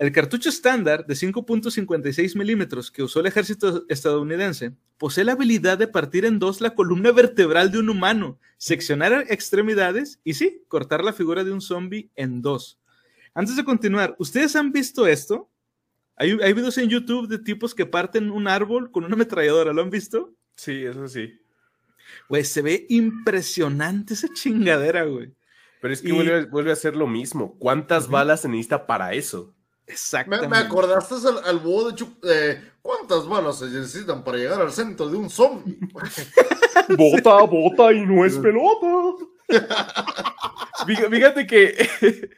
El cartucho estándar de 5.56 milímetros que usó el ejército estadounidense posee la habilidad de partir en dos la columna vertebral de un humano, seccionar extremidades y sí, cortar la figura de un zombie en dos. Antes de continuar, ¿ustedes han visto esto? Hay, hay videos en YouTube de tipos que parten un árbol con una ametralladora, ¿lo han visto? Sí, eso sí. Güey, se ve impresionante esa chingadera, güey. Pero es que vuelve, vuelve, a ser lo mismo. ¿Cuántas balas se necesita para eso? Exactamente. Me, acordaste al, al búho de Chup, eh, ¿Cuántas balas se necesitan para llegar al centro de un zombie? bota, bota y no es pelota. Fíjate que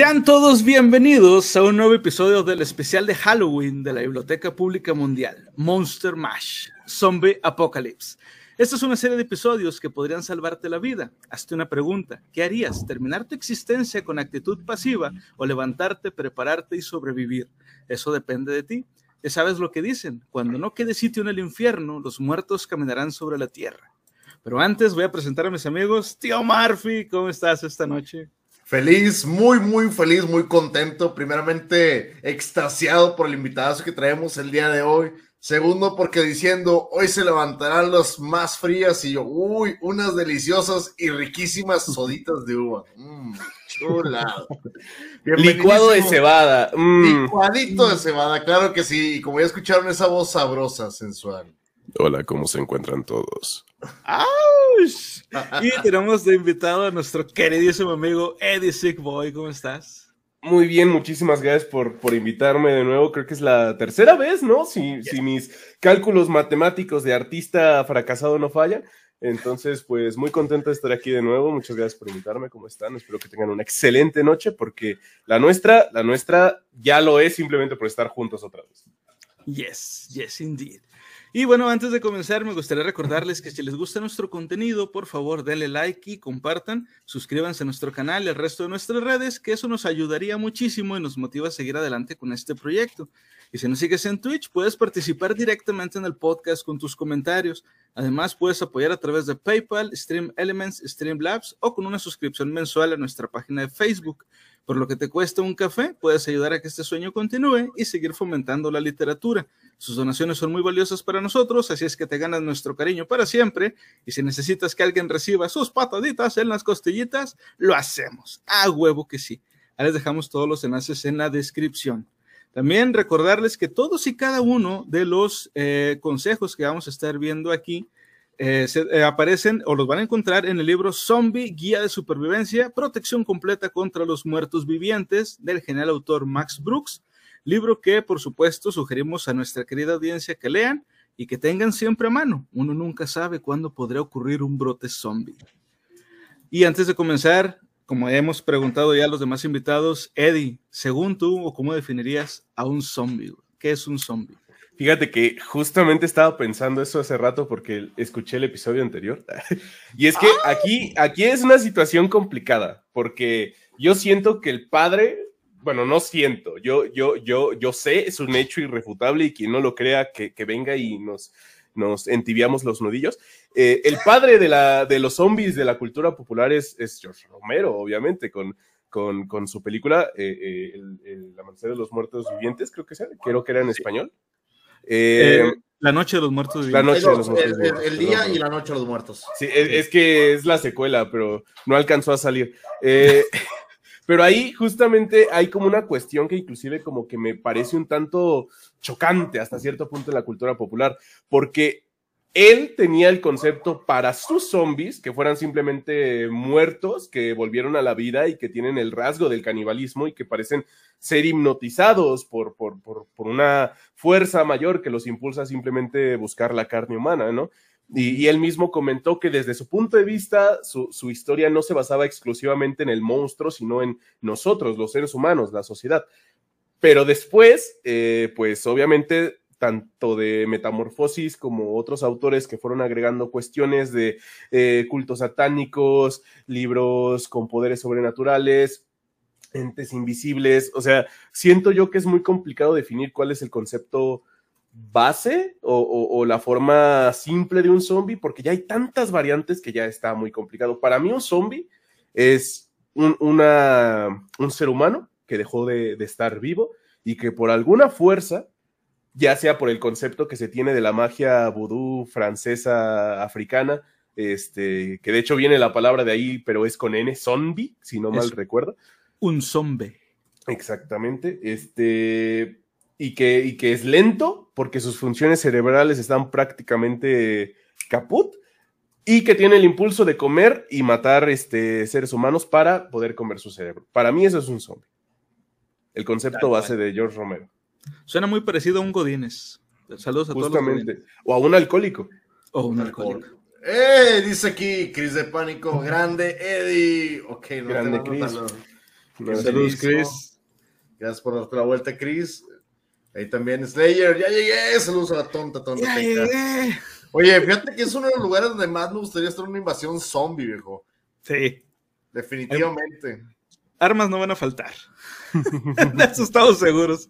Sean todos bienvenidos a un nuevo episodio del especial de Halloween de la Biblioteca Pública Mundial, Monster Mash, Zombie Apocalypse. Esta es una serie de episodios que podrían salvarte la vida. Hazte una pregunta. ¿Qué harías? ¿Terminar tu existencia con actitud pasiva o levantarte, prepararte y sobrevivir? Eso depende de ti. Ya sabes lo que dicen. Cuando no quede sitio en el infierno, los muertos caminarán sobre la tierra. Pero antes voy a presentar a mis amigos. Tío Murphy, ¿cómo estás esta noche? Feliz, muy, muy feliz, muy contento. Primeramente, extasiado por el invitado que traemos el día de hoy. Segundo, porque diciendo, hoy se levantarán las más frías y yo, uy, unas deliciosas y riquísimas soditas de uva. Mmm, chula. Licuado de cebada. Mm. Licuadito de cebada, claro que sí. Y como ya escucharon esa voz sabrosa, sensual. Hola, ¿cómo se encuentran todos? Y tenemos de invitado a nuestro queridísimo amigo Eddie Sickboy. ¿Cómo estás? Muy bien, muchísimas gracias por, por invitarme de nuevo. Creo que es la tercera vez, ¿no? Si, si mis cálculos matemáticos de artista fracasado no fallan. Entonces, pues muy contento de estar aquí de nuevo. Muchas gracias por invitarme. ¿Cómo están? Espero que tengan una excelente noche porque la nuestra, la nuestra ya lo es simplemente por estar juntos otra vez. Yes, yes, indeed. Y bueno, antes de comenzar, me gustaría recordarles que si les gusta nuestro contenido, por favor, denle like y compartan, suscríbanse a nuestro canal y al resto de nuestras redes, que eso nos ayudaría muchísimo y nos motiva a seguir adelante con este proyecto. Y si nos sigues en Twitch, puedes participar directamente en el podcast con tus comentarios. Además, puedes apoyar a través de PayPal, Stream Elements, Streamlabs o con una suscripción mensual a nuestra página de Facebook. Por lo que te cuesta un café, puedes ayudar a que este sueño continúe y seguir fomentando la literatura. Sus donaciones son muy valiosas para nosotros, así es que te ganas nuestro cariño para siempre. Y si necesitas que alguien reciba sus pataditas en las costillitas, lo hacemos. A huevo que sí. Ahí les dejamos todos los enlaces en la descripción. También recordarles que todos y cada uno de los eh, consejos que vamos a estar viendo aquí eh, se, eh, aparecen o los van a encontrar en el libro Zombie, Guía de Supervivencia, Protección Completa contra los Muertos Vivientes del genial autor Max Brooks, libro que por supuesto sugerimos a nuestra querida audiencia que lean y que tengan siempre a mano. Uno nunca sabe cuándo podría ocurrir un brote zombie. Y antes de comenzar, como hemos preguntado ya a los demás invitados, Eddie, según tú o cómo definirías a un zombie? ¿Qué es un zombie? Fíjate que justamente estaba pensando eso hace rato porque escuché el episodio anterior. y es que aquí, aquí es una situación complicada porque yo siento que el padre, bueno, no siento, yo, yo, yo, yo sé, es un hecho irrefutable y quien no lo crea que, venga y nos, nos entibiamos los nudillos. Eh, el padre de, la, de los zombies de la cultura popular es, George Romero, obviamente, con, con, su película eh, eh, el, Amanecer de los Muertos Vivientes, creo que sea, creo que era en español. Eh, eh, la noche de los muertos. La noche de los muertos. El, día y la noche de los muertos. Sí, es, que es la secuela, pero no alcanzó a salir. Eh, pero ahí justamente hay como una cuestión que inclusive como que me parece un tanto chocante hasta cierto punto en la cultura popular, porque él tenía el concepto para sus zombies, que fueran simplemente muertos, que volvieron a la vida y que tienen el rasgo del canibalismo y que parecen ser hipnotizados por, por, por, por una fuerza mayor que los impulsa a simplemente buscar la carne humana, ¿no? Y, él mismo comentó que desde su punto de vista, su, historia no se basaba exclusivamente en el monstruo, sino en nosotros, los seres humanos, la sociedad. Pero después, eh, pues obviamente, tanto de Metamorfosis como otros autores que fueron agregando cuestiones de eh, cultos satánicos, libros con poderes sobrenaturales, entes invisibles. O sea, siento yo que es muy complicado definir cuál es el concepto base o, la forma simple de un zombie, porque ya hay tantas variantes que ya está muy complicado. Para mí un zombie es un, una, un ser humano que dejó de, estar vivo y que por alguna fuerza, ya sea por el concepto que se tiene de la magia vudú francesa africana, este, que de hecho viene la palabra de ahí, pero es con N, zombie, si no mal recuerdo. Un zombie. Exactamente. Este, y que, y que es lento porque sus funciones cerebrales están prácticamente caput y que tiene el impulso de comer y matar este, seres humanos para poder comer su cerebro. Para mí eso es un zombie. El concepto base de George Romero. Suena muy parecido a un Godínez. Saludos a todos. O a un alcohólico. O un alcohólico. ¡Eh! Dice aquí Chris de Pánico. Grande Eddie. Ok, no Grande Chris. Saludos, Chris. Gracias por darte la vuelta, Chris. Ahí también Slayer, ya llegué, saludos a la tonta, tonta. Ya llegué. Oye, fíjate que es uno de los lugares donde más me gustaría estar una invasión zombie, viejo. Sí. Definitivamente. Armas no van a faltar. de eso estamos seguros.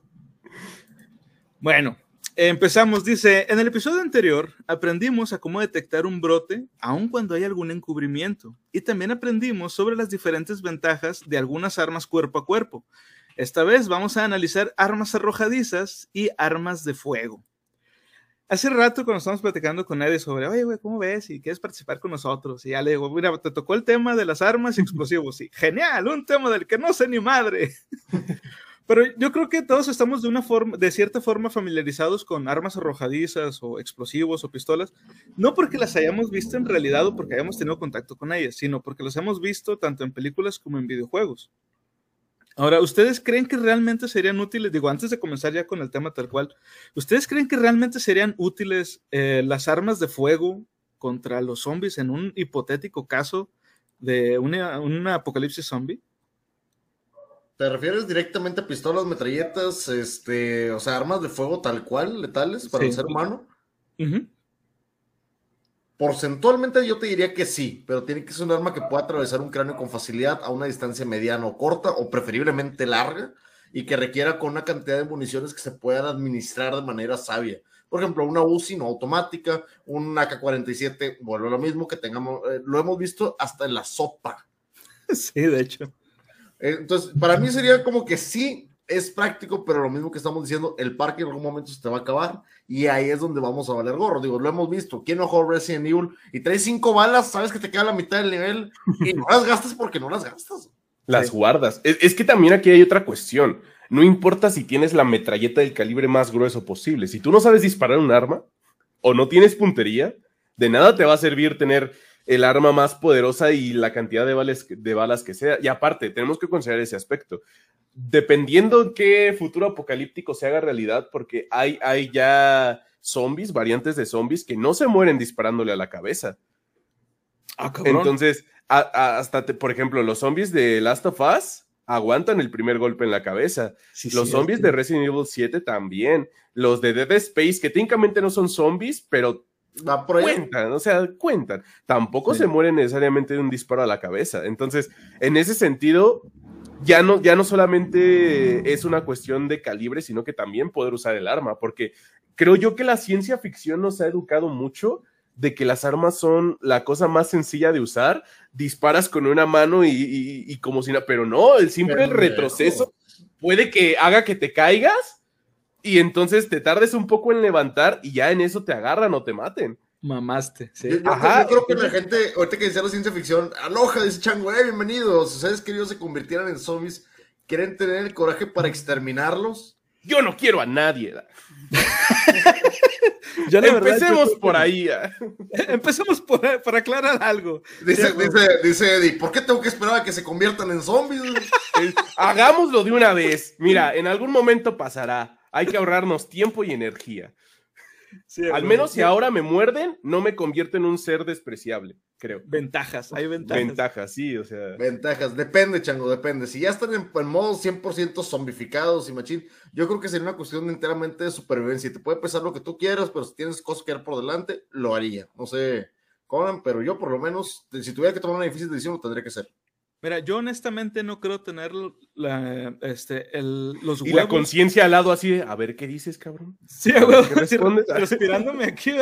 Bueno, empezamos. Dice, en el episodio anterior aprendimos a cómo detectar un brote aun cuando hay algún encubrimiento. Y también aprendimos sobre las diferentes ventajas de algunas armas cuerpo a cuerpo esta vez vamos a analizar armas arrojadizas y armas de fuego. Hace rato cuando estamos platicando con nadie sobre, oye, güey, ¿cómo ves? Y quieres participar con nosotros. Y ya le digo, mira, te tocó el tema de las armas y explosivos. Sí, genial, un tema del que no sé ni madre. Pero yo creo que todos estamos de una forma, de cierta forma familiarizados con armas arrojadizas o explosivos o pistolas, no porque las hayamos visto en realidad o porque hayamos tenido contacto con ellas, sino porque las hemos visto tanto en películas como en videojuegos. Ahora, ¿ustedes creen que realmente serían útiles? Digo, antes de comenzar ya con el tema tal cual, ¿ustedes creen que realmente serían útiles eh, las armas de fuego contra los zombies en un hipotético caso de un apocalipsis zombie? ¿Te refieres directamente a pistolas, metralletas, este, o sea, armas de fuego tal cual, letales para el ser humano? Porcentualmente yo te diría que sí, pero tiene que ser un arma que pueda atravesar un cráneo con facilidad a una distancia mediana o corta o preferiblemente larga y que requiera con una cantidad de municiones que se puedan administrar de manera sabia. Por ejemplo, una UCI no automática, un AK-47, vuelve a lo mismo que tengamos, eh, lo hemos visto hasta en la sopa. Sí, de hecho. Entonces, para mí sería como que sí, es práctico, pero lo mismo que estamos diciendo, el parque en algún momento se te va a acabar y ahí es donde vamos a valer gorro. Digo, lo hemos visto. ¿Quién no juega Resident Evil y traes cinco balas? Sabes que te queda la mitad del nivel y no las gastas porque no las gastas. Las guardas. Es, que también aquí hay otra cuestión. No importa si tienes la metralleta del calibre más grueso posible. Si tú no sabes disparar un arma o no tienes puntería, de nada te va a servir tener el arma más poderosa y la cantidad de, de balas que sea. Y aparte, tenemos que considerar ese aspecto dependiendo qué futuro apocalíptico se haga realidad, porque hay, hay ya zombies, variantes de zombies, que no se mueren disparándole a la cabeza. Ah, Entonces, hasta, por ejemplo, los zombies de Last of Us aguantan el primer golpe en la cabeza. los zombies de Resident Evil 7 también. Los de Dead Space, que técnicamente no son zombies, pero cuentan, o sea, cuentan. Tampoco se mueren necesariamente de un disparo a la cabeza. Entonces, en ese sentido, ya no, ya no solamente es una cuestión de calibre, sino que también poder usar el arma, porque creo yo que la ciencia ficción nos ha educado mucho de que las armas son la cosa más sencilla de usar, disparas con una mano y, como si nada, pero no, el simple retroceso puede que haga que te caigas y entonces te tardes un poco en levantar y ya en eso te agarran o te maten. Mamaste, sí. Yo, creo que la gente, ahorita que decía la ciencia ficción, aloja, dice Chango, eh, bienvenidos. ¿Sabes que ellos se convirtieran en zombies? ¿Quieren tener el coraje para exterminarlos? Yo no quiero a nadie. Empecemos por ahí. Empecemos por, aclarar algo. Dice, dice, dice Eddie, ¿por qué tengo que esperar a que se conviertan en zombies? Hagámoslo de una vez. Mira, en algún momento pasará. Hay que ahorrarnos tiempo y energía. Al menos si ahora me muerden, no me convierto en un ser despreciable, creo. Ventajas, hay ventajas. Ventajas, sí, o sea. Ventajas, depende, chango, depende. Si ya están en, modo 100% zombificados y machín, yo creo que sería una cuestión enteramente de supervivencia. Te puede pesar lo que tú quieras, pero si tienes cosas que dar por delante, lo haría. No sé, Conan, pero yo por lo menos, si tuviera que tomar una difícil decisión, lo tendría que hacer. Mira, yo honestamente no creo tener la, este, el, los huevos. Y la conciencia al lado así de, a ver qué dices, cabrón. Sí, huevo, respirándome aquí.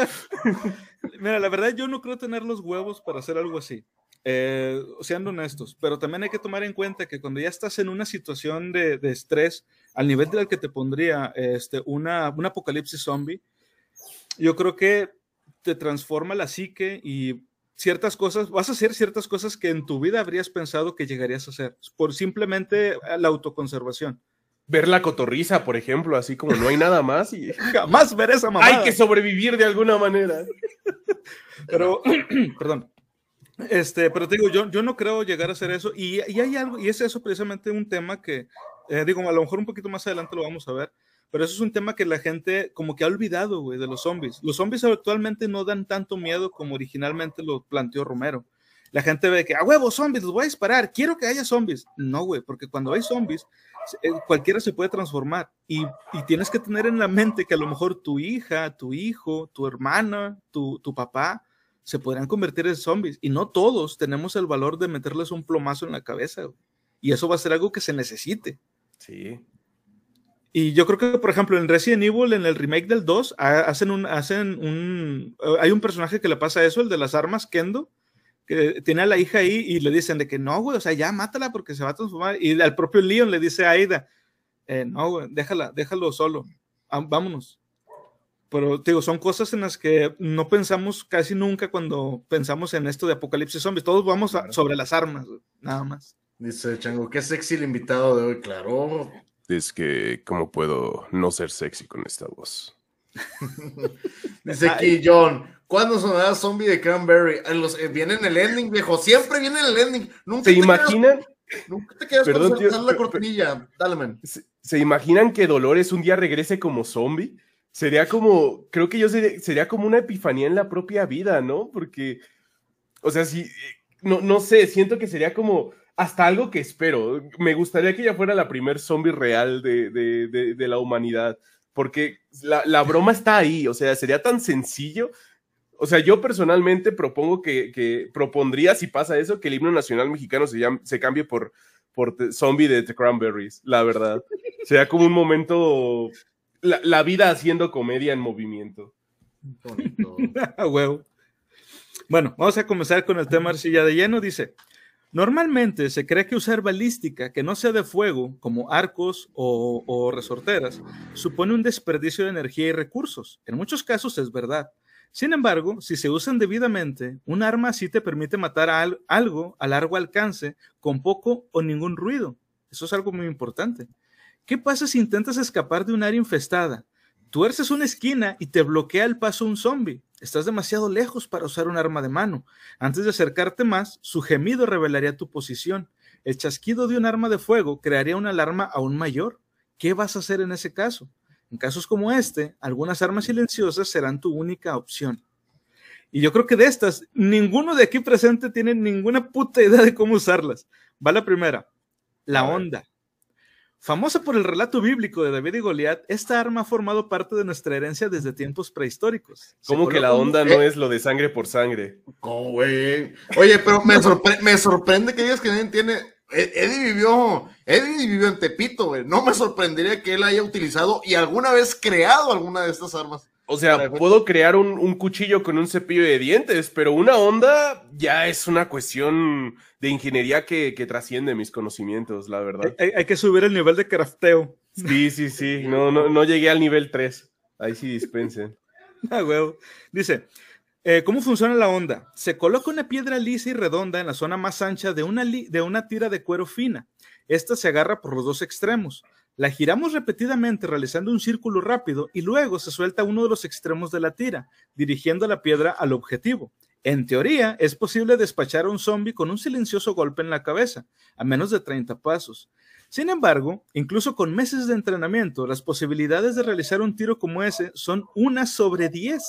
Mira, la verdad yo no creo tener los huevos para hacer algo así. Eh, siendo honestos, pero también hay que tomar en cuenta que cuando ya estás en una situación de, de estrés al nivel del que te pondría este, una, un apocalipsis zombie, yo creo que te transforma la psique y ciertas cosas, vas a hacer ciertas cosas que en tu vida habrías pensado que llegarías a hacer, por simplemente la autoconservación. Ver la cotorriza, por ejemplo, así como no hay nada más y jamás ver esa mamá. Hay que sobrevivir de alguna manera. pero, perdón. Este, pero te digo, yo, yo no creo llegar a hacer eso y, y hay algo, y es eso precisamente un tema que, eh, digo, a lo mejor un poquito más adelante lo vamos a ver, pero eso es un tema que la gente como que ha olvidado, güey, de los zombies. Los zombies actualmente no dan tanto miedo como originalmente lo planteó Romero. La gente ve que, a huevo, zombies, los voy a disparar, quiero que haya zombies. No, güey, porque cuando hay zombies, eh, cualquiera se puede transformar. Y, y, tienes que tener en la mente que a lo mejor tu hija, tu hijo, tu hermana, tu, tu papá, se podrán convertir en zombies. Y no todos tenemos el valor de meterles un plomazo en la cabeza. Güey. Y eso va a ser algo que se necesite. Sí. Y yo creo que, por ejemplo, en Resident Evil, en el remake del 2, hacen un, hacen un, eh, hay un personaje que le pasa eso, el de las armas, Kendo, que tiene a la hija ahí y le dicen de que no, güey, o sea, ya mátala porque se va a transformar. Y al propio Leon le dice a Aida, eh, no, güey, déjala, déjalo solo, vámonos. Pero, digo, son cosas en las que no pensamos casi nunca cuando pensamos en esto de apocalipsis zombies. Todos vamos sobre las armas, nada más. Dice Chango, qué sexy el invitado de hoy, claro es que, ¿cómo puedo no ser sexy con esta voz? Dice aquí John, ¿cuándo sonará Zombie de Cranberry? Los, eh, viene en el ending, viejo, siempre viene en el ending. Nunca ¿Se imaginan? nunca te quedas Perdón, con la cortinilla. Dale, man. ¿Se, imaginan que Dolores un día regrese como zombie? Sería como, creo que yo sería, sería como una epifanía en la propia vida, ¿no? Porque, o sea, si, no, no sé, siento que sería como hasta algo que espero. Me gustaría que ella fuera la primer zombie real de, la humanidad, porque la, broma está ahí, o sea, sería tan sencillo. O sea, yo personalmente propongo que, propondría, si pasa eso, que el himno nacional mexicano se, se cambie por, por zombie de The Cranberries, la verdad. Sería como un momento, la, vida haciendo comedia en movimiento. Bueno, vamos a comenzar con el tema arcilla de lleno. Dice, Normalmente se cree que usar balística que no sea de fuego, como arcos o, resorteras, supone un desperdicio de energía y recursos. En muchos casos es verdad. Sin embargo, si se usan debidamente, un arma así te permite matar a algo a largo alcance con poco o ningún ruido. Eso es algo muy importante. ¿Qué pasa si intentas escapar de un área infestada? Tuerces una esquina y te bloquea el paso un zombie. Estás demasiado lejos para usar un arma de mano. Antes de acercarte más, su gemido revelaría tu posición. El chasquido de un arma de fuego crearía una alarma aún mayor. ¿Qué vas a hacer en ese caso? En casos como este, algunas armas silenciosas serán tu única opción. Y yo creo que de estas, ninguno de aquí presente tiene ninguna puta idea de cómo usarlas. Va la primera, la onda. Famosa por el relato bíblico de David y Goliat, esta arma ha formado parte de nuestra herencia desde tiempos prehistóricos. ¿Cómo que la onda no es lo de sangre por sangre? ¿Cómo, güey? Oye, pero me, me sorprende que digas que nadie tiene. E-, Eddie vivió, Eddie vivió en Tepito, güey. No me sorprendería que él haya utilizado y alguna vez creado alguna de estas armas. O sea, puedo crear un, cuchillo con un cepillo de dientes, pero una onda ya es una cuestión de ingeniería que, trasciende mis conocimientos, la verdad. Hay, que subir el nivel de crafteo. Sí, sí, sí. No, no, no llegué al nivel 3. Ahí sí dispensen. ah, huevo. Dice, eh, ¿cómo funciona la onda? Se coloca una piedra lisa y redonda en la zona más ancha de una, de una tira de cuero fina. Esta se agarra por los dos extremos. La giramos repetidamente realizando un círculo rápido y luego se suelta uno de los extremos de la tira, dirigiendo la piedra al objetivo. En teoría, es posible despachar a un zombie con un silencioso golpe en la cabeza, a menos de 30 pasos. Sin embargo, incluso con meses de entrenamiento, las posibilidades de realizar un tiro como ese son una sobre 10.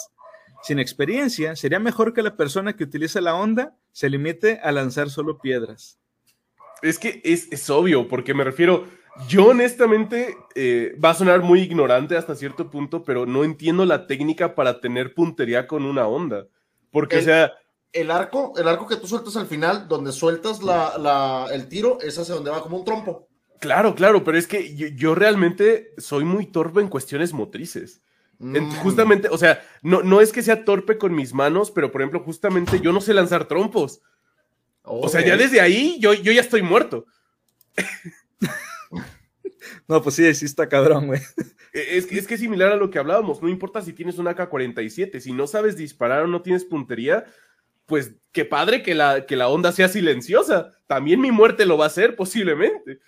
Sin experiencia, sería mejor que la persona que utiliza la onda se limite a lanzar solo piedras. Es que es, obvio, porque me refiero, yo honestamente, eh, va a sonar muy ignorante hasta cierto punto, pero no entiendo la técnica para tener puntería con una onda. Porque, o sea... El arco, el arco que tú sueltas al final, donde sueltas el tiro, es hacia donde va como un trompo. Claro, claro, pero es que yo, realmente soy muy torpe en cuestiones motrices. Mm. justamente, o sea, no, no es que sea torpe con mis manos, pero por ejemplo, justamente yo no sé lanzar trompos. O sea, ya desde ahí yo, yo ya estoy muerto. No, pues sí, sí está cabrón, güey. E, es, es que es similar a lo que hablábamos. No importa si tienes una AK-47, si no sabes disparar o no tienes puntería, pues qué padre que la, que la onda sea silenciosa. También mi muerte lo va a hacer, posiblemente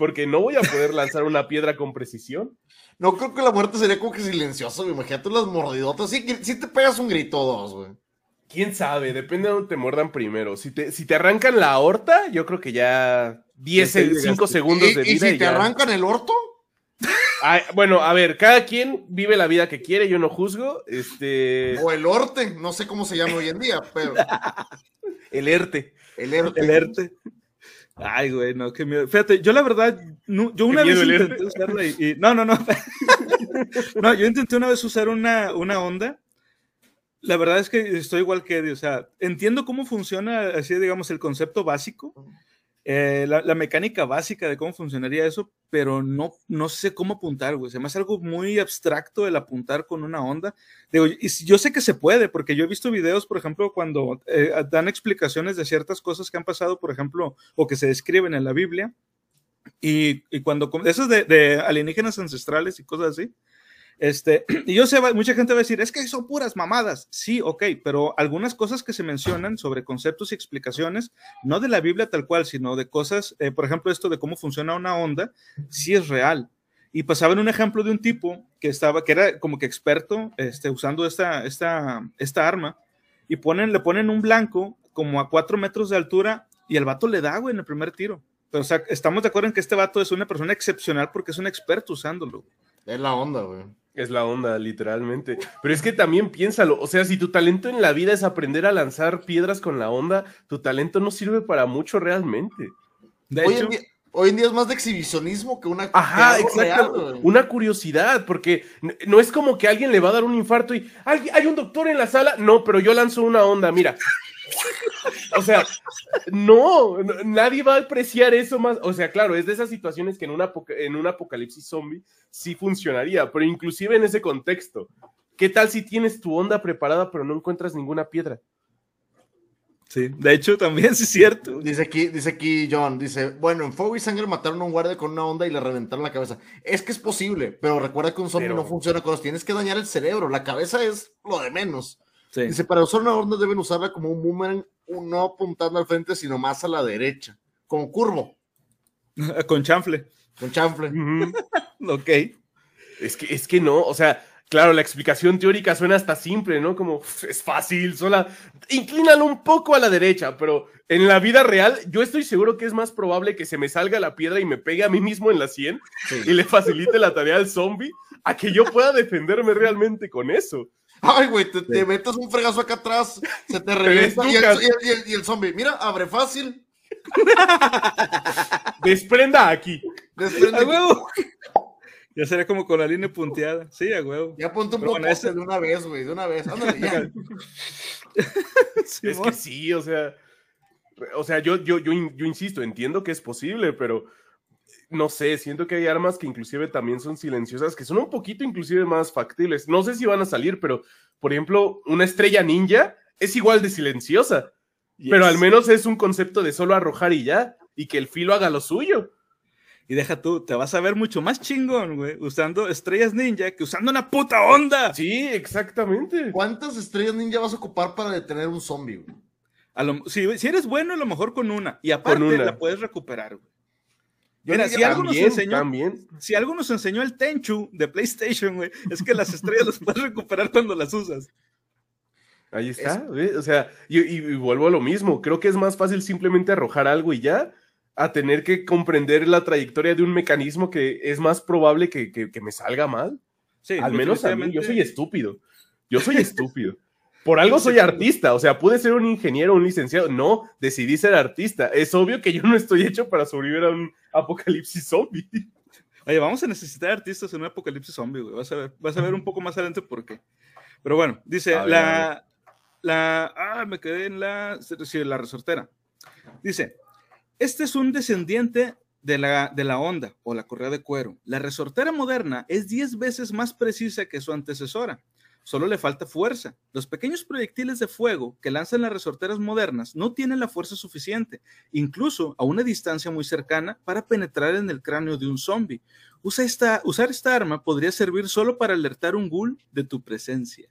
porque no voy a poder lanzar una piedra con precisión. No creo que la muerte sería como que silenciosa, güey. Imagínate las mordidotas. Sí, si te pegas un grito o dos, güey. Quién sabe, depende de dónde te muerdan primero. Si te, si te arrancan la aorta, yo creo que ya 10, 5 segundos de vida. ¿Y si te arrancan el orto? Bueno, a ver, cada quien vive la vida que quiere, yo no juzgo. Este... O el orte, no sé cómo se llama hoy en día, pero. el ERTE. El ERTE. El ERTE. Ay, güey, no, qué miedo. Fíjate, yo la verdad, yo una vez intenté usarla y, No, no, no. no, yo intenté una vez usar una, una onda. La verdad es que estoy igual que Eddie, o sea, entiendo cómo funciona así, digamos, el concepto básico, eh, la, mecánica básica de cómo funcionaría eso, pero no, no sé cómo apuntar, güey. Se me algo muy abstracto el apuntar con una onda. Yo sé que se puede, porque yo he visto videos, por ejemplo, cuando eh, dan explicaciones de ciertas cosas que han pasado, por ejemplo, o que se describen en la Biblia, y, cuando, eso de, de alienígenas ancestrales y cosas así, este, y yo sé, mucha gente va a decir, es que son puras mamadas. Sí, ok, pero algunas cosas que se mencionan sobre conceptos y explicaciones, no de la Biblia tal cual, sino de cosas, eh, por ejemplo, esto de cómo funciona una onda, sí es real. Y pasaban un ejemplo de un tipo que estaba, que era como que experto este, usando esta, esta, esta arma, y ponen, le ponen un blanco como a cuatro metros de altura, y el vato le da, güey, en el primer tiro. Pero, o sea, estamos de acuerdo en que este vato es una persona excepcional porque es un experto usándolo. Es la onda, güey. Es la onda, literalmente. Pero es que también piénsalo, o sea, si tu talento en la vida es aprender a lanzar piedras con la onda, tu talento no sirve para mucho realmente. De hoy, hecho, en día, hoy en día es más de exhibicionismo que una Ajá, exacto. una curiosidad, porque no es como que alguien le va a dar un infarto y hay un doctor en la sala. No, pero yo lanzo una onda, mira. O sea, no, nadie va a apreciar eso más. O sea, claro, es de esas situaciones que en, una, en un apocalipsis zombie sí funcionaría, pero inclusive en ese contexto, ¿qué tal si tienes tu onda preparada pero no encuentras ninguna piedra? Sí, de hecho también sí es cierto. Dice aquí, dice aquí John, dice, bueno, en Fuego y Sangre mataron a un guardia con una onda y le reventaron la cabeza. Es que es posible, pero recuerda que un zombie no funciona cuando tienes que dañar el cerebro, la cabeza es lo de menos. Dice, para usar una onda deben usarla como un boomerang, no apuntando al frente, sino más a la derecha, con curvo. con chanfle. Con chanfle. ok. Es que, es que no, o sea, claro, la explicación teórica suena hasta simple, ¿no? Como es fácil, sola. Inclínalo un poco a la derecha, pero en la vida real, yo estoy seguro que es más probable que se me salga la piedra y me pegue a mí mismo en la sien y le facilite la tarea al zombie a que yo pueda defenderme realmente con eso. Ay, güey, te, metes un fregazo acá atrás, se te revienta y el, zombie, mira, abre fácil. Desprenda aquí. Desprenda a huevo. Ya sería como con la línea punteada. Sí, a huevo. Ya ponte un poco ese... de una vez, güey, de una vez. Ándale, ya. es que sí, o sea. O sea, yo, yo, yo, yo insisto, entiendo que es posible, pero no sé, siento que hay armas que inclusive también son silenciosas, que son un poquito inclusive más factibles. No sé si van a salir, pero por ejemplo, una estrella ninja es igual de silenciosa, pero al menos es un concepto de solo arrojar y ya, y que el filo haga lo suyo. Y deja tú, te vas a ver mucho más chingón, güey, usando estrellas ninja que usando una puta onda. Sí, exactamente. ¿Cuántas estrellas ninja vas a ocupar para detener un zombie, si, si, eres bueno, a lo mejor con una. Y aparte la puedes recuperar, güey. Mira, si algo, nos enseñó, si algo nos enseñó el Tenchu de PlayStation, güey, es que las estrellas las puedes recuperar cuando las usas. Ahí está, o sea, y, vuelvo a lo mismo, creo que es más fácil simplemente arrojar algo y ya, a tener que comprender la trayectoria de un mecanismo que es más probable que, que, que me salga mal. Sí, Al menos a mí, yo soy estúpido. Yo soy estúpido. Por algo soy artista, o sea, pude ser un ingeniero, un licenciado. No, decidí ser artista. Es obvio que yo no estoy hecho para sobrevivir a un apocalipsis zombie. Oye, vamos a necesitar artistas en un apocalipsis zombie, güey. Vas a ver, vas a ver un poco más adelante por qué. Pero bueno, dice ver, la, la. Ah, me quedé en la. Sí, la resortera. Dice: Este es un descendiente de la, de la onda o la correa de cuero. La resortera moderna es 10 veces más precisa que su antecesora. Solo le falta fuerza. Los pequeños proyectiles de fuego que lanzan las resorteras modernas no tienen la fuerza suficiente, incluso a una distancia muy cercana, para penetrar en el cráneo de un zombie. Usar esta arma podría servir solo para alertar un ghoul de tu presencia.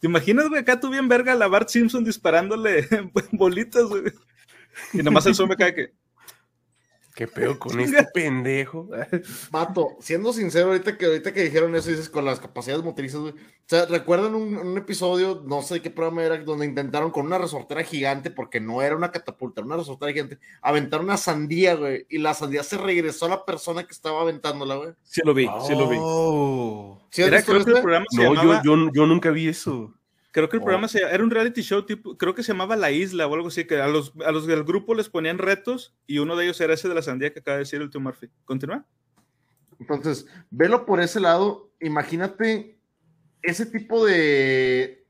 ¿Te imaginas, güey, acá tú bien verga a la Bart Simpson disparándole bolitas, güey? Y nomás el zombie cae que... ¿Qué pedo con este pendejo? Vato, siendo sincero, ahorita que, ahorita que dijeron eso, dices con las capacidades motrices, güey. O sea, ¿recuerdan un, un episodio, no sé qué programa era, donde intentaron con una resortera gigante, porque no era una catapulta, era una resortera gigante, aventar una sandía, güey, y la sandía se regresó a la persona que estaba aventándola, güey. Sí lo vi, sí lo vi. Oh. ¿Sí has Era, que el este? programa se No, llamaba... yo, yo, yo nunca vi eso. Creo que el Oh. programa se, era un reality show tipo, creo que se llamaba La Isla o algo así, que a los, a los del grupo les ponían retos y uno de ellos era ese de la sandía que acaba de decir el tío Murphy. ¿Continúa? Entonces, velo por ese lado. Imagínate ese tipo de,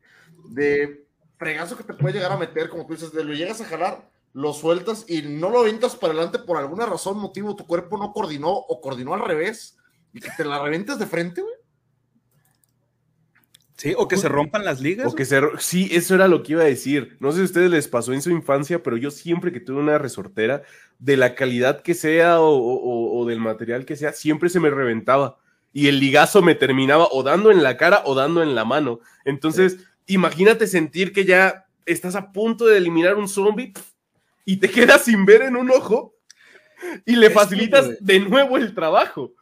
de fregazo que te puede llegar a meter, como tú dices, de lo llegas a jalar, lo sueltas y no lo avientas para adelante por alguna razón, motivo, tu cuerpo no coordinó o coordinó al revés y que te la revientes de frente, güey. Sí, o que se rompan las ligas. O que se... Sí, eso era lo que iba a decir. No sé si a ustedes les pasó en su infancia, pero yo siempre que tuve una resortera, de la calidad que sea o, o- o del material que sea, siempre se me reventaba. Y el ligazo me terminaba o dando en la cara o dando en la mano. Entonces, imagínate sentir que ya estás a punto de eliminar un zombie y te quedas sin ver en un ojo y le facilitas de nuevo el trabajo.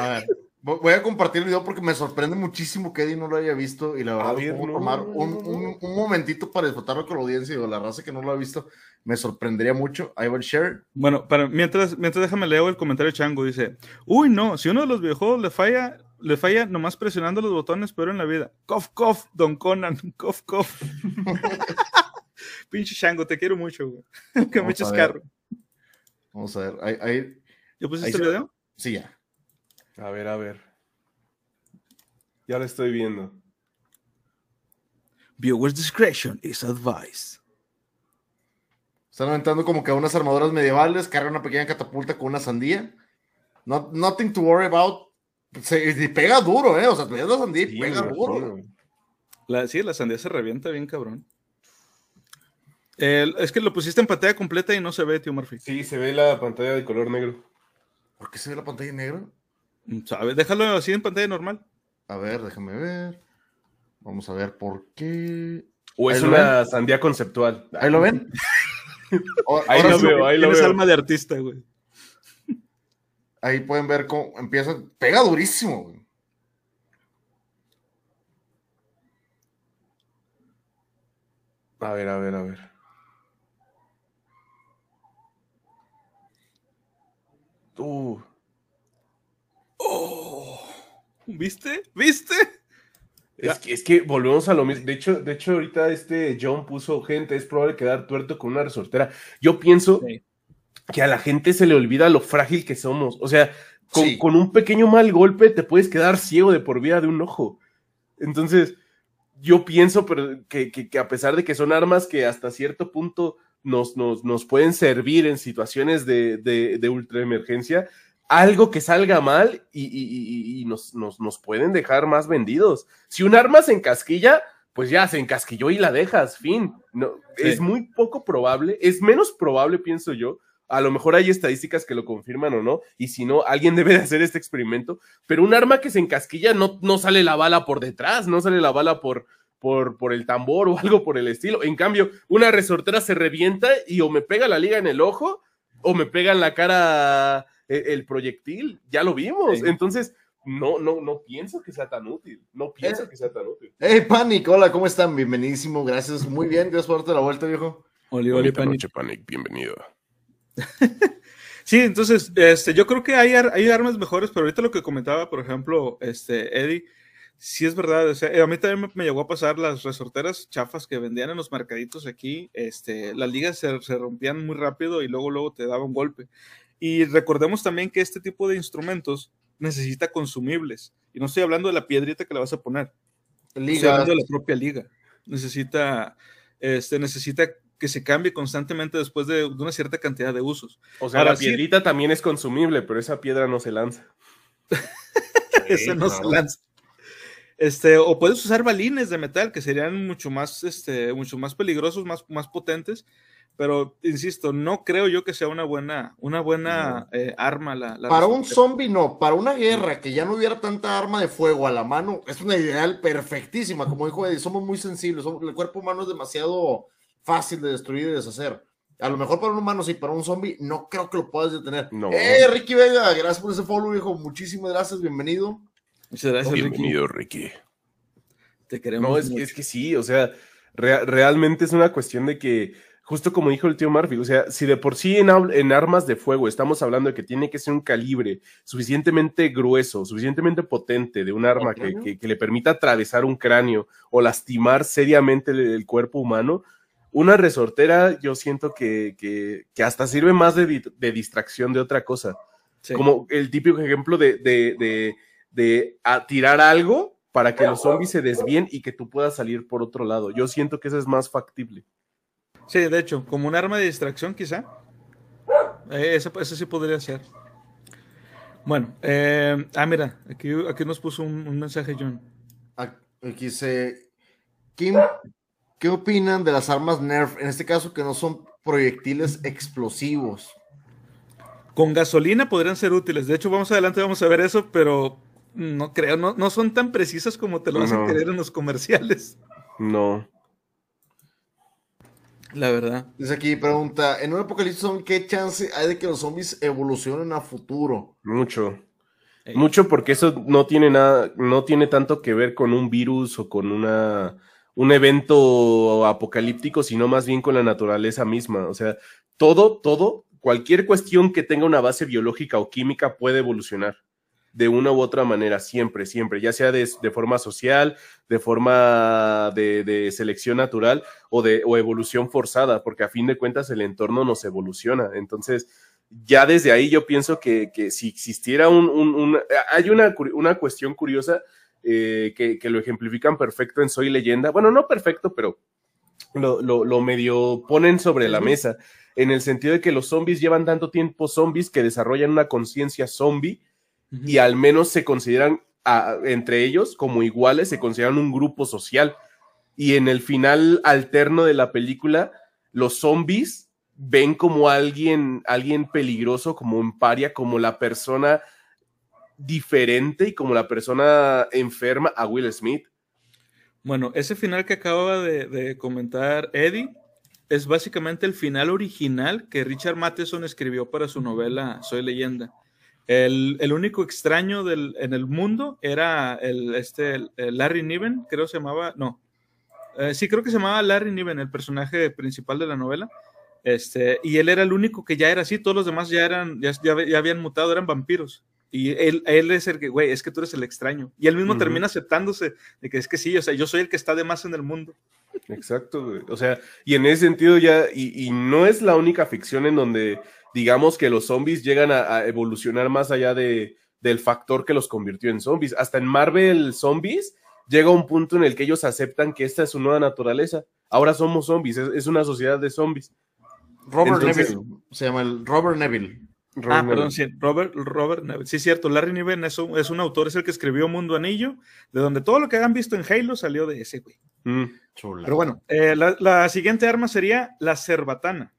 A ver, voy a compartir el video porque me sorprende muchísimo que Eddie no lo haya visto y la verdad ver, puedo no, tomar no, un, no, un- no. un momentito para disfrutarlo con la audiencia y la raza que no lo ha visto me sorprendería mucho. Va el share. Bueno, para, mientras, mientras déjame leo el comentario de Chango, dice, uy, no, si uno de los videojuegos le falla, le falla nomás presionando los botones, pero en la vida. Cof, cof, Don Conan, cof, cof. Pinche Chango, te quiero mucho, güey. que me eches carro. Vamos a ver. Ahí, ahí- ¿Ya Ahí pusiste se- el video? sí, ya. A ver, a ver. Ya lo estoy viendo. Viewer's discretion is advised. Están aventando como que unas armaduras medievales, carga una pequeña catapulta con una sandía. Not, nothing to worry about. Se, y pega duro, ¿eh? O sea, la sandía y Sí, pega duro. La, sí, la sandía se revienta bien, cabrón. El- es que lo pusiste en pantalla completa y no se ve, tío Murphy. Sí, se ve la pantalla de color negro. ¿Por qué se ve la pantalla en negro? ¿Sabes? Déjalo así en pantalla normal. A ver, déjame ver. Vamos a ver por qué. O es una sandía conceptual. ¿Ahí lo ven? O- Ahí lo veo, ahí lo Tienes veo. alma de artista, güey. ahí pueden ver cómo empieza. Pega durísimo, güey. A ver, a ver, a ver. Uh, ¿Viste? ¿Viste? es, que, es que volvemos a lo mismo. De hecho, de hecho, ahorita este John puso gente, es probable quedar tuerto con una resortera. Yo pienso Sí. que a la gente se le olvida lo frágil que somos. O sea, con, Sí. con un pequeño mal golpe te puedes quedar ciego de por vida de un ojo. Entonces, yo pienso pero, que, que- que a pesar de que son armas que hasta cierto punto nos, nos, nos pueden servir en situaciones de, de, de ultraemergencia, algo que salga mal y, y- y- y nos, nos, nos pueden dejar más vendidos. Si un arma se encasquilla, pues ya se encasquilló y la dejas, fin. No, Sí. Es muy poco probable, es menos probable, pienso yo. A lo mejor hay estadísticas que lo confirman o no, y si no, alguien debe de hacer este experimento. Pero un arma que se encasquilla no, no sale la bala por detrás, no sale la bala por, por, por el tambor o algo por el estilo. En cambio, una resortera se revienta y o me pega la liga en el ojo o me pega en la cara el, el proyectil. Ya lo vimos. Sí. Entonces, no, no, no pienso que sea tan útil. No pienso Eh. que sea tan útil. Hey, Panic, hola, ¿cómo están? Bienvenidísimo, gracias. Muy bien, gracias por darte la vuelta, viejo. Oli, oli, noche, Panic. Bienvenido. sí, entonces, este, yo creo que hay, hay armas mejores, pero ahorita lo que comentaba, por ejemplo, este, Eddie, sí es verdad, o sea, a mí también me, llegó a pasar las resorteras chafas que vendían en los mercaditos aquí, este, las ligas se, se, rompían muy rápido y luego, luego te daba un golpe. Y recordemos también que este tipo de instrumentos necesita consumibles. Y no estoy hablando de la piedrita que le vas a poner. Liga. Estoy hablando de la propia liga. Necesita, este, necesita que se cambie constantemente después de, una cierta cantidad de usos. O sea, la piedrita también es consumible, pero esa piedra no se lanza. esa no, se lanza. Este, o puedes usar balines de metal que serían mucho más, este, mucho más peligrosos, más, más potentes, pero insisto, no creo yo que sea una buena, una buena eh, arma. La, para un zombie no, para una guerra que ya no hubiera tanta arma de fuego a la mano, es una ideal perfectísima. Como dijo Eddie, somos muy sensibles, el cuerpo humano es demasiado fácil de destruir y deshacer. A lo mejor para un humano sí, para un zombie no creo que lo puedas detener. No. Eh, Ricky Vega, gracias por ese follow, viejo. Muchísimas gracias, bienvenido. Muchas gracias, Bienvenido, Ricky. Te queremos. No, es, que sí, o sea, realmente es una cuestión de que, justo como dijo el tío Murphy, o sea, si de por sí en, en, armas de fuego estamos hablando de que tiene que ser un calibre suficientemente grueso, suficientemente potente de un arma que, que, le permita atravesar un cráneo o lastimar seriamente el, cuerpo humano, una resortera yo siento que, que hasta sirve más de, de, distracción de otra cosa. Como el típico ejemplo de, de, de tirar algo para que los zombies se desvíen y que tú puedas salir por otro lado. Yo siento que eso es más factible. Sí, de hecho, como un arma de distracción quizá. Eh, eso, sí podría ser. Bueno, eh, ah, mira, aquí, aquí nos puso un, mensaje John. Aquí dice, Kim, ¿qué opinan de las armas Nerf? En este caso que no son proyectiles explosivos. Con gasolina podrían ser útiles. De hecho, vamos adelante, vamos a ver eso, pero no creo, no, no son tan precisas como te lo hacen querer en los comerciales. No. La verdad. Dice aquí, pregunta, en un apocalipsis ¿qué chance hay de que los zombies evolucionen a futuro? Mucho. Mucho porque eso no tiene nada, no tiene tanto que ver con un virus o con una un evento apocalíptico, sino más bien con la naturaleza misma. O sea, todo, todo, cualquier cuestión que tenga una base biológica o química puede evolucionar de una u otra manera, siempre, siempre, ya sea de, forma social, de forma de, selección natural o de evolución forzada, porque a fin de cuentas el entorno nos evoluciona. Entonces, ya desde ahí yo pienso que, si existiera un, hay una, una, cuestión curiosa eh, que, lo ejemplifican perfecto en Soy leyenda, bueno, no perfecto, pero lo, lo medio ponen sobre la mesa, en el sentido de que los zombies llevan tanto tiempo zombies que desarrollan una conciencia zombie y al menos se consideran entre ellos como iguales, se consideran un grupo social. Y en el final alterno de la película, los zombies ven como alguien, alguien peligroso, como un paria, como la persona diferente y como la persona enferma a Will Smith. Bueno, ese final que acaba de, de comentar Eddie es básicamente el final original que Richard Matheson escribió para su novela Soy leyenda. El, único extraño del, en el mundo era el, este, Larry Niven, creo que se llamaba, no, eh, sí creo que se llamaba Larry Niven, el personaje principal de la novela, este, y él era el único que ya era así, todos los demás ya eran, ya, ya, habían mutado, eran vampiros. Y él, él, es el que, güey, es que tú eres el extraño. Y él mismo termina aceptándose de que es que sí, o sea, yo soy el que está de más en el mundo. Exacto, güey. O sea, y en ese sentido ya, y, y no es la única ficción en donde digamos que los zombies llegan a, evolucionar más allá de, del factor que los convirtió en zombies. Hasta en Marvel Zombies llega un punto en el que ellos aceptan que esta es su nueva naturaleza. Ahora somos zombies, es, una sociedad de zombies. Robert Neville, se llama el Robert Neville. ah, perdón, sí, Robert, Robert Neville. Sí, cierto, Larry Niven es un, es un, autor, es el que escribió Mundo Anillo, de donde todo lo que han visto en Halo salió de ese güey. Mm. Pero bueno, eh, la, la, siguiente arma sería la cerbatana.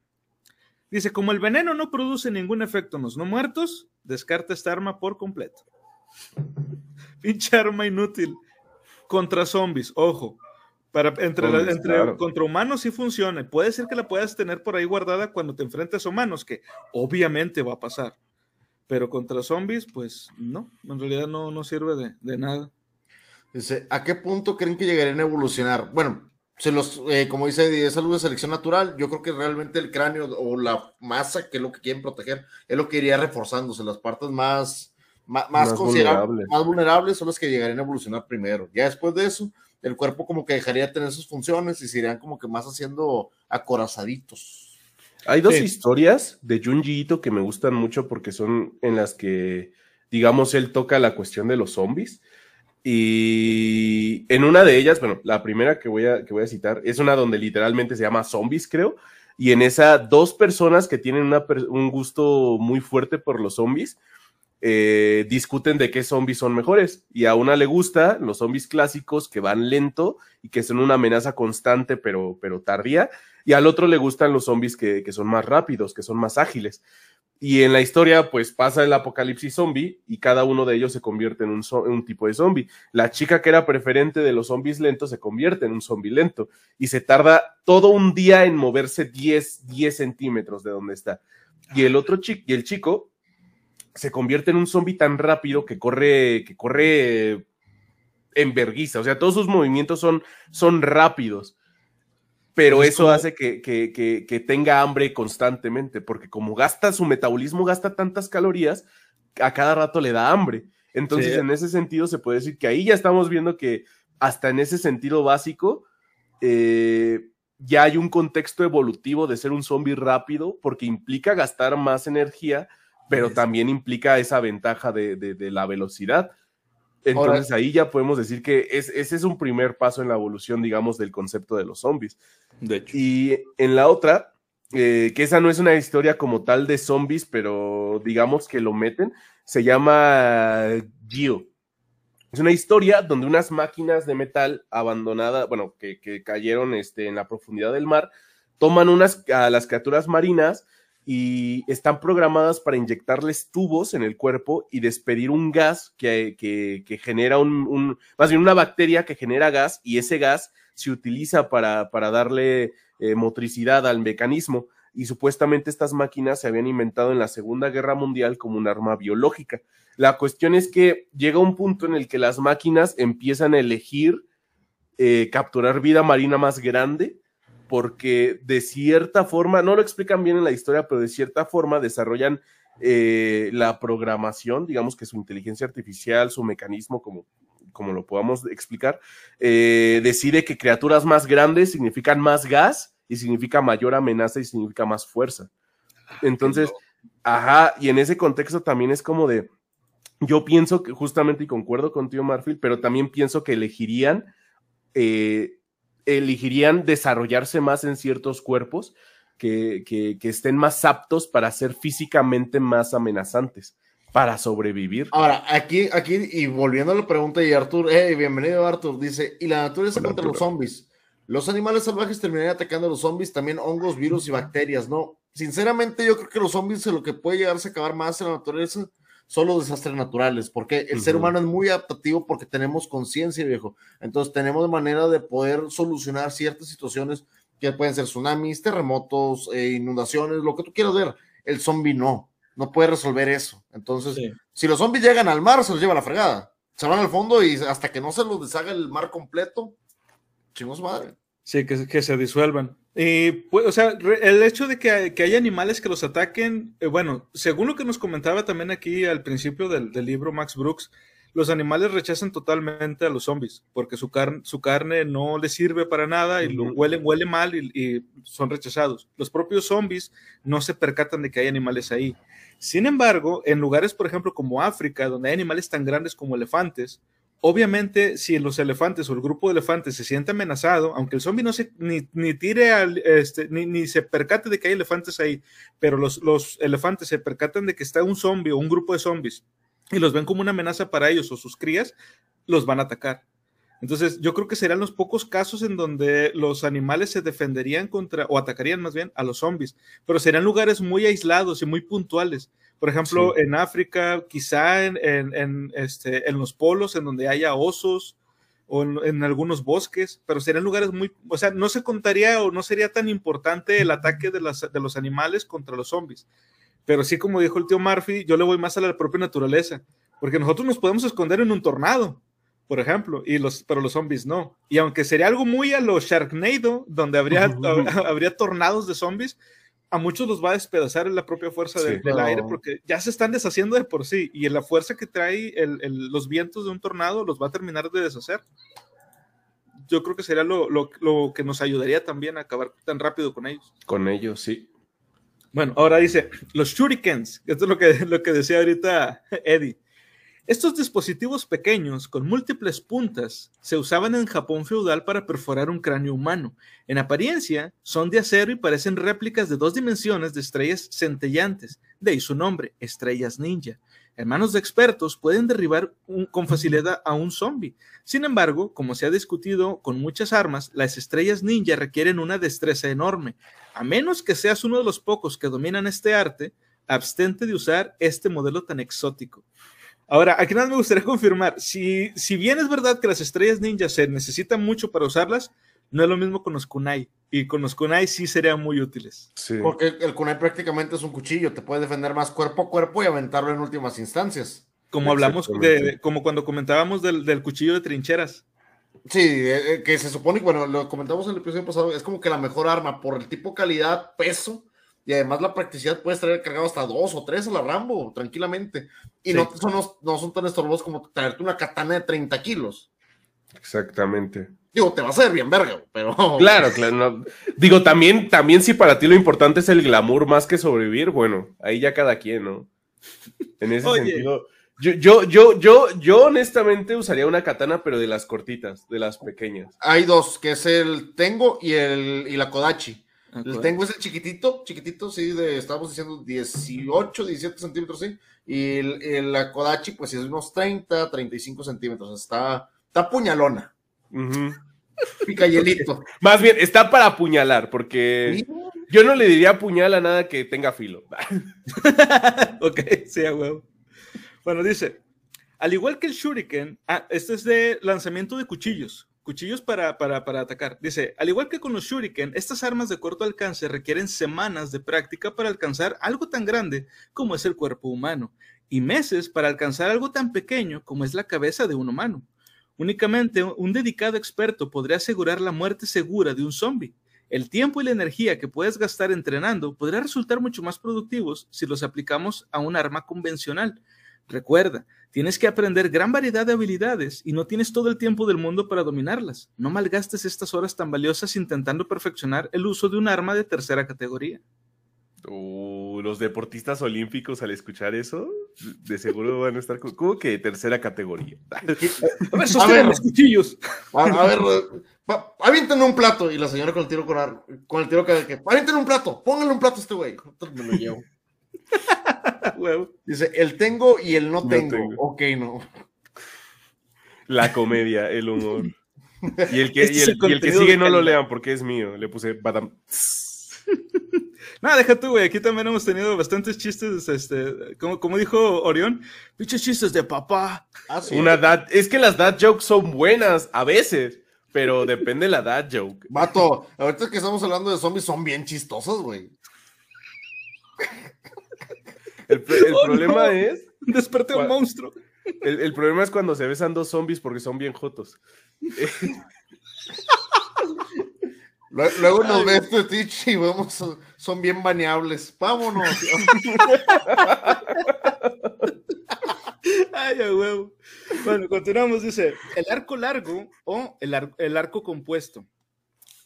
Dice, como el veneno no produce ningún efecto en los no muertos, descarta esta arma por completo. Pinche arma inútil. Contra zombies, ojo. Para, entre, entre Contra humanos sí funciona. Puede ser que la puedas tener por ahí guardada cuando te enfrentes a humanos, que obviamente va a pasar. Pero contra zombies, pues no, en realidad no, no sirve de, de nada. Dice, ¿a qué punto creen que llegarían a evolucionar? Bueno, se los, eh, como dice, es algo de selección natural. Yo creo que realmente el cráneo o la masa, que es lo que quieren proteger, es lo que iría reforzándose. Las partes más, más, más, vulnerables. más vulnerables son las que llegarían a evolucionar primero. Ya después de eso, el cuerpo como que dejaría de tener sus funciones y se irían como que más haciendo acorazaditos. Hay dos historias de Junji Ito que me gustan mucho porque son en las que, digamos, él toca la cuestión de los zombies. Y en una de ellas, bueno, la primera que voy a, que voy a citar es una donde literalmente se llama Zombies, creo. Y en esa, dos personas que tienen un gusto muy fuerte por los zombies eh, discuten de qué zombies son mejores. Y a una le gusta los zombies clásicos que van lento y que son una amenaza constante pero, pero tardía. Y al otro le gustan los zombies que, que son más rápidos, que son más ágiles. Y en la historia, pues pasa el apocalipsis zombie y cada uno de ellos se convierte en un, tipo de zombie. La chica que era preferente de los zombies lentos se convierte en un zombie lento y se tarda todo un día en moverse 10, 10 centímetros de donde está. Y el otro chico, y el chico se convierte en un zombie tan rápido que corre, que corre en verguiza. O sea, todos sus movimientos son, son rápidos pero eso hace que, que, que, tenga hambre constantemente, porque como gasta su metabolismo, gasta tantas calorías, a cada rato le da hambre. Entonces, en ese sentido, se puede decir que ahí ya estamos viendo que hasta en ese sentido básico, eh, ya hay un contexto evolutivo de ser un zombie rápido, porque implica gastar más energía, pero también implica esa ventaja de, de, la velocidad. Entonces ahí ya podemos decir que ese es un primer paso en la evolución, digamos, del concepto de los zombies. De hecho. Y en la otra, eh, que esa no es una historia como tal de zombies, pero digamos que lo meten, se llama Gio. Es una historia donde unas máquinas de metal abandonadas, bueno, que, que cayeron este, en la profundidad del mar, toman unas, a las criaturas marinas y están programadas para inyectarles tubos en el cuerpo y despedir un gas que, que, genera un, más bien una bacteria que genera gas y ese gas se utiliza para, para darle eh, motricidad al mecanismo y supuestamente estas máquinas se habían inventado en la Segunda Guerra Mundial como un arma biológica. La cuestión es que llega un punto en el que las máquinas empiezan a elegir eh, capturar vida marina más grande porque de cierta forma, no lo explican bien en la historia, pero de cierta forma desarrollan eh, la programación, digamos que su inteligencia artificial, su mecanismo, como, como lo podamos explicar, eh, decide que criaturas más grandes significan más gas y significa mayor amenaza y significa más fuerza. Ah, Entonces, ajá, y en ese contexto también es como de, yo pienso que justamente y concuerdo contigo, Marfil, pero también pienso que elegirían eh, elegirían desarrollarse más en ciertos cuerpos que, estén más aptos para ser físicamente más amenazantes, para sobrevivir. Ahora, aquí, aquí, y volviendo a la pregunta de Arthur, hey, bienvenido Arthur, dice, y la naturaleza contra los zombies. Los animales salvajes terminarían atacando a los zombies, también hongos, virus y bacterias, ¿no? Sinceramente, yo creo que los zombies lo que puede llegarse a acabar más en la naturaleza solo desastres naturales, porque el ser humano es muy adaptativo porque tenemos conciencia, viejo. Entonces tenemos manera de poder solucionar ciertas situaciones que pueden ser tsunamis, terremotos, eh, inundaciones, lo que tú quieras ver. El zombie no, no puede resolver eso. Entonces, si los zombies llegan al mar, se los lleva a la fregada. Se van al fondo y hasta que no se los deshaga el mar completo, chingos madre. Sí, que, que se disuelvan. Y, pues, o sea, el hecho de que, que haya animales que los ataquen, eh, bueno, según lo que nos comentaba también aquí al principio del, del, libro Max Brooks, los animales rechazan totalmente a los zombies, porque su, su carne no les sirve para nada y lo huelen, huele mal y, y, son rechazados. Los propios zombies no se percatan de que hay animales ahí. Sin embargo, en lugares, por ejemplo, como África, donde hay animales tan grandes como elefantes, Obviamente, si los elefantes o el grupo de elefantes se siente amenazado, aunque el zombie no se ni, ni tire al, este, ni, ni, se percate de que hay elefantes ahí, pero los, los elefantes se percatan de que está un zombie o un grupo de zombies y los ven como una amenaza para ellos o sus crías, los van a atacar. Entonces, yo creo que serán los pocos casos en donde los animales se defenderían contra, o atacarían más bien, a los zombies, pero serían lugares muy aislados y muy puntuales. Por ejemplo, en África, quizá en, en, este, en los polos, en donde haya osos o en, algunos bosques, pero serían lugares muy, o sea, no se contaría o no sería tan importante el ataque de, las, de los animales contra los zombies. Pero sí, como dijo el tío Murphy, yo le voy más a la propia naturaleza, porque nosotros nos podemos esconder en un tornado, por ejemplo, y los, pero los zombies no. Y aunque sería algo muy a lo Sharknado, donde habría, habría tornados de zombies, a muchos los va a despedazar en la propia fuerza del, aire porque ya se están deshaciendo de por sí y en la fuerza que trae los vientos de un tornado los va a terminar de deshacer. Yo creo que sería lo, lo, que nos ayudaría también a acabar tan rápido con ellos. Con ellos, sí. Bueno, ahora dice, los shurikens, esto es lo que, lo que decía ahorita Eddie. Estos dispositivos pequeños con múltiples puntas se usaban en Japón feudal para perforar un cráneo humano. En apariencia, son de acero y parecen réplicas de dos dimensiones de estrellas centellantes, de ahí su nombre, estrellas ninja. En manos de expertos pueden derribar con facilidad a un zombie. Sin embargo, como se ha discutido con muchas armas, las estrellas ninja requieren una destreza enorme. A menos que seas uno de los pocos que dominan este arte, abstente de usar este modelo tan exótico. Ahora, aquí nada me gustaría confirmar, si, si bien es verdad que las estrellas ninja se necesitan mucho para usarlas, no es lo mismo con los kunai. Y con los kunai sí serían muy útiles. Porque el kunai prácticamente es un cuchillo, te puede defender más cuerpo a cuerpo y aventarlo en últimas instancias. Como hablamos de, como cuando comentábamos del, cuchillo de trincheras. Sí, eh, eh, que se supone, bueno, lo comentamos en el episodio pasado, es como que la mejor arma por el tipo calidad, peso y además la practicidad puedes traer cargado hasta dos o tres a la Rambo, tranquilamente. Y no, son, no, son tan estorbosos como traerte una katana de 30 kilos. Exactamente. Digo, te va a hacer bien verga, pero... Claro, claro. Digo, también, también si para ti lo importante es el glamour más que sobrevivir, bueno, ahí ya cada quien, ¿no? En ese sentido... Yo, yo, yo, yo, yo honestamente usaría una katana, pero de las cortitas, de las pequeñas. Hay dos, que es el Tengo y, el, y la Kodachi. Tengo ese chiquitito, chiquitito, sí, de, estábamos diciendo 18, 17 centímetros, sí. Y el, la Kodachi, pues es unos 30, 35 centímetros. Está, está puñalona. Pica Más bien, está para apuñalar, porque yo no le diría puñal a nada que tenga filo. ok, sí, a huevo. Bueno, dice, al igual que el shuriken, ah, este es de lanzamiento de cuchillos. Cuchillos para, para, para, atacar. Dice, al igual que con los shuriken, estas armas de corto alcance requieren semanas de práctica para alcanzar algo tan grande como es el cuerpo humano y meses para alcanzar algo tan pequeño como es la cabeza de un humano. Únicamente un dedicado experto podría asegurar la muerte segura de un zombie. El tiempo y la energía que puedes gastar entrenando podría resultar mucho más productivos si los aplicamos a un arma convencional. Recuerda, Tienes que aprender gran variedad de habilidades y no tienes todo el tiempo del mundo para dominarlas. No malgastes estas horas tan valiosas intentando perfeccionar el uso de un arma de tercera categoría. Uh, los deportistas olímpicos al escuchar eso, de seguro van a estar como que de tercera categoría. a ver, sostienen los cuchillos. A, ver, avienten un plato. Y la señora con el tiro con, con el tiro que, avienten un plato, pónganle un plato a este güey. Me lo llevo. Dice, el tengo y el no, tengo. Ok, no. La comedia, el humor. Y el que, este el, que sigue no lo lean porque es mío. Le puse badam. Nada, deja tú, güey. Aquí también hemos tenido bastantes chistes, este, como, como dijo Orión, pinches chistes de papá. Ah, Una dad, es que las dad jokes son buenas a veces, pero depende de la dad joke. Vato, ahorita que estamos hablando de zombies son bien chistosos, güey. El, oh, problema es. Desperté un monstruo. El, problema es cuando se besan dos zombies porque son bien jotos. Luego nos ves este Twitch y vamos, son bien baneables. Vámonos. Ay, huevo. Bueno, continuamos. Dice: el arco largo o el, el arco compuesto.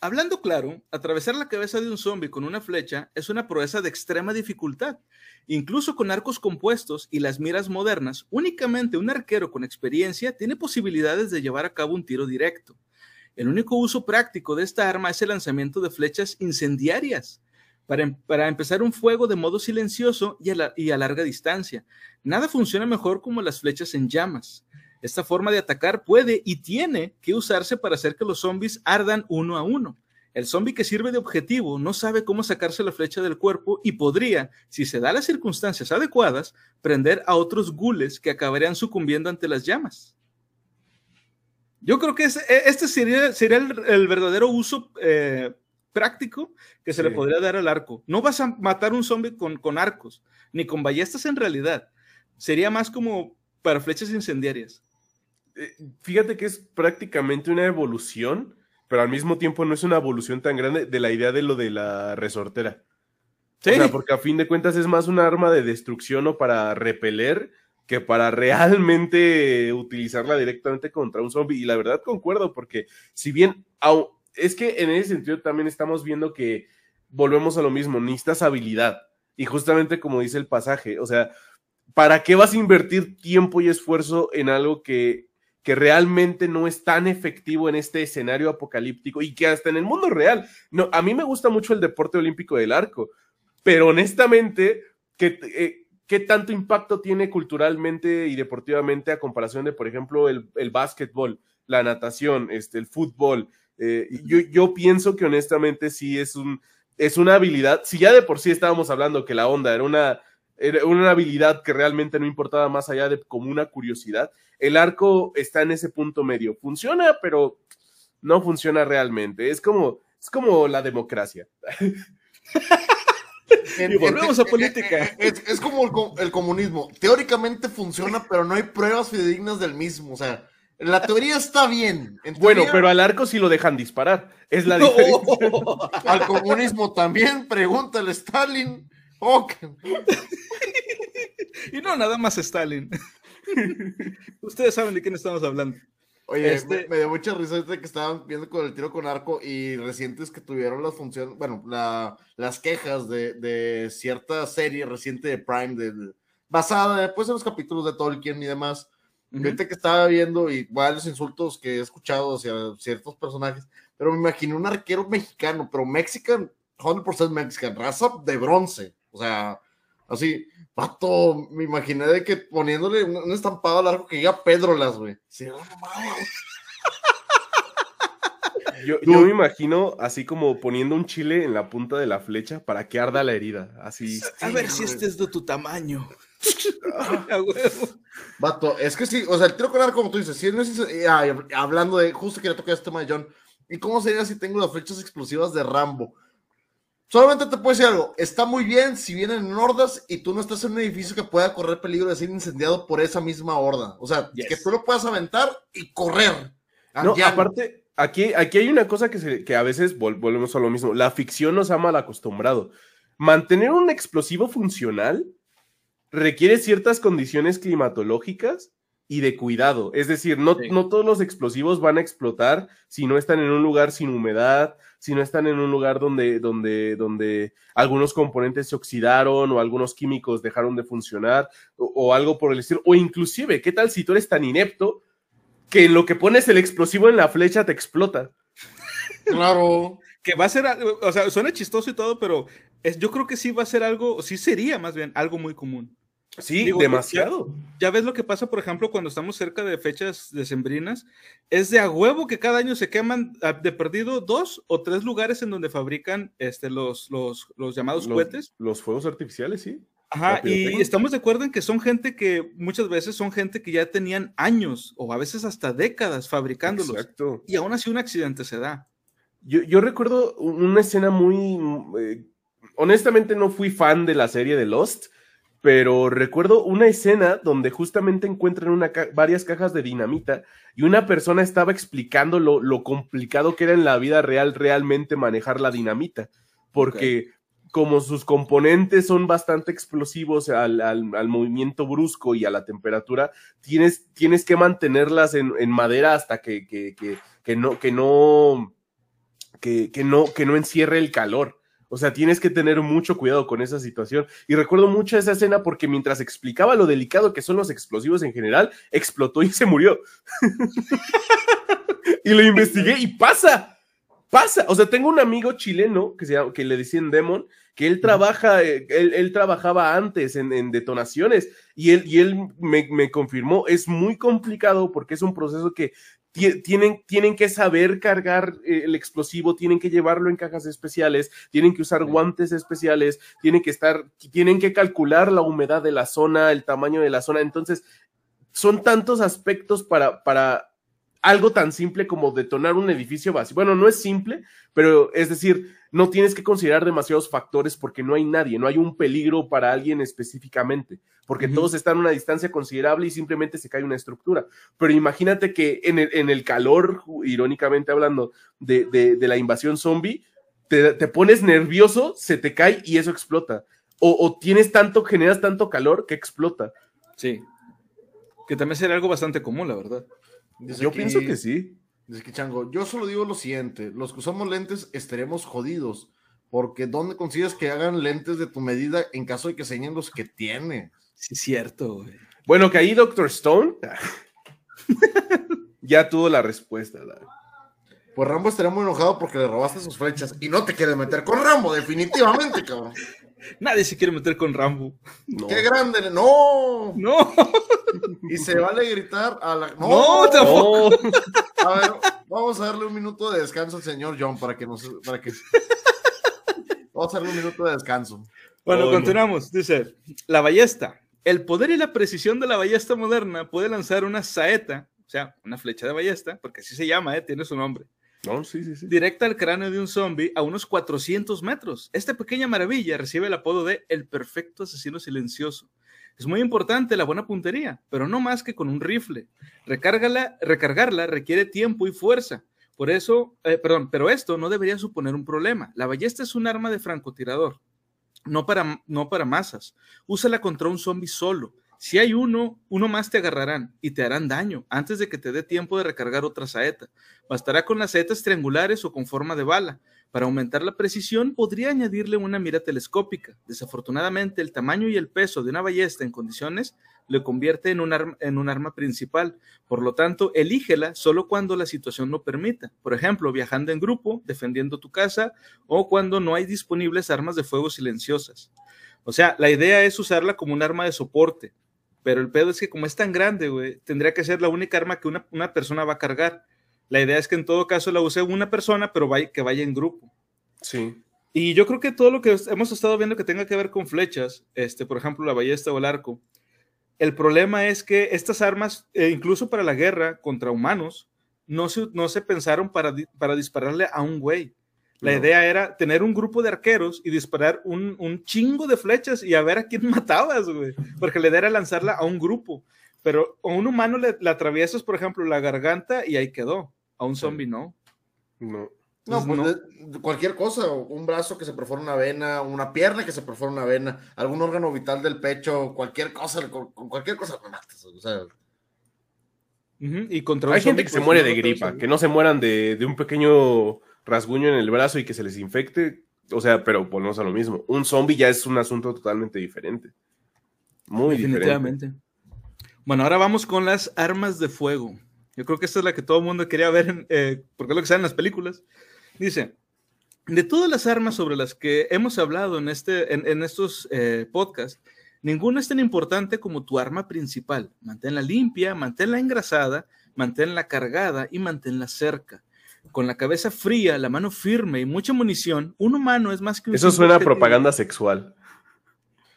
Hablando claro, atravesar la cabeza de un zombie con una flecha es una proeza de extrema dificultad. Incluso con arcos compuestos y las miras modernas, únicamente un arquero con experiencia tiene posibilidades de llevar a cabo un tiro directo. El único uso práctico de esta arma es el lanzamiento de flechas incendiarias para, em, empezar un fuego de modo silencioso y a larga distancia. Nada funciona mejor como las flechas en llamas. Esta forma de atacar puede y tiene que usarse para hacer que los zombies ardan uno a uno. El zombie que sirve de objetivo no sabe cómo sacarse la flecha del cuerpo y podría, si se da las circunstancias adecuadas, prender a otros gules que acabarían sucumbiendo ante las llamas. Yo creo que e, este sería, el, verdadero uso eh, práctico que se le podría dar al arco. No vas a matar un zombie con, con arcos, ni con ballestas en realidad. Sería más como para flechas incendiarias. Eh, fíjate que es prácticamente una evolución, pero al mismo tiempo no es una evolución tan grande de la idea de lo de la resortera. Sí. O sea, porque a fin de cuentas es más un arma de destrucción o para repeler que para realmente utilizarla directamente contra un zombie. Y la verdad concuerdo, porque si bien es que en ese sentido también estamos viendo que volvemos a lo mismo, necesitas habilidad. Y justamente como dice el pasaje, o sea, ¿para qué vas a invertir tiempo y esfuerzo en algo que, que realmente no es tan efectivo en este escenario apocalíptico y que hasta en el mundo real? No, a mí me gusta mucho el deporte olímpico del arco, pero honestamente, ¿qué, eh, ¿qué tanto impacto tiene culturalmente y deportivamente a comparación de, por ejemplo, el, el básquetbol, la natación, este, el fútbol? Eh, yo, yo pienso que honestamente sí es un es una habilidad, si ya de por sí estábamos hablando que la onda era una, era una habilidad que realmente no importaba más allá de como una curiosidad, el arco está en ese punto medio. Funciona, pero no funciona realmente. Es como, es como la democracia. y volvemos a política. Es, como el, el, comunismo. Teóricamente funciona, pero no hay pruebas fidedignas del mismo. O sea, la teoría está bien. bueno, pero al arco sí lo dejan disparar. Es la diferencia. al comunismo también, pregúntale Stalin. y no, nada más Stalin. Ustedes saben de quién estamos hablando. Oye, este... me, dio mucha risa de que estaban viendo con el tiro con arco y recientes que tuvieron las funciones, bueno, las quejas de, cierta serie reciente de Prime, de, basada después en los capítulos de Tolkien y demás Ahorita que estaba viendo y varios insultos que he escuchado hacia ciertos personajes, pero me imaginé un arquero mexicano, pero mexican, 100% mexican, raza de bronce, o sea, así, pato, me imaginé de que poniéndole un, estampado al arco que diga Pedro Las, güey. Yo, yo, me imagino así como poniendo un chile en la punta de la flecha para que arda la herida. Así. A ver si este es de tu tamaño. Vato, es que sí, o sea, el tiro con arco, como tú dices, si no es, eh, hablando de, justo quería tocar este tema de John, ¿y cómo sería si tengo las flechas explosivas de Rambo? Solamente te puedo decir algo, está muy bien si vienen en hordas y tú no estás en un edificio que pueda correr peligro de ser incendiado por esa misma horda. O sea, que tú lo puedas aventar y correr. No, aparte, aquí, aquí hay una cosa que, se, que a veces volvemos a lo mismo, la ficción nos ha mal acostumbrado. Mantener un explosivo funcional requiere ciertas condiciones climatológicas y de cuidado. Es decir, no, no, todos los explosivos van a explotar si no están en un lugar sin humedad, si no están en un lugar donde, donde, donde algunos componentes se oxidaron o algunos químicos dejaron de funcionar o, algo por el estilo. O inclusive, ¿qué tal si tú eres tan inepto que en lo que pones el explosivo en la flecha te explota? Claro. que va a ser, o sea, suena chistoso y todo, pero es, yo creo que sí va a ser algo, sí sería más bien algo muy común. Sí, demasiado. Ya, ves lo que pasa, por ejemplo, cuando estamos cerca de fechas decembrinas, es de a huevo que cada año se queman ah, de perdido dos o tres lugares en donde fabrican este, los, los, los llamados cohetes. Los fuegos artificiales, sí. Ajá, y estamos de acuerdo en que son gente que muchas veces son gente que ya tenían años o a veces hasta décadas fabricándolos. Exacto. Y aún así un accidente se da. Yo, yo recuerdo una escena muy... Eh, honestamente no fui fan de la serie de Lost, pero recuerdo una escena donde justamente encuentran una varias cajas de dinamita y una persona estaba explicando lo, complicado que era en la vida real realmente manejar la dinamita, porque como sus componentes son bastante explosivos al, al, movimiento brusco y a la temperatura, tienes, tienes que mantenerlas en, en madera hasta que, que, que, que, no, que no, que, que no, que no encierre el calor. O sea, tienes que tener mucho cuidado con esa situación. Y recuerdo mucho esa escena porque mientras explicaba lo delicado que son los explosivos en general, explotó y se murió. y lo investigué y pasa, pasa. O sea, tengo un amigo chileno que, se que le decían Demon, que él trabaja, eh, él, trabajaba antes en, detonaciones y él, y él me, me confirmó, es muy complicado porque es un proceso que tienen, tienen que saber cargar eh, el explosivo, tienen que llevarlo en cajas especiales, tienen que usar guantes especiales, tienen que estar, tienen que calcular la humedad de la zona, el tamaño de la zona. Entonces, son tantos aspectos para, para algo tan simple como detonar un edificio básico. Bueno, no es simple, pero es decir, no tienes que considerar demasiados factores porque no hay nadie, no hay un peligro para alguien específicamente, porque todos están a una distancia considerable y simplemente se cae una estructura. Pero imagínate que en el, en el calor, irónicamente hablando, de, de, la invasión zombie, te, te, pones nervioso, se te cae y eso explota. O, o tienes tanto, generas tanto calor que explota. Sí. Que también sería algo bastante común, la verdad. Yo pienso que sí. Dice que Chango, yo solo digo lo siguiente, los que usamos lentes estaremos jodidos, porque ¿dónde consigues que hagan lentes de tu medida en caso de que señen los que tiene? Sí, cierto, güey. Bueno, que ahí Doctor Stone ya tuvo la respuesta. Pues Rambo estaría muy enojado porque le robaste sus flechas y no te quiere meter con Rambo, definitivamente, cabrón. Nadie se quiere meter con Rambo. ¡Qué grande! ¡No! ¡No! Y se vale gritar a la. ¡No! ¡No! A ver, vamos a darle un minuto de descanso al señor John para que nos. Para que... Vamos a darle un minuto de descanso. Bueno, continuamos. Dice: La ballesta. El poder y la precisión de la ballesta moderna puede lanzar una saeta, o sea, una flecha de ballesta, porque así se llama, ¿eh? tiene su nombre Directa al cráneo de un zombie a unos 400 metros. Esta pequeña maravilla recibe el apodo de el perfecto asesino silencioso. Es muy importante la buena puntería, pero no más que con un rifle. Recárgala, recargarla requiere tiempo y fuerza. Por eso, eh, perdón, pero esto no debería suponer un problema. La ballesta es un arma de francotirador, no para, no para masas. Úsala contra un zombie solo. Si hay uno, uno más te agarrarán y te harán daño antes de que te dé tiempo de recargar otra saeta. Bastará con las saetas triangulares o con forma de bala. Para aumentar la precisión, podría añadirle una mira telescópica. Desafortunadamente, el tamaño y el peso de una ballesta en condiciones le convierte en un, arma, en un arma principal. Por lo tanto, elígela solo cuando la situación lo permita. Por ejemplo, viajando en grupo, defendiendo tu casa o cuando no hay disponibles armas de fuego silenciosas. O sea, la idea es usarla como un arma de soporte, pero el pedo es que como es tan grande, güey, tendría que ser la única arma que una, persona va a cargar. La idea es que en todo caso la use una persona, pero vaya, que vaya en grupo. Sí. Y yo creo que todo lo que hemos estado viendo que tenga que ver con flechas, este, por ejemplo, la ballesta o el arco, el problema es que estas armas, eh, incluso para la guerra contra humanos, no se, no se pensaron para, para dispararle a un güey. La idea era tener un grupo de arqueros y disparar un, un, chingo de flechas y a ver a quién matabas, güey. Porque la idea era lanzarla a un grupo. Pero a un humano le, atraviesas, por ejemplo, la garganta y ahí quedó. A un zombie no. No. No, pues cualquier cosa, un brazo que se perfora una vena, una pierna que se perfora una vena, algún órgano vital del pecho, cualquier cosa, con, cualquier cosa me matas. O sea, y contra Hay gente que se pues, muere de gripa, que no se mueran de, de un pequeño rasguño en el brazo y que se les infecte, o sea, pero volvemos a lo mismo. Un zombie ya es un asunto totalmente diferente. Muy Definitivamente. Bueno, ahora vamos con las armas de fuego. Yo creo que esta es la que todo el mundo quería ver, eh, porque es lo que sale en las películas. Dice, de todas las armas sobre las que hemos hablado en, este, en, estos eh, podcasts, ninguna es tan importante como tu arma principal. Manténla limpia, manténla engrasada, manténla cargada y manténla cerca con la cabeza fría, la mano firme y mucha munición, un humano es más que un... Eso suena a propaganda sexual.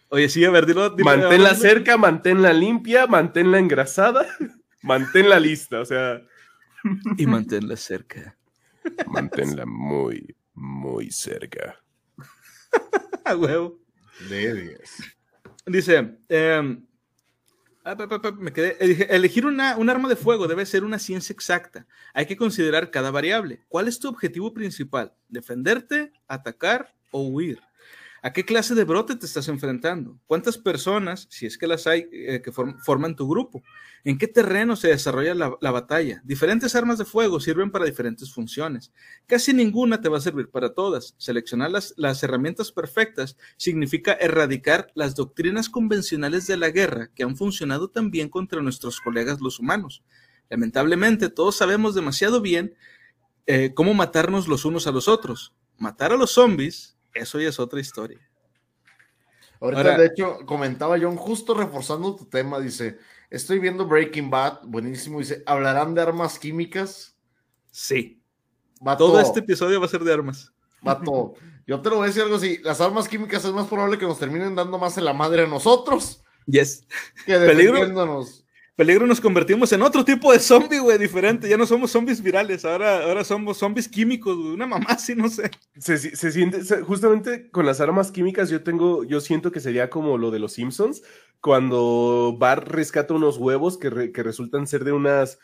Oye, sí, a ver, dilo. manténla cerca, manténla limpia, manténla engrasada, manténla lista, o sea... Y manténla cerca. Manténla muy, muy cerca. a huevo. De 10. Dice, eh, Ah, me quedé. Elegir una, un arma de fuego debe ser una ciencia exacta. Hay que considerar cada variable. ¿Cuál es tu objetivo principal? ¿Defenderte, atacar o huir? ¿A qué clase de brote te estás enfrentando? ¿Cuántas personas, si es que las hay, eh, que forman tu grupo? ¿En qué terreno se desarrolla la, la, batalla? Diferentes armas de fuego sirven para diferentes funciones. Casi ninguna te va a servir para todas. Seleccionar las, las herramientas perfectas significa erradicar las doctrinas convencionales de la guerra que han funcionado tan bien contra nuestros colegas los humanos. Lamentablemente, todos sabemos demasiado bien eh, cómo matarnos los unos a los otros. Matar a los zombies eso ya es otra historia. Ahorita, de hecho, comentaba John, justo reforzando tu tema, dice, estoy viendo Breaking Bad, buenísimo, dice, ¿hablarán de armas químicas? Sí. Todo este episodio va a ser de armas. todo. Yo te lo voy a decir algo así, las armas químicas es más probable que nos terminen dando más en la madre a nosotros. Yes. Que defendiéndonos. peligro nos convertimos en otro tipo de zombie, güey, diferente. Ya no somos zombies virales, ahora, ahora somos zombies químicos, güey. Una mamá así, no sé. Se, se siente, justamente con las armas químicas, yo tengo, yo siento que sería como lo de los Simpsons, cuando Bart rescata unos huevos que, que resultan ser de unas,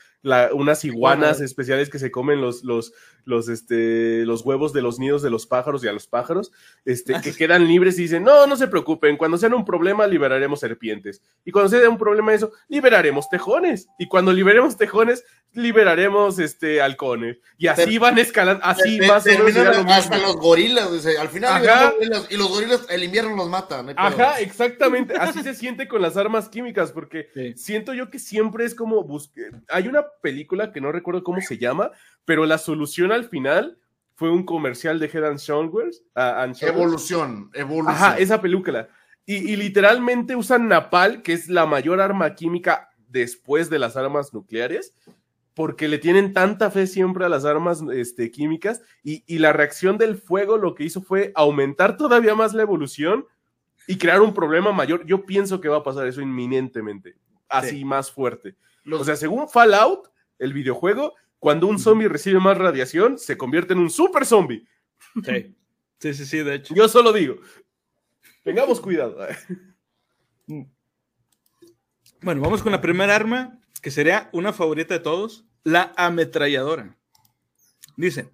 unas iguanas especiales que se comen los, los, los, este, los huevos de los nidos de los pájaros y a los pájaros, este, que quedan libres y dicen, no, no se preocupen, cuando sean un problema liberaremos serpientes. Y cuando sea un problema eso, liberaremos tejones. Y cuando liberemos tejones, liberaremos este halcones. Y así van escalando, así más o menos. Hasta los gorilas, al final y los gorilas el invierno los matan. Ajá, exactamente. Así se siente con las armas químicas, porque siento yo que siempre es como hay una película que no recuerdo cómo se llama, pero la solución al final fue un comercial de Head and Shoulders. evolución, evolución. Ajá, esa película. Y, y, literalmente usan napal, que es la mayor arma química después de las armas nucleares, porque le tienen tanta fe siempre a las armas este, químicas y, la reacción del fuego lo que hizo fue aumentar todavía más la evolución y crear un problema mayor. Yo pienso que va a pasar eso inminentemente, así más fuerte. O sea, según Fallout, el videojuego, cuando un zombie recibe más radiación, se convierte en un super zombie. Sí, sí, sí, sí de hecho. Yo solo digo, tengamos cuidado. Bueno, vamos con la primera arma que sería una favorita de todos, la ametralladora. Dice,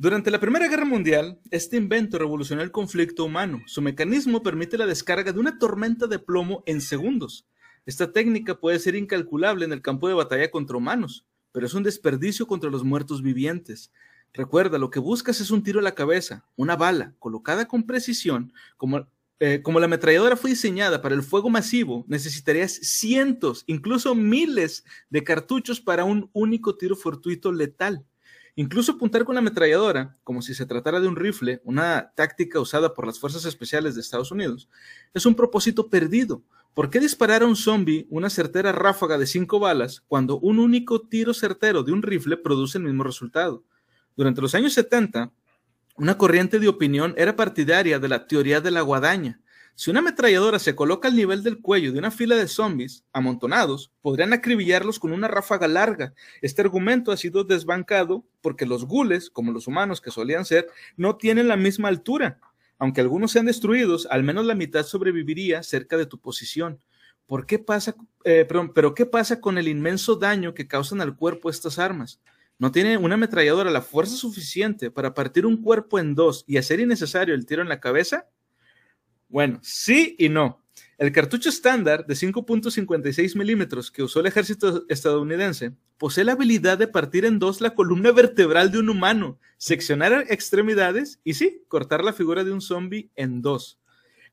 durante la Primera Guerra Mundial, este invento revolucionó el conflicto humano. Su mecanismo permite la descarga de una tormenta de plomo en segundos. Esta técnica puede ser incalculable en el campo de batalla contra humanos, pero es un desperdicio contra los muertos vivientes. Recuerda, lo que buscas es un tiro a la cabeza, una bala colocada con precisión, como eh, la ametralladora fue diseñada para el fuego masivo, necesitarías cientos, incluso miles de cartuchos para un único tiro fortuito letal. Incluso apuntar con la ametralladora, como si se tratara de un rifle, una táctica usada por las fuerzas especiales de Estados Unidos, es un propósito perdido. ¿Por qué disparar a un zombie una certera ráfaga de cinco balas cuando un único tiro certero de un rifle produce el mismo resultado? Durante los años 70, una corriente de opinión era partidaria de la teoría de la guadaña. Si una ametralladora se coloca al nivel del cuello de una fila de zombies amontonados, podrían acribillarlos con una ráfaga larga. Este argumento ha sido desbancado porque los gules, como los humanos que solían ser, no tienen la misma altura. Aunque algunos sean destruidos, al menos la mitad sobreviviría cerca de tu posición. ¿Por qué pasa, eh, pero qué pasa con el inmenso daño que causan al cuerpo estas armas? no tiene una ametralladora la fuerza suficiente para partir un cuerpo en dos y hacer innecesario el tiro en la cabeza? Bueno, sí y no. El cartucho estándar de 5.56 milímetros que usó el ejército estadounidense posee la habilidad de partir en dos la columna vertebral de un humano, seccionar extremidades y sí, cortar la figura de un zombie en dos.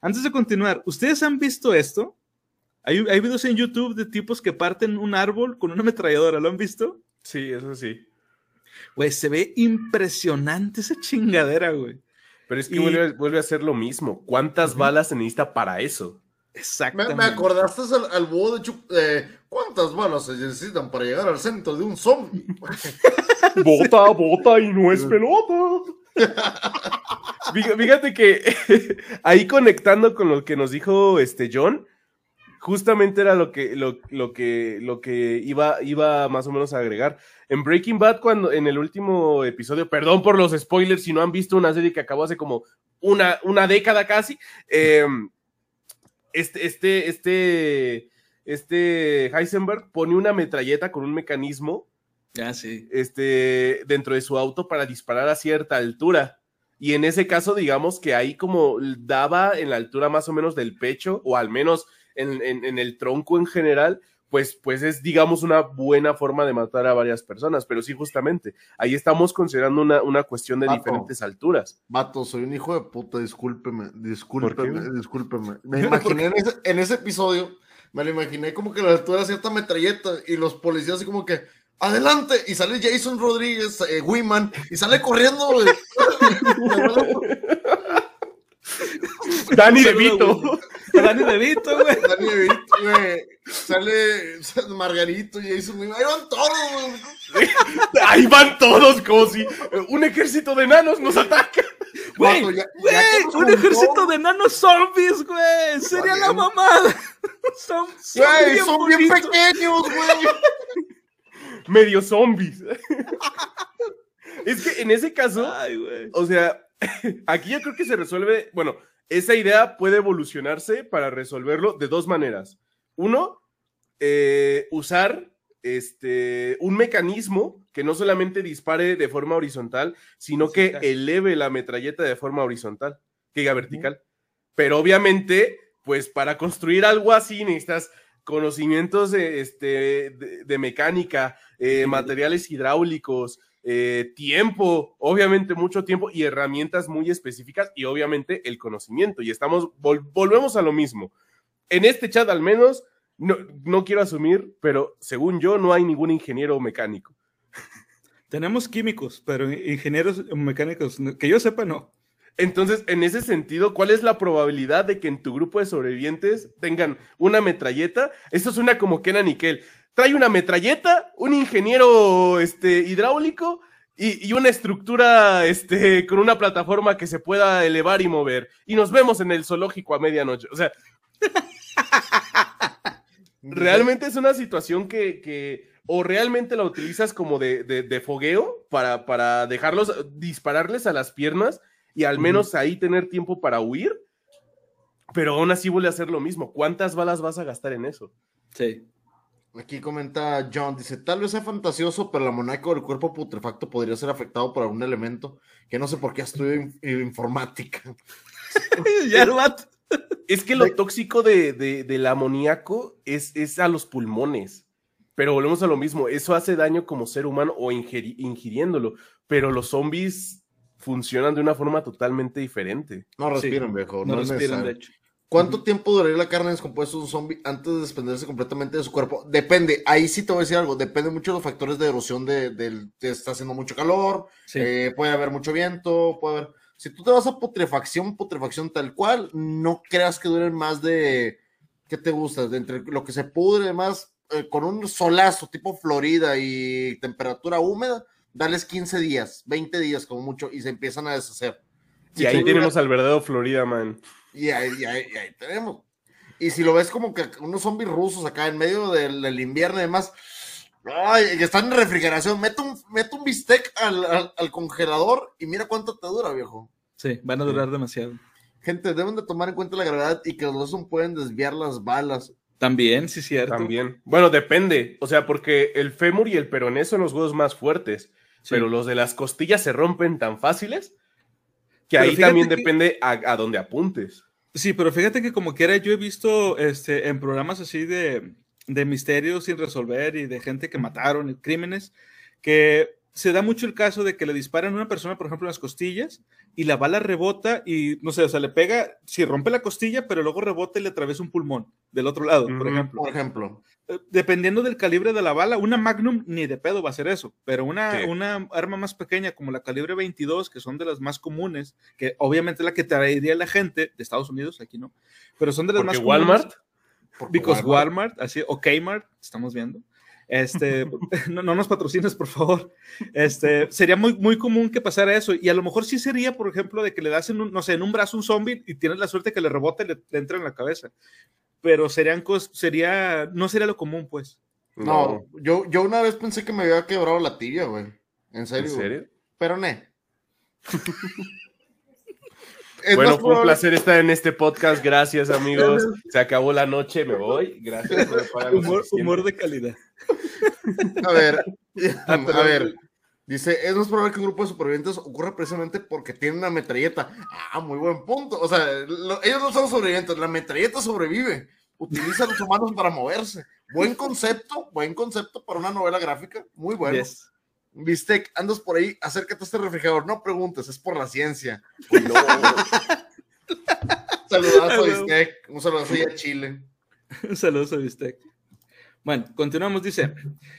Antes de continuar, ¿ustedes han visto esto? Hay, hay videos en YouTube de tipos que parten un árbol con una ametralladora, ¿lo han visto? Sí, eso sí. Güey, se ve impresionante esa chingadera, güey. Pero es que vuelve, a ser lo mismo. ¿Cuántas balas se necesita para eso? Exactamente. Me, acordaste al, búho de ¿Cuántas balas se necesitan para llegar al centro de un zombie? bota, bota y no es pelota. Fíjate que ahí conectando con lo que nos dijo este John, justamente era lo que, lo, lo que, lo que iba, iba más o menos a agregar. En Breaking Bad, cuando en el último episodio, perdón por los spoilers si no han visto una serie que acabó hace como una, una década casi, em, este, este, este, este Heisenberg pone una metralleta con un mecanismo ah, sí. este, dentro de su auto para disparar a cierta altura. Y en ese caso, digamos que ahí como daba en la altura más o menos del pecho, o al menos en, en el tronco en general, pues, pues es, digamos, una buena forma de matar a varias personas. Pero sí, justamente, ahí estamos considerando una, cuestión de diferentes alturas. Vato, soy un hijo de puta, discúlpeme, discúlpeme, discúlpeme. Me imaginé en ese, episodio, me lo imaginé como que la altura de cierta metralleta y los policías así como que, adelante, y sale Jason Rodríguez, eh, Wiman, y sale corriendo, Dani DeVito. Dani DeVito, güey. Dani DeVito, güey. Sale, Margarito y Jason Ahí van todos, güey. Ahí van todos, como si un ejército de enanos nos ataca. Güey, güey, un ejército de nanos zombies, güey. Sería la mamada. son, son, bien, son bien pequeños, güey. Medio zombies. es que en ese caso, o sea, aquí yo creo que se resuelve, bueno, esa idea puede evolucionarse para resolverlo de dos maneras. Uno, eh, usar este, un mecanismo que no solamente dispare de forma horizontal, sino que eleve la metralleta de forma horizontal, que diga vertical. Pero obviamente, pues para construir algo así necesitas conocimientos de, este, de, mecánica, eh, materiales hidráulicos, eh, tiempo, obviamente mucho tiempo y herramientas muy específicas y obviamente el conocimiento. Y estamos, volvemos a lo mismo. En este chat al menos no, no quiero asumir, pero según yo no hay ningún ingeniero mecánico. Tenemos químicos, pero ingenieros mecánicos, que yo sepa, no. Entonces, en ese sentido, ¿cuál es la probabilidad de que en tu grupo de sobrevivientes tengan una metralleta? Esto suena como Kenan Nickel. Trae una metralleta, un ingeniero este, hidráulico y, y, una estructura este, con una plataforma que se pueda elevar y mover. Y nos vemos en el zoológico a medianoche. O sea, realmente es una situación que, o realmente la utilizas como de, fogueo para, para, dejarlos, dispararles a las piernas y al menos ahí tener tiempo para huir, pero aún así vuelve a hacer lo mismo. ¿Cuántas balas vas a gastar en eso? Sí. Aquí comenta John, dice, tal vez sea fantasioso, pero la monaco del cuerpo putrefacto podría ser afectado por algún elemento que no sé por qué estudio informática. ya, es que lo tóxico de, del amoníaco es, es, a los pulmones. Pero volvemos a lo mismo, eso hace daño como ser humano o ingiriéndolo, pero los zombies funcionan de una forma totalmente diferente. No respiran, viejo. No, respiran, de hecho. ¿Cuánto tiempo duraría la carne descompuesta de un zombie antes de desprenderse completamente de su cuerpo? Depende, ahí sí te voy a decir algo, depende mucho de los factores de erosión de, de, está haciendo mucho calor, eh, puede haber mucho viento, puede haber si tú te vas a putrefacción, putrefacción tal cual, no creas que duren más de, ¿qué te gusta? De entre lo que se pudre, más eh, con un solazo tipo Florida y temperatura húmeda, dales 15 días, 20 días como mucho y se empiezan a deshacer. Y ahí tenemos al verdadero Florida, man. Y ahí, y ahí, tenemos. Y si lo ves como que unos zombies rusos acá en medio del, invierno y demás, Ay, están en refrigeración. Mete un, un bistec al, al, congelador y mira cuánto te dura, viejo. Sí, van a durar demasiado. Gente, deben de tomar en cuenta la gravedad y que los dos pueden desviar las balas. También, sí, cierto. También. Bueno, depende. O sea, porque el fémur y el peroné son los huesos más fuertes, pero los de las costillas se rompen tan fáciles que ahí también depende a, a dónde apuntes. Sí, pero fíjate que como quiera, yo he visto este, en programas así de, de misterios sin resolver y de gente que mataron y crímenes, que se da mucho el caso de que le disparan a una persona, por ejemplo, en las costillas, y la bala rebota y, no sé, o sea, le pega, si rompe la costilla, pero luego rebota y le atraviesa un pulmón del otro lado, por ejemplo. Por ejemplo. Eh, dependiendo del calibre de la bala, una Magnum ni de pedo va a ser eso, pero una, una arma más pequeña como la calibre 22, que son de las más comunes, que obviamente es la que traería la gente de Estados Unidos, aquí no, pero son de las más Walmart? comunes. Because Walmart, así, o Kmart, estamos viendo. Este, no, nos patrocines, por favor. Este, sería muy, muy común que pasara eso. Y a lo mejor sí sería, por ejemplo, de que le das en un, no sé, en un brazo un zombie y tienes la suerte que le rebote y le, entra en la cabeza. Pero serían sería, no sería lo común, pues. No, yo, yo una vez pensé que me había quebrado la tibia, güey. En serio. ¿En serio? Pero no. bueno, fue un placer estar en este podcast. Gracias, amigos. Se acabó la noche, me voy. Gracias. humor, de calidad. A ver, a, ver. Dice, es más probable que un grupo de supervivientes ocurra precisamente porque tienen una metralleta. Ah, muy buen punto. O sea, ellos no son sobrevivientes, la metralleta sobrevive. Utiliza a los humanos para moverse. Buen concepto, buen concepto para una novela gráfica. Muy bueno. Bistec, andas por ahí, acércate a este refrigerador. No preguntes, es por la ciencia. Saludazo a Bistec. Un saludazo a Chile. Un saludo a Bistec. Bueno, continuamos, dice.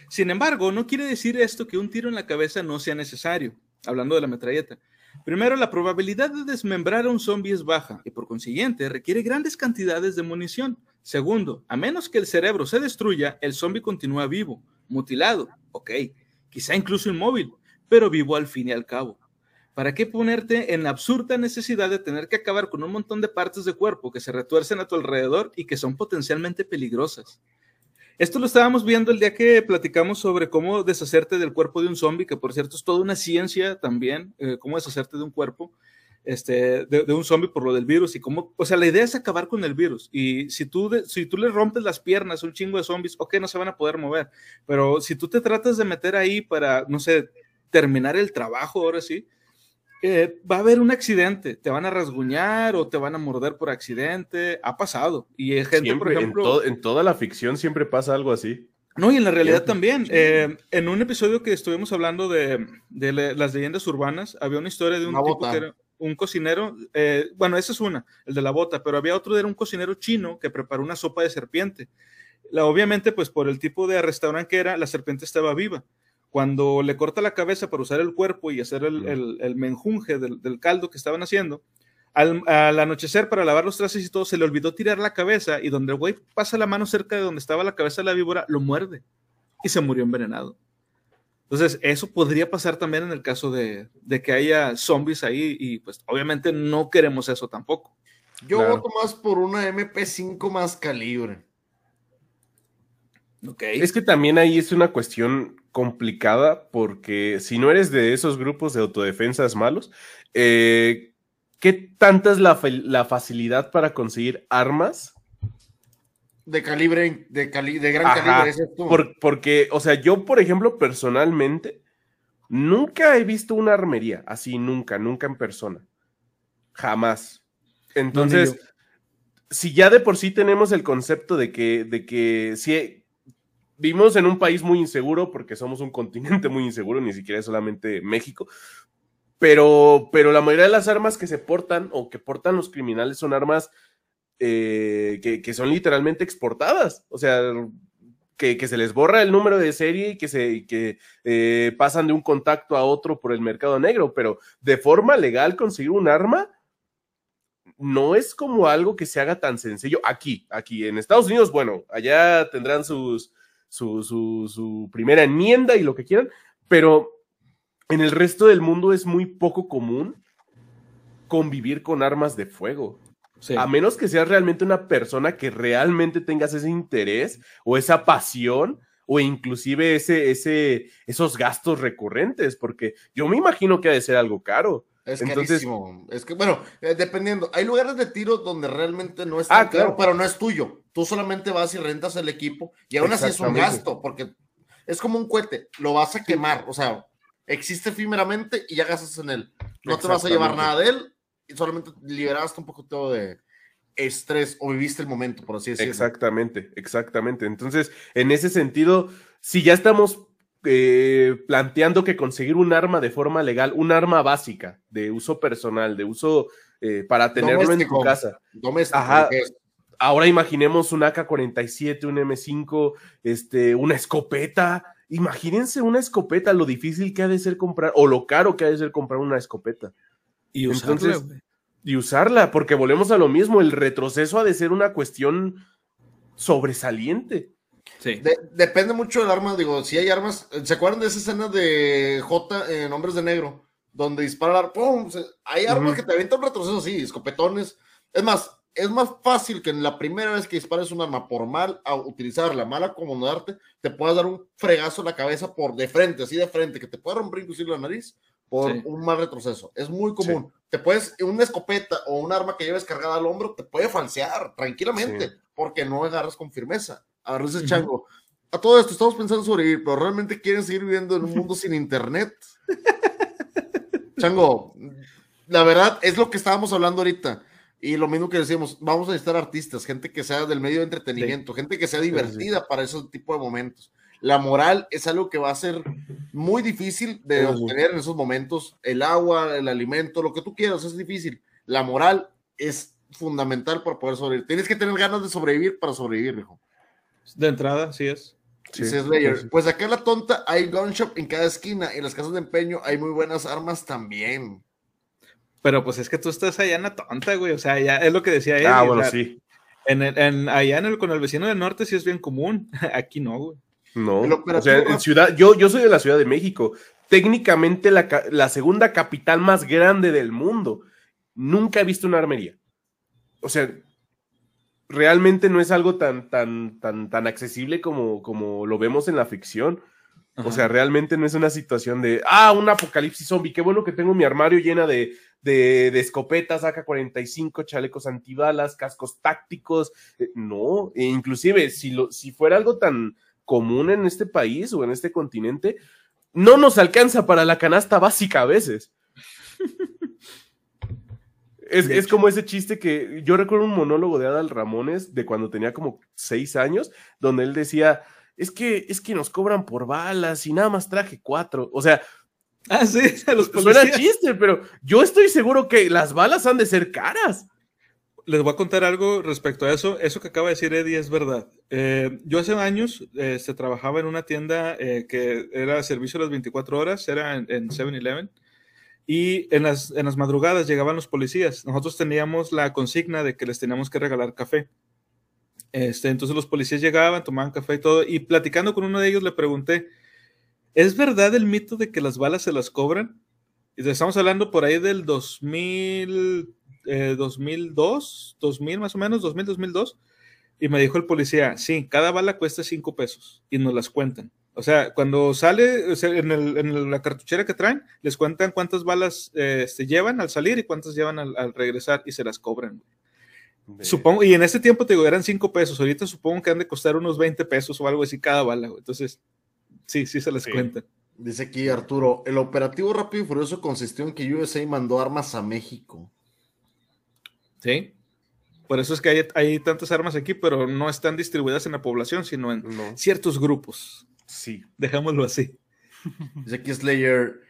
Sin embargo, no quiere decir esto que un tiro en la cabeza no sea necesario, hablando de la metralleta. Primero, la probabilidad de desmembrar a un zombie es baja y por consiguiente requiere grandes cantidades de munición. Segundo, a menos que el cerebro se destruya, el zombie continúa vivo, mutilado, ok, quizá incluso inmóvil, pero vivo al fin y al cabo. ¿Para qué ponerte en la absurda necesidad de tener que acabar con un montón de partes de cuerpo que se retuercen a tu alrededor y que son potencialmente peligrosas? Esto lo estábamos viendo el día que platicamos sobre cómo deshacerte del cuerpo de un zombie, que por cierto es toda una ciencia también, eh, cómo deshacerte de un cuerpo, este, de, un zombie por lo del virus y cómo, o sea, la idea es acabar con el virus. Y si tú, si tú le rompes las piernas a un chingo de zombies, ok, no se van a poder mover, pero si tú te tratas de meter ahí para, no sé, terminar el trabajo, ahora sí, eh, va a haber un accidente, te van a rasguñar o te van a morder por accidente, ha pasado. Y hay gente, por ejemplo... En, toda la ficción siempre pasa algo así. No, y en la realidad también. Eh, en un episodio que estuvimos hablando de, las leyendas urbanas, había una historia de un tipo que era un cocinero, eh, bueno, esa es una, el de la bota, pero había otro, era un cocinero chino que preparó una sopa de serpiente. La, obviamente, pues por el tipo de restaurante que era, la serpiente estaba viva. Cuando le corta la cabeza para usar el cuerpo y hacer el, menjunje del, caldo que estaban haciendo, al, anochecer para lavar los trastes y todo, se le olvidó tirar la cabeza y donde el güey pasa la mano cerca de donde estaba la cabeza de la víbora, lo muerde y se murió envenenado. Entonces, eso podría pasar también en el caso de, que haya zombies ahí y pues obviamente no queremos eso tampoco. Yo voto más por una MP5 más calibre. Es que también ahí es una cuestión complicada porque si no eres de esos grupos de autodefensas malos, eh, ¿qué tanta es la, facilidad para conseguir armas? De calibre, de, de gran calibre, porque, o sea, yo, por ejemplo, personalmente, nunca he visto una armería, así, nunca, nunca en persona. Jamás. Entonces, si ya de por sí tenemos el concepto de que, de que si vivimos en un país muy inseguro porque somos un continente muy inseguro, ni siquiera es solamente México. Pero, pero la mayoría de las armas que se portan o que portan los criminales son armas eh, que, son literalmente exportadas. O sea, que, se les borra el número de serie y que se que, eh, pasan de un contacto a otro por el mercado negro. Pero de forma legal conseguir un arma no es como algo que se haga tan sencillo aquí, aquí en Estados Unidos, bueno, allá tendrán su, su, primera enmienda y lo que quieran, pero en el resto del mundo es muy poco común convivir con armas de fuego. A menos que seas realmente una persona que realmente tengas ese interés o esa pasión o inclusive ese, ese, esos gastos recurrentes, porque yo me imagino que ha de ser algo caro. Es carísimo. Es que, bueno, eh, dependiendo. Hay lugares de tiro donde realmente no es tan ah, claro. pero no es tuyo. Tú solamente vas y rentas el equipo y aún así es un gasto, porque es como un cohete, lo vas a quemar. O sea, existe efímeramente y ya gastas en él. No te vas a llevar nada de él solamente liberaste un poco de estrés o viviste el momento, por así decirlo. Exactamente, exactamente. Entonces, en ese sentido, si ya estamos eh, planteando que conseguir un arma de forma legal, un arma básica de uso personal, de uso eh, para tenerlo en tu casa. Ahora imaginemos un AK-47, un M5, este, una escopeta. Imagínense una escopeta, lo difícil que ha de ser comprar, o lo caro que ha de ser comprar una escopeta. Y usarla, y usarla, porque volvemos a lo mismo, el retroceso ha de ser una cuestión sobresaliente depende mucho del arma, digo, si hay armas, ¿se acuerdan de esa escena de J en Hombres de Negro? Donde dispara, ¡pum! hay armas que te avientan retroceso, sí, escopetones. Es más, es más fácil que en la primera vez que dispares un arma por mal a utilizarla, mal acomodarte, te puedas dar un fregazo en la cabeza por de frente, así de frente, que te pueda romper inclusive la nariz por un mal retroceso. Es muy común. Te puedes, una escopeta o un arma que lleves cargada al hombro, te puede falsear tranquilamente, porque no agarras con firmeza. A dice Chango, a todo esto estamos pensando sobrevivir, pero realmente quieren seguir viviendo en un mundo sin internet. Chango, la verdad es lo que estábamos hablando ahorita. Y lo mismo que decíamos, vamos a necesitar artistas, gente que sea del medio de entretenimiento, gente que sea divertida para ese tipo de momentos. La moral es algo que va a ser muy difícil de obtener en esos momentos. El agua, el alimento, lo que tú quieras, es difícil. La moral es fundamental para poder sobrevivir. Tienes que tener ganas de sobrevivir para sobrevivir, hijo. De entrada, sí es. Pues acá en la tonta hay gun shop en cada esquina y en las casas de empeño hay muy buenas armas también. Pero pues es que tú estás allá en la tonta, güey. O sea, ya es lo que decía él. Ah, bueno, sí. En, en, allá en el, con el vecino del norte sí es bien común. Aquí no, güey. No, o sea, en ciudad, yo, yo soy de la Ciudad de México técnicamente la, la, segunda capital más grande del mundo. Nunca he visto una armería. O sea, realmente no es algo tan, tan, tan, tan accesible como, como lo vemos en la ficción. O sea, realmente no es una situación de, ah, un apocalipsis zombie, qué bueno que tengo mi armario llena de, de, de escopetas, AK-45, chalecos antibalas, cascos tácticos. Eh, no, e inclusive si, lo, si fuera algo tan común en este país o en este continente, no nos alcanza para la canasta básica a veces. es, es, como ese chiste que yo recuerdo un monólogo de Adal Ramones de cuando tenía como seis años, donde él decía, es que, es que nos cobran por balas y nada más traje cuatro. O sea, ah, sí, a los suena chiste, pero yo estoy seguro que las balas han de ser caras. Les voy a contar algo respecto a eso. Eso que acaba de decir Eddie es verdad. Eh, yo hace años eh, se trabajaba en una tienda eh, que era servicio a las 24 horas, era en, en 7-Eleven. Y en las, en las madrugadas llegaban los policías. Nosotros teníamos la consigna de que les teníamos que regalar café. Este, entonces los policías llegaban, tomaban café y todo, y platicando con uno de ellos le pregunté, ¿es verdad el mito de que las balas se las cobran? Y estamos hablando por ahí del 2000, eh, 2002, 2000 más o menos, 2000, 2002. Y me dijo el policía, sí, cada bala cuesta cinco pesos y nos las cuentan. O sea, cuando sale o sea, en, el, en, la cartuchera que traen, les cuentan cuántas balas eh, se llevan al salir y cuántas llevan al, al regresar y se las cobran. Supongo, y en ese tiempo te digo, eran 5 pesos, ahorita supongo que han de costar unos 20 pesos o algo así cada bala, entonces sí, sí se les sí. cuenta. Dice aquí Arturo, el operativo rápido y furioso consistió en que USA mandó armas a México. Sí, por eso es que hay, hay tantas armas aquí, pero no están distribuidas en la población, sino en no. ciertos grupos. Sí. Dejámoslo así. Dice aquí Slayer,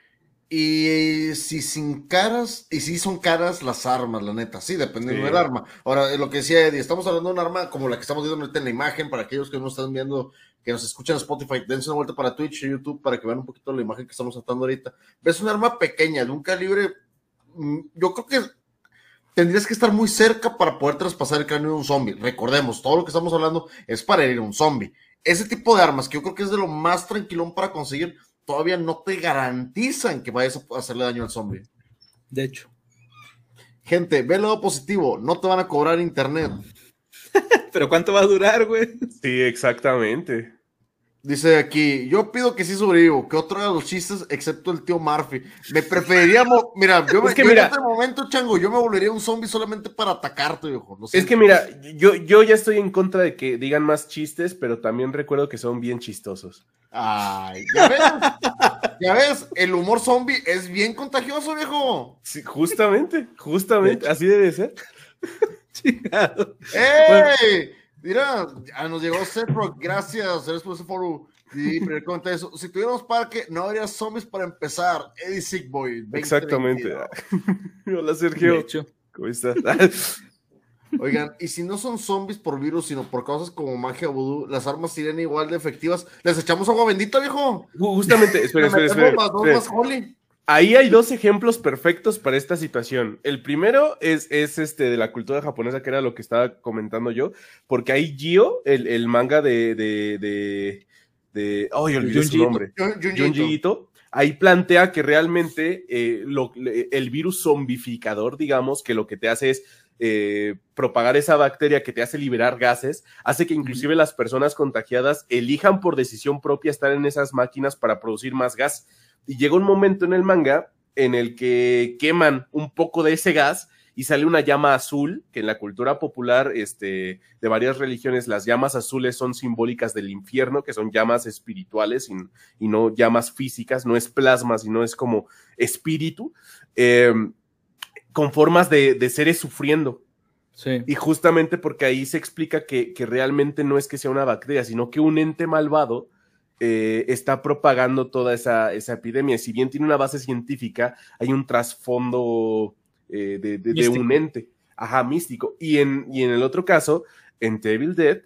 y si sin caras, y si son caras las armas, la neta, sí, dependiendo sí. del arma. Ahora, lo que decía Eddie, estamos hablando de un arma como la que estamos viendo ahorita en la imagen, para aquellos que no están viendo, que nos escuchan en Spotify, dense una vuelta para Twitch y YouTube para que vean un poquito la imagen que estamos tratando ahorita. Ves un arma pequeña, de un calibre, mm, yo creo que tendrías que estar muy cerca para poder traspasar el cráneo de un zombie. Recordemos, todo lo que estamos hablando es para herir a un zombie. Ese tipo de armas, que yo creo que es de lo más tranquilón para conseguir, todavía no te garantizan que vayas a hacerle daño al zombie. De hecho. Gente, ve el lado positivo, no te van a cobrar internet. Pero ¿cuánto va a durar, güey? Sí, exactamente. Dice aquí, yo pido que sí sobrevivo, que otro haga los chistes, excepto el tío Murphy. Me preferiría, mira, yo, me, es que yo mira, en este momento, chango, yo me volvería un zombie solamente para atacarte, viejo. No sé. Es que mira, yo, yo ya estoy en contra de que digan más chistes, pero también recuerdo que son bien chistosos. Ay, ya ves, ya ves, el humor zombie es bien contagioso, viejo. Sí, justamente, justamente, así debe ser. Chingado. ¡Ey! Mira, ya nos llegó Cedrock, gracias, eres por ese foro. Y primer comentario, si tuviéramos parque, no habría zombies para empezar. Eddie Sickboy. Exactamente. Hola, Sergio. ¿Cómo estás? Oigan, y si no son zombies por virus, sino por causas como magia vudú, las armas serían igual de efectivas. ¿Les echamos agua bendita, viejo? Justamente, espera, espera, espera. Más, espera. Más Ahí hay dos ejemplos perfectos para esta situación. El primero es, es, este de la cultura japonesa, que era lo que estaba comentando yo, porque ahí Gio, el, el manga de, de, de, de oh, yo olvidé su nombre, Junji Ito, ahí plantea que realmente eh, lo, el virus zombificador, digamos, que lo que te hace es eh, propagar esa bacteria que te hace liberar gases, hace que inclusive las personas contagiadas elijan por decisión propia estar en esas máquinas para producir más gas y llega un momento en el manga en el que queman un poco de ese gas y sale una llama azul, que en la cultura popular este, de varias religiones las llamas azules son simbólicas del infierno, que son llamas espirituales y, y no llamas físicas, no es plasma, sino es como espíritu, eh, con formas de, de seres sufriendo. Sí. Y justamente porque ahí se explica que, que realmente no es que sea una bacteria, sino que un ente malvado eh, está propagando toda esa, esa, epidemia. Si bien tiene una base científica, hay un trasfondo eh, de, de, de, un ente, ajá, místico. Y en, y en el otro caso, en Devil Dead,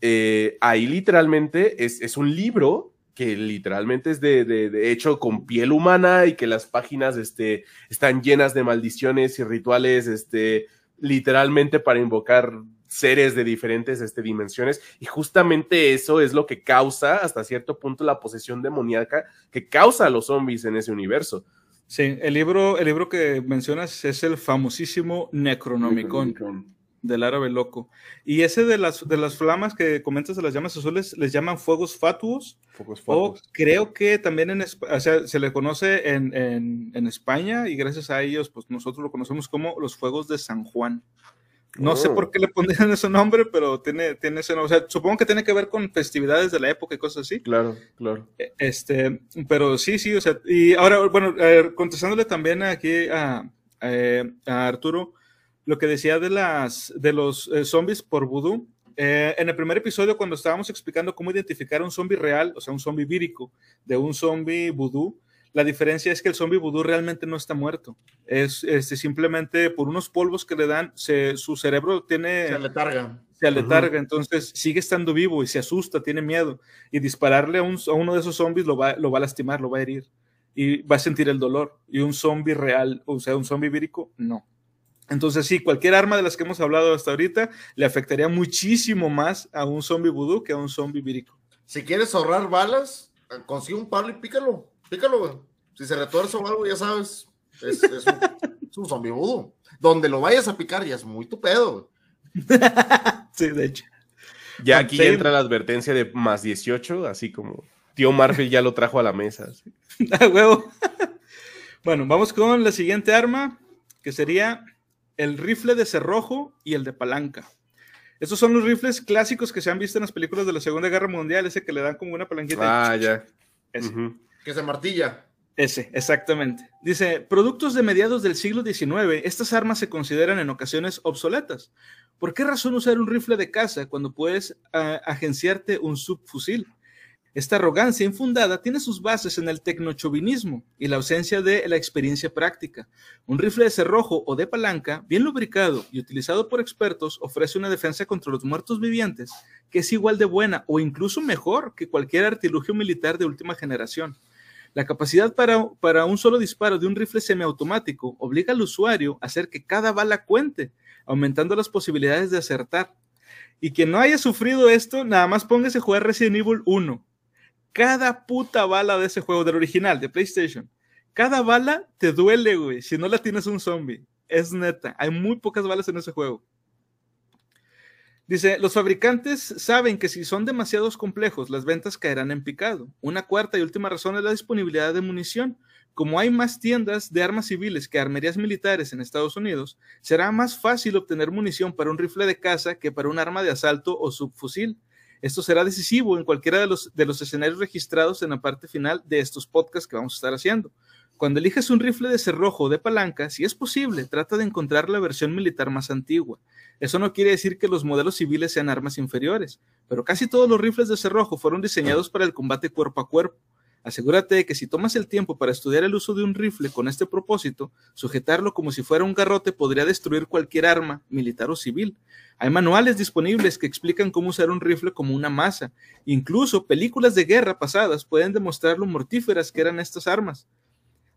eh, ahí literalmente es, es, un libro que literalmente es de, de, hecho con piel humana y que las páginas este, están llenas de maldiciones y rituales, este, literalmente para invocar seres de diferentes este, dimensiones y justamente eso es lo que causa hasta cierto punto la posesión demoníaca que causa a los zombies en ese universo. Sí, el libro, el libro que mencionas es el famosísimo Necronomicon. Necronomicon del árabe loco. Y ese de las, de las flamas que comentas de las llamas azules, les llaman fuegos fatuos. O creo que también en, o sea, se le conoce en, en, España y gracias a ellos, pues nosotros lo conocemos como los fuegos de San Juan. No sé por oh. qué le pondrían ese nombre, pero tiene, tiene ese nombre. O sea, supongo que tiene que ver con festividades de la época y cosas así. Claro, claro. E, este, pero sí, sí, o sea, y ahora, bueno, contestándole también aquí a, a Arturo, lo que decía de, las, de los eh, zombies por vudú. Eh, en el primer episodio, cuando estábamos explicando cómo identificar un zombie real, o sea, un zombie vírico, de un zombie vudú, la diferencia es que el zombie vudú realmente no está muerto. Es este, simplemente por unos polvos que le dan, su cerebro tiene... Se aletarga. Se aletarga, entonces sigue estando vivo y se asusta, tiene miedo. Y dispararle a, a uno de esos zombies lo va, lo va a lastimar, lo va a herir. Y va a sentir el dolor. Y un zombie real, o sea, un zombie vírico, no. Entonces, sí, cualquier arma de las que hemos hablado hasta ahorita le afectaría muchísimo más a un zombie vudú que a un zombie vírico. Si quieres ahorrar balas, consigue un palo y pícalo. Pícalo, Si se retuerce o algo, ya sabes, es, un, zombie vudú. Donde lo vayas a picar ya es muy tu pedo. sí, de hecho. Ya aquí entra la advertencia de más 18, así como tío Marvel ya lo trajo a la mesa. huevo. bueno, vamos con la siguiente arma, que sería el rifle de cerrojo y el de palanca. Estos son los rifles clásicos que se han visto en las películas de la Segunda Guerra Mundial, ese que le dan como una palanquita. Ah, ya. Ese. Que se martilla. Ese, exactamente. Dice, productos de mediados del siglo XIX, estas armas se consideran en ocasiones obsoletas. ¿Por qué razón usar un rifle de caza cuando puedes agenciarte un subfusil? Esta arrogancia infundada tiene sus bases en el tecnochovinismo y la ausencia de la experiencia práctica. Un rifle de cerrojo o de palanca, bien lubricado y utilizado por expertos, ofrece una defensa contra los muertos vivientes que es igual de buena o incluso mejor que cualquier artilugio militar de última generación. La capacidad para, para un solo disparo de un rifle semiautomático obliga al usuario a hacer que cada bala cuente, aumentando las posibilidades de acertar. Y quien no haya sufrido esto, nada más póngase a jugar Resident Evil 1 cada puta bala de ese juego, del original, de PlayStation, cada bala te duele, güey, si no la tienes un zombie. Es neta, hay muy pocas balas en ese juego. Dice, los fabricantes saben que si son demasiados complejos, las ventas caerán en picado. Una cuarta y última razón es la disponibilidad de munición. Como hay más tiendas de armas civiles que armerías militares en Estados Unidos, será más fácil obtener munición para un rifle de caza que para un arma de asalto o subfusil. Esto será decisivo en cualquiera de los, de los escenarios registrados en la parte final de estos podcasts que vamos a estar haciendo. Cuando eliges un rifle de cerrojo o de palanca, si es posible, trata de encontrar la versión militar más antigua. Eso no quiere decir que los modelos civiles sean armas inferiores, pero casi todos los rifles de cerrojo fueron diseñados para el combate cuerpo a cuerpo. Asegúrate de que si tomas el tiempo para estudiar el uso de un rifle con este propósito, sujetarlo como si fuera un garrote podría destruir cualquier arma, militar o civil. Hay manuales disponibles que explican cómo usar un rifle como una masa. Incluso películas de guerra pasadas pueden demostrar lo mortíferas que eran estas armas.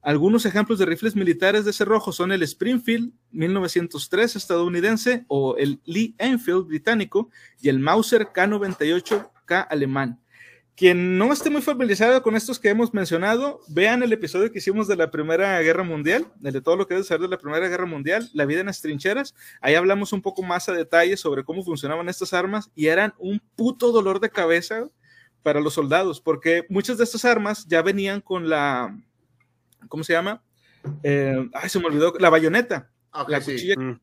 Algunos ejemplos de rifles militares de cerrojo son el Springfield 1903 estadounidense o el Lee Enfield británico y el Mauser K98K alemán. Quien no esté muy familiarizado con estos que hemos mencionado, vean el episodio que hicimos de la Primera Guerra Mundial, de todo lo que debe saber de la Primera Guerra Mundial, la vida en las trincheras. Ahí hablamos un poco más a detalle sobre cómo funcionaban estas armas y eran un puto dolor de cabeza para los soldados, porque muchas de estas armas ya venían con la, ¿cómo se llama? Eh, ay, se me olvidó, la bayoneta. Ah, la cuchilla mm.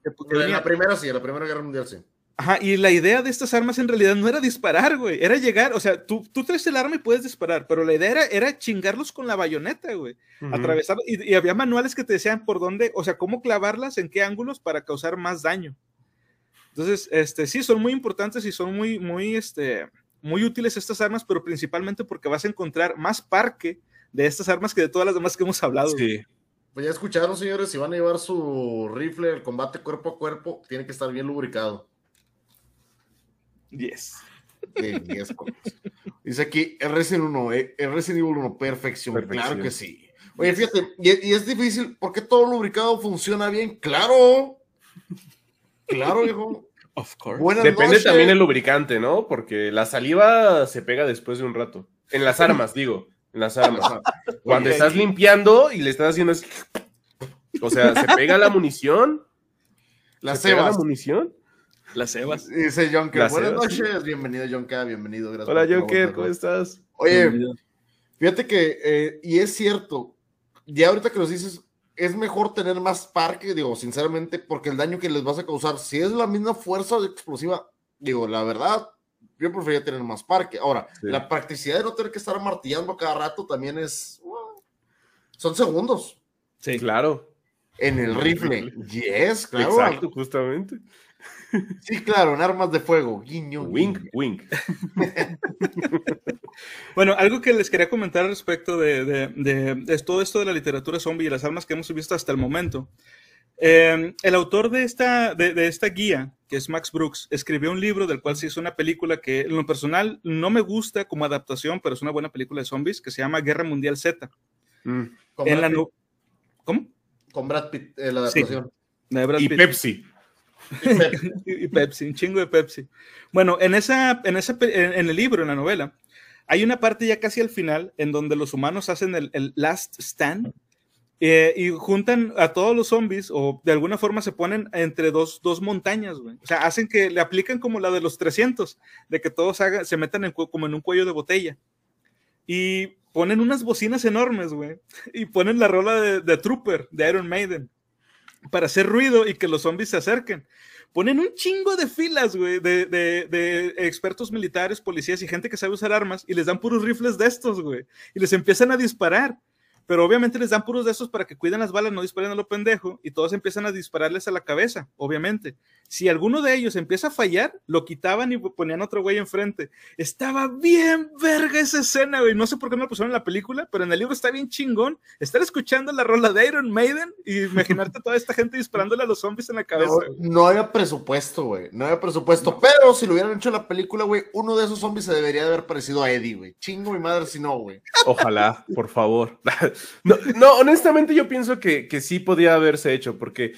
La primera sí, la Primera Guerra Mundial sí. Ajá, y la idea de estas armas en realidad no era disparar, güey, era llegar, o sea, tú, tú traes el arma y puedes disparar, pero la idea era, era chingarlos con la bayoneta, güey, atravesar, y, había manuales que te decían por dónde, o sea, cómo clavarlas, en qué ángulos para causar más daño. Entonces, este, sí, son muy importantes y son muy, muy, este, muy útiles estas armas, pero principalmente porque vas a encontrar más parque de estas armas que de todas las demás que hemos hablado. Sí. Pues ya escucharon, señores, si van a llevar su rifle, el combate cuerpo a cuerpo, tiene que estar bien lubricado. 10. Dice aquí, el Resident 1, eh, el Resident Evil 1, perfección. Claro que sí. Oye, fíjate, y, es difícil, porque todo lubricado funciona bien? Claro. Claro, hijo. Of course. Buenas Depende también el lubricante, ¿no? Porque la saliva se pega después de un rato. En las armas, digo. En las armas. Cuando Oye, estás limpiando y le estás haciendo así. O sea, se pega la munición. Las se pega la munición. Las cebas. Dice Jonker. Las Buenas cebas, sí. noches. Bienvenido, Jonker. Bienvenido. Gracias Hola, Joker, colaborar. ¿cómo estás? Oye, fíjate que, eh, y es cierto, ya ahorita que nos dices, es mejor tener más parque, digo, sinceramente, porque el daño que les vas a causar, si es la misma fuerza explosiva, digo, la verdad, yo preferiría tener más parque. Ahora, Sí. la practicidad de no tener que estar martillando cada rato también es, son segundos. Sí. Claro. En el rifle, yes, claro. Exacto, justamente. Sí, claro, en armas de fuego, guiño. Wink, guiño. wink. Bueno, algo que les quería comentar respecto de, de- de- de todo esto de la literatura zombie y las armas que hemos visto hasta el momento. Eh, el autor de esta, de, de esta guía, que es Max Brooks, escribió un libro del cual se hizo una película que en lo personal no me gusta como adaptación, pero es una buena película de zombies que se llama Guerra Mundial Z. Mm. Con, En Brad la ¿Cómo? con Brad Pitt, eh, la Sí. adaptación. De Brad Y Pitt. Pepsi. y Pepsi, un chingo de Pepsi. Bueno, en, esa, en, esa, en, en el libro, en la novela, hay una parte ya casi al final en donde los humanos hacen el, el last stand eh, y juntan a todos los zombies o de alguna forma se ponen entre dos, dos montañas, güey. O sea, hacen que le aplican como la de los 300, de que todos se metan en como en un cuello de botella. Y ponen unas bocinas enormes, güey. Y ponen la rola de, de Trooper, de Iron Maiden para hacer ruido y que los zombies se acerquen. Ponen un chingo de filas, güey, de- de expertos militares, policías y gente que sabe usar armas y les dan puros rifles de estos, güey. Y les empiezan a disparar. Pero obviamente les dan puros de estos para que cuiden las balas, no disparen a lo pendejo, y todos empiezan a dispararles a la cabeza, obviamente. Si alguno de ellos empieza a fallar, lo quitaban y ponían otro güey enfrente. Estaba bien verga esa escena, güey. No sé por qué no lo pusieron en la película, pero en el libro está bien chingón. Estar escuchando la rola de Iron Maiden y imaginarte toda esta gente disparándole a los zombies en la cabeza. No, no había presupuesto, güey. No había presupuesto. Pero si lo hubieran hecho en la película, güey, uno de esos zombies se debería de haber parecido a Eddie, güey. Chingo mi madre si no, güey. Ojalá, por favor. No, no, honestamente yo pienso que, que sí podía haberse hecho, porque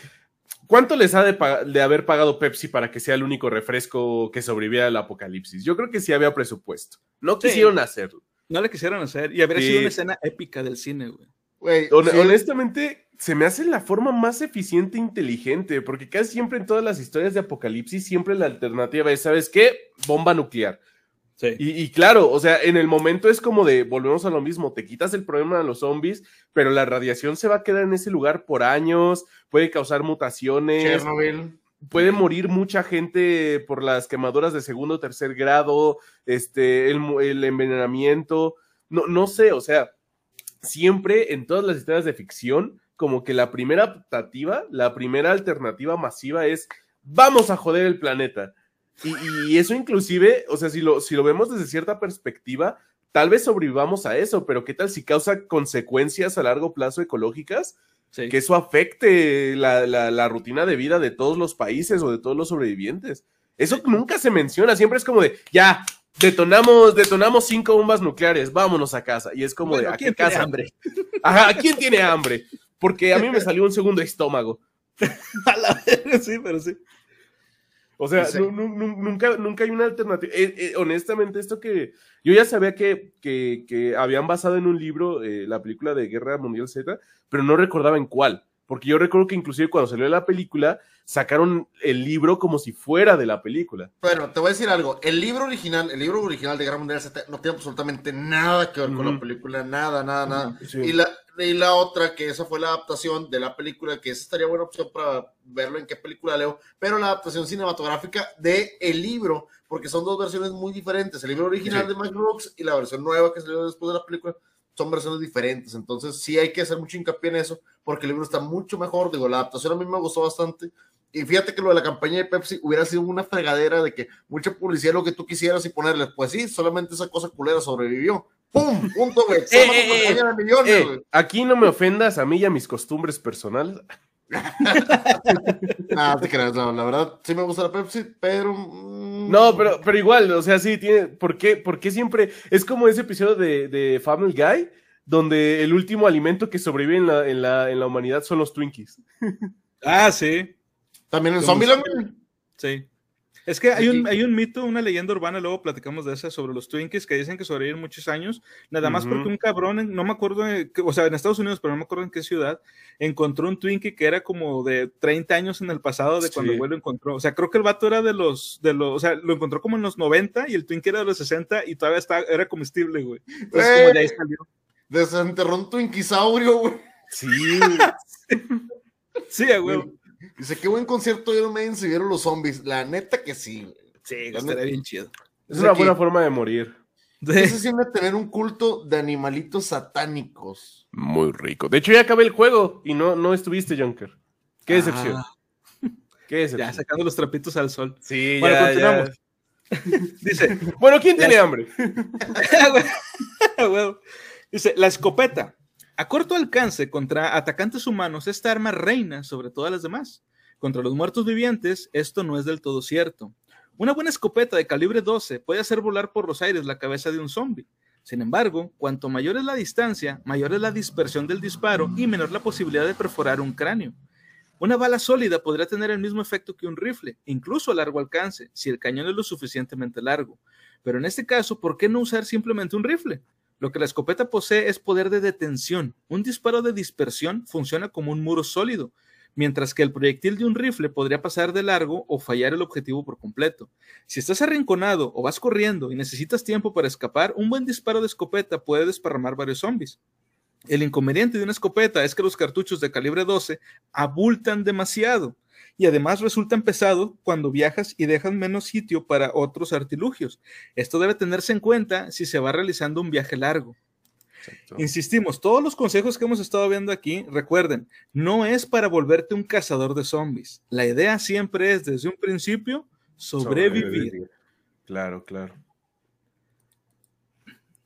¿cuánto les ha de, de haber pagado Pepsi para que sea el único refresco que sobreviviera al apocalipsis? Yo creo que sí había presupuesto. No Sí. quisieron hacerlo. No le quisieron hacer y habría Sí. sido una escena épica del cine, güey. Güey, Hon- sí, honestamente, se me hace la forma más eficiente e inteligente, porque casi siempre en todas las historias de apocalipsis, siempre la alternativa es, ¿sabes qué? Bomba nuclear. Sí. Y, y claro, o sea, en el momento es como de, volvemos a lo mismo, te quitas el problema de los zombies, pero la radiación se va a quedar en ese lugar por años, puede causar mutaciones, Chernobyl. puede morir mucha gente por las quemaduras de segundo o tercer grado, este, el, el envenenamiento, no, no sé, o sea, siempre en todas las historias de ficción, como que la primera optativa, la primera alternativa masiva es, vamos a joder el planeta. Y, y eso inclusive, o sea, si lo, si lo vemos desde cierta perspectiva, tal vez sobrevivamos a eso, pero ¿qué tal si causa consecuencias a largo plazo ecológicas? Sí. que eso afecte la, la- la rutina de vida de todos los países o de todos los sobrevivientes. Eso nunca se menciona, siempre es como de, ya, detonamos, detonamos cinco bombas nucleares, vámonos a casa. Y es como Bueno, de, ¿a qué ¿quién tiene casa? hambre? Ajá, ¿quién tiene hambre? Porque a mí me salió un segundo estómago. A la verga, sí, pero sí. O sea, Sí. nunca, nunca hay una alternativa. Eh, eh, honestamente, esto que yo ya sabía que, que, que habían basado en un libro eh, la película de Guerra Mundial Z, pero no recordaba en cuál. Porque yo recuerdo que inclusive cuando salió la película, sacaron el libro como si fuera de la película. Bueno, te voy a decir algo. El libro original, el libro original de Guerra Mundial Z no tiene absolutamente nada que ver con la película, nada, nada, nada. Sí. Y la, y la otra, que esa fue la adaptación de la película, que esa estaría buena opción para verlo en qué película leo, pero la adaptación cinematográfica de el libro, porque son dos versiones muy diferentes. El libro original Sí. de Max Brooks y la versión nueva que salió después de la película son versiones diferentes. Entonces sí hay que hacer mucho hincapié en eso, porque el libro está mucho mejor. Digo, la adaptación a mí me gustó bastante. Y fíjate que lo de la campaña de Pepsi hubiera sido una fregadera de que mucha publicidad, lo que tú quisieras y ponerles, pues sí, solamente esa cosa culera sobrevivió. ¡Pum! Punto, güey. Eh, eh, millones, Eh, güey. aquí no me ofendas a mí y a mis costumbres personales. Ah, te creas, no, la verdad, sí me gusta la Pepsi, pero. mm, No, pero, pero igual, o sea, sí, tiene. ¿Por qué, por qué siempre.? Es como ese episodio de, de Family Guy, donde el último alimento que sobrevive en la, en la, en la humanidad son los Twinkies. Ah, sí, También en Zombieland, sí. Es que hay un, hay un mito, una leyenda urbana, luego platicamos de esa, sobre los Twinkies que dicen que sobreviven muchos años, nada más porque un cabrón, no me acuerdo, o sea, en Estados Unidos, pero no me acuerdo en qué ciudad, encontró un Twinkie que era como de 30 años en el pasado de cuando el güey lo encontró. O sea, creo que el vato era de los, de los, o sea, lo encontró como en los 90 y el Twinkie era de los 60 y todavía está, era comestible, güey. Entonces, como de ahí salió. Desenterró un Twinkisaurio, güey. Sí. sí, güey. Dice, qué buen concierto Iron Maiden se vieron los zombies. La neta que sí, güey. Sí, estaría bien chido. Es una buena forma de morir. ¿Qué se siente tener un culto de animalitos satánicos? Muy rico. De hecho, ya acabé el juego y no, no estuviste, Junker. Qué decepción. Ah. Qué decepción. Ya sacando los trapitos al sol. Sí, bueno, ya, continuamos. Dice, bueno, ¿quién tiene hambre? Dice, la escopeta. A corto alcance contra atacantes humanos, esta arma reina sobre todas las demás. Contra los muertos vivientes, esto no es del todo cierto. Una buena escopeta de calibre 12 puede hacer volar por los aires la cabeza de un zombie. Sin embargo, cuanto mayor es la distancia, mayor es la dispersión del disparo y menor la posibilidad de perforar un cráneo. Una bala sólida podría tener el mismo efecto que un rifle, incluso a largo alcance, si el cañón es lo suficientemente largo. Pero en este caso, ¿por qué no usar simplemente un rifle? Lo que la escopeta posee es poder de detención. Un disparo de dispersión funciona como un muro sólido, mientras que el proyectil de un rifle podría pasar de largo o fallar el objetivo por completo. Si estás arrinconado o vas corriendo y necesitas tiempo para escapar, un buen disparo de escopeta puede desparramar varios zombies. El inconveniente de una escopeta es que los cartuchos de calibre 12 abultan demasiado y además resultan pesados cuando viajas y dejan menos sitio para otros artilugios. Esto debe tenerse en cuenta si se va realizando un viaje largo. Insistimos, todos los consejos que hemos estado viendo aquí, recuerden, no es para volverte un cazador de zombies. La idea siempre es, desde un principio, sobrevivir. Claro, claro.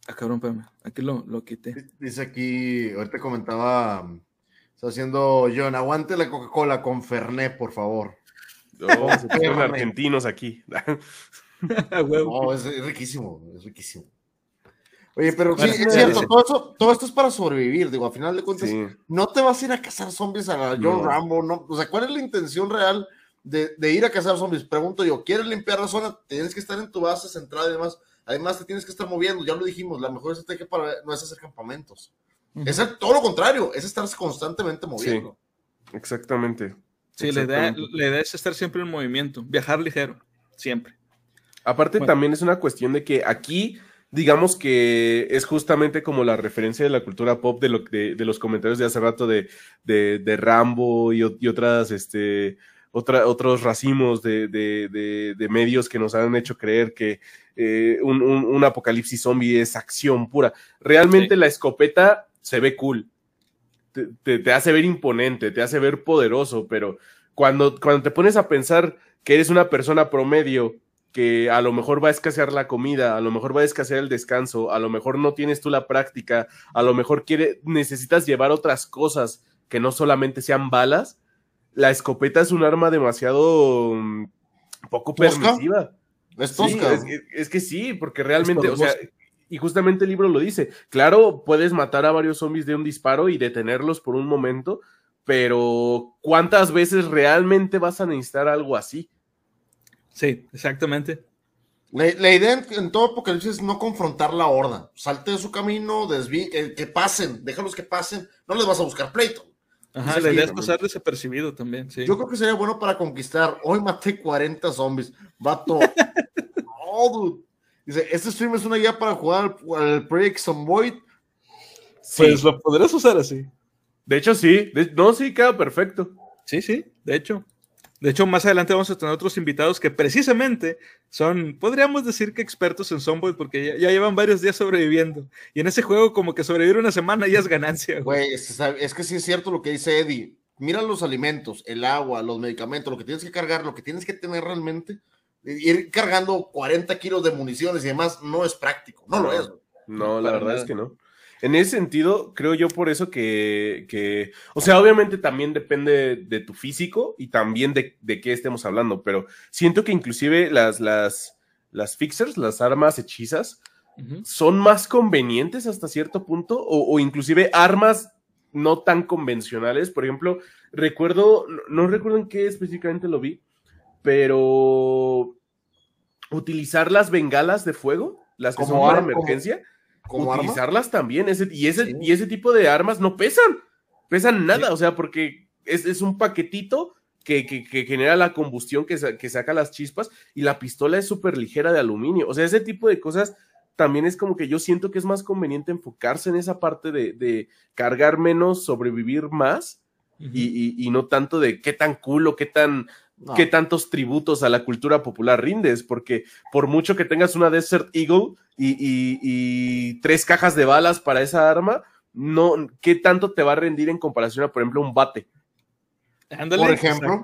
Ah, cabrón, Aquí lo, lo quité. Dice aquí, ahorita comentaba, está haciendo John, aguante la Coca-Cola con Fernet, por favor. Oh, son argentinos aquí. no, es riquísimo, es riquísimo. Oye, pero sí, es cierto, todo, esto es para sobrevivir, digo, a final de cuentas, no te vas a ir a cazar zombies a la John Rambo, ¿no? O sea, ¿cuál es la intención real de, ir a cazar zombies? Pregunto yo, ¿quieres limpiar la zona? Tienes que estar en tu base central y demás. Además, te tienes que estar moviendo, ya lo dijimos, la mejor estrategia para no es hacer campamentos. Es todo lo contrario, es estarse constantemente moviendo. exactamente. Sí, La, idea, es estar siempre en movimiento, viajar ligero, siempre. Aparte, también es una cuestión de que aquí digamos que es justamente como la referencia de la cultura pop de, lo, de, los comentarios de hace rato de, de, Rambo y, otras, este, otra, otros racimos de, medios que nos han hecho creer que eh, un, apocalipsis zombie es acción pura. Realmente la escopeta se ve cool, te, te, hace ver imponente, te hace ver poderoso, pero cuando, cuando te pones a pensar que eres una persona promedio que a lo mejor va a escasear la comida, a lo mejor va a escasear el descanso, a lo mejor no tienes tú la práctica, a lo mejor quiere, necesitas llevar otras cosas que no solamente sean balas, la escopeta es un arma demasiado mm, poco permisiva. Es, es, que sí, porque realmente, o sea, y justamente el libro lo dice, claro, puedes matar a varios zombies de un disparo y detenerlos por un momento, pero ¿cuántas veces realmente vas a necesitar algo así? Sí, exactamente. La, idea en, todo apocalipsis es no confrontar la horda. Salte de su camino, desví, eh, que pasen, déjalos que pasen, no les vas a buscar pleito. Ajá, la idea es pasar desapercibido también, sí. Yo creo que sería bueno para conquistar. Hoy maté 40 zombies. Vato. Dice, este stream es una guía para jugar al, Project Zomboid. Pues lo podrás usar así. De hecho, sí. no, sí, queda perfecto. Sí, sí, de hecho. De hecho, más adelante vamos a tener otros invitados que precisamente son, podríamos decir que expertos en Zomboid, porque ya, llevan varios días sobreviviendo. Y en ese juego, como que sobrevivir una semana ya es ganancia. Güey, es, que sí es cierto lo que dice Eddie. Mira los alimentos, el agua, los medicamentos, lo que tienes que cargar, lo que tienes que tener realmente. Ir cargando 40 kilos de municiones y demás no es práctico, no lo es. No, la verdad es que no. En ese sentido, creo yo por eso que, o sea, obviamente también depende de tu físico y también de, de qué estemos hablando, pero siento que inclusive las, las, las fixers, las armas hechizas, son más convenientes hasta cierto punto, o, inclusive armas no tan convencionales. Por ejemplo, recuerdo, no, recuerdo en qué específicamente lo vi, pero utilizar las bengalas de fuego, las que son para emergencia, utilizarlas también. Ese, y, ese, y ese tipo de armas no pesan, pesan nada, o sea, porque es, es un paquetito que, que, que, genera la combustión, que, que saca las chispas, y la pistola es súper ligera de aluminio. O sea, ese tipo de cosas también es como que yo siento que es más conveniente enfocarse en esa parte de, de cargar menos, sobrevivir más, y, y, no tanto de qué tan culo, qué tan qué tantos tributos a la cultura popular rindes, porque por mucho que tengas una Desert Eagle y, tres cajas de balas para esa arma, no, ¿qué tanto te va a rendir en comparación a, por ejemplo, un bate? por ejemplo.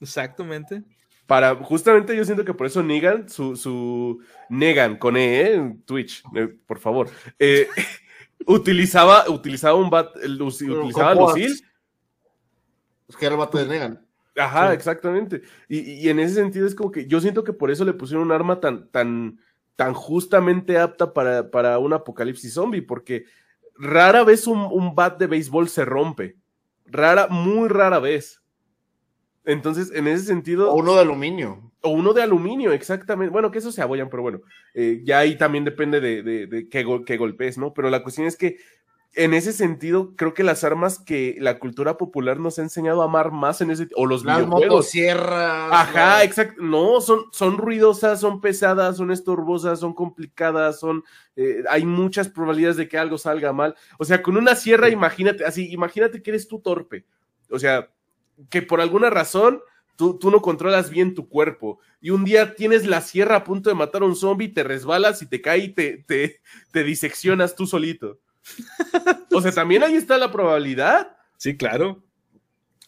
Exactamente. Para, justamente yo siento que por eso Negan, su, su Negan con E, ¿eh? en Twitch, eh, por favor, eh, utilizaba, utilizaba un bate, utilizaba Lucille. Es que era el bate de Negan. Ajá, exactamente. Y, en ese sentido es como que yo siento que por eso le pusieron un arma tan, tan, tan justamente apta para, para un apocalipsis zombie, porque rara vez un, un, bat de béisbol se rompe. Rara, muy rara vez. Entonces, en ese sentido. O uno de aluminio. O uno de aluminio, exactamente. Bueno, que eso se abollan, pero bueno, eh, ya ahí también depende de, de, de qué, qué golpes, ¿no? Pero la cuestión es que en ese sentido, creo que las armas que la cultura popular nos ha enseñado a amar más en ese o los las videojuegos. Motosierras, Ajá, exacto. No, son, son ruidosas, son pesadas, son estorbosas, son complicadas, son eh, hay muchas probabilidades de que algo salga mal. O sea, con una sierra, imagínate, así, imagínate que eres tú torpe. O sea, que por alguna razón Tú, tú, no controlas bien tu cuerpo. Y un día tienes la sierra a punto de matar a un zombie, te resbalas y te cae y te, te, te diseccionas tú solito. o sea, también ahí está la probabilidad. Sí, claro.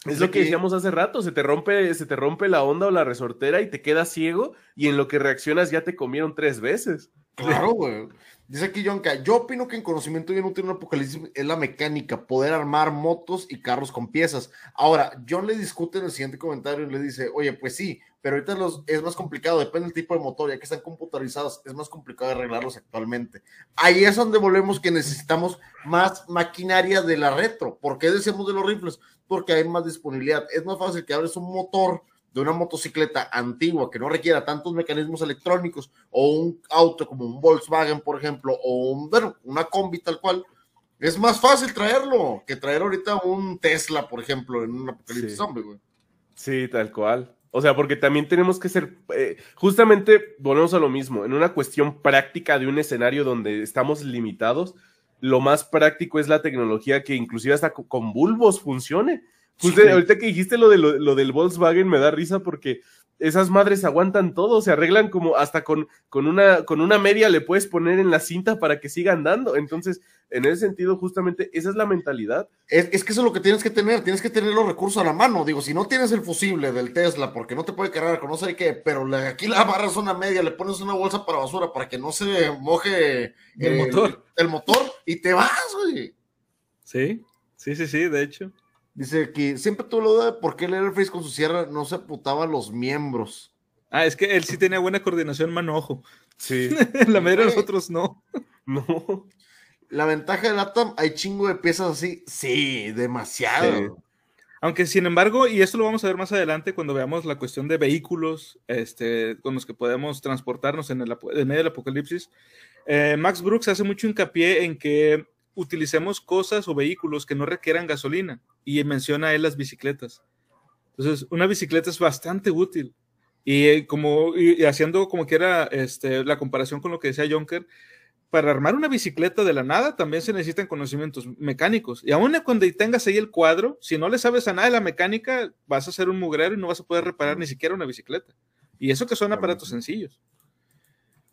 Es lo que decíamos hace rato, se te rompe, se te rompe la onda o la resortera y te quedas ciego y en lo que reaccionas ya te comieron tres veces. Claro, güey. Dice aquí Jonka, yo opino que en conocimiento bien útil un apocalipsis es la mecánica, poder armar motos y carros con piezas. Ahora, John le discute en el siguiente comentario y le dice, oye, pues sí, pero ahorita los, es más complicado, depende del tipo de motor, ya que están computarizados, es más complicado arreglarlos actualmente. Ahí es donde volvemos que necesitamos más maquinaria de la retro. ¿Por qué decimos de los rifles? Porque hay más disponibilidad. Es más fácil que abres un motor de una motocicleta antigua que no requiera tantos mecanismos electrónicos o un auto como un Volkswagen, por ejemplo, o un, bueno, una combi tal cual, es más fácil traerlo que traer ahorita un Tesla, por ejemplo, en un apocalipsis zombie, güey. Sí, tal cual. O sea, porque también tenemos que ser, eh, justamente volvemos a lo mismo, en una cuestión práctica de un escenario donde estamos limitados, lo más práctico es la tecnología que inclusive hasta con bulbos funcione. ahorita que dijiste lo, de lo del Volkswagen me da risa porque esas madres aguantan todo, se arreglan como hasta con, con, una, con una media le puedes poner en la cinta para que siga andando. Entonces, en ese sentido, justamente esa es la mentalidad. Es, que eso es lo que tienes que tener, tienes que tener los recursos a la mano. Digo, si no tienes el fusible del Tesla, porque no te puede cargar con no sé qué, pero aquí la barras una media, le pones una bolsa para basura para que no se moje el, motor. el motor y te vas, güey. Sí, sí, sí, sí, de hecho. Dice que siempre tuvo la duda de por qué el Airface con su sierra no se putaba los miembros. Ah, es que él sí tenía buena coordinación mano-ojo. Sí. la mayoría de nosotros no. No. La ventaja del Atom, hay chingo de piezas así. Sí, demasiado. Aunque, sin embargo, y esto lo vamos a ver más adelante cuando veamos la cuestión de vehículos este, con los que podemos transportarnos en, el, en medio del apocalipsis, eh, Max Brooks hace mucho hincapié en que utilicemos cosas o vehículos que no requieran gasolina y menciona él las bicicletas. Entonces, una bicicleta es bastante útil. Y eh, como y haciendo como que era este, la comparación con lo que decía Jonker, para armar una bicicleta de la nada también se necesitan conocimientos mecánicos. Y aún cuando tengas ahí el cuadro, si no le sabes a nada de la mecánica, vas a ser un mugrero y no vas a poder reparar ni siquiera una bicicleta. Y eso que son aparatos sencillos.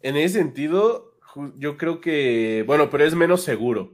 En ese sentido, yo creo que, bueno, pero es menos seguro.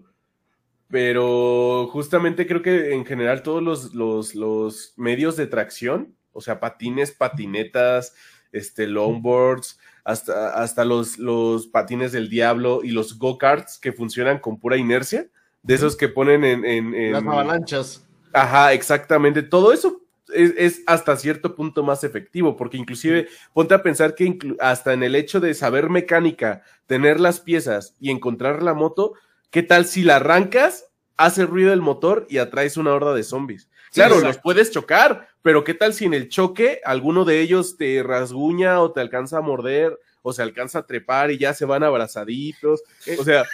Pero justamente creo que en general todos los, los, medios de tracción, o sea, patines, patinetas, este, longboards, hasta, hasta los, los patines del diablo y los go-karts que funcionan con pura inercia, de esos que ponen en... en, Las avalanchas. Ajá, exactamente. Todo eso es, es, hasta cierto punto más efectivo, porque inclusive ponte a pensar que hasta en el hecho de saber mecánica, tener las piezas y encontrar la moto, ¿Qué tal si la arrancas, hace ruido el motor y atraes una horda de zombies? Claro, los puedes chocar, pero ¿qué tal si en el choque alguno de ellos te rasguña o te alcanza a morder o se alcanza a trepar y ya se van abrazaditos. O sea, Eh, eh, está-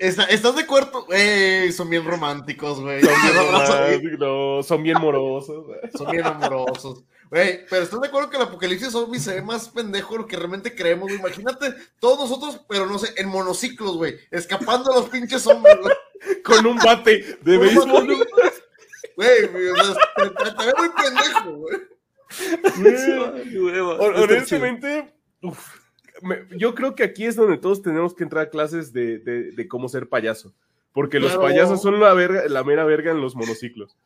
¿Estás de acuerdo? Ey, son bien románticos, güey. son bien románticos, son bien morosos. Son bien amorosos. Güey, pero ¿estás de acuerdo que el apocalipsis zombie se ve más pendejo de lo que realmente creemos? güey? Imagínate todos nosotros, pero no sé, en monociclos, güey, escapando a los pinches zombies, güey. Con un bate de béisbol. Güey, güey, o sea, te, ve muy pendejo, güey. Hon- Honestamente, uf, me- yo creo que aquí es donde todos tenemos que entrar a clases de, de- de cómo ser payaso. Porque los Claro. payasos son la, verga, la mera verga en los monociclos.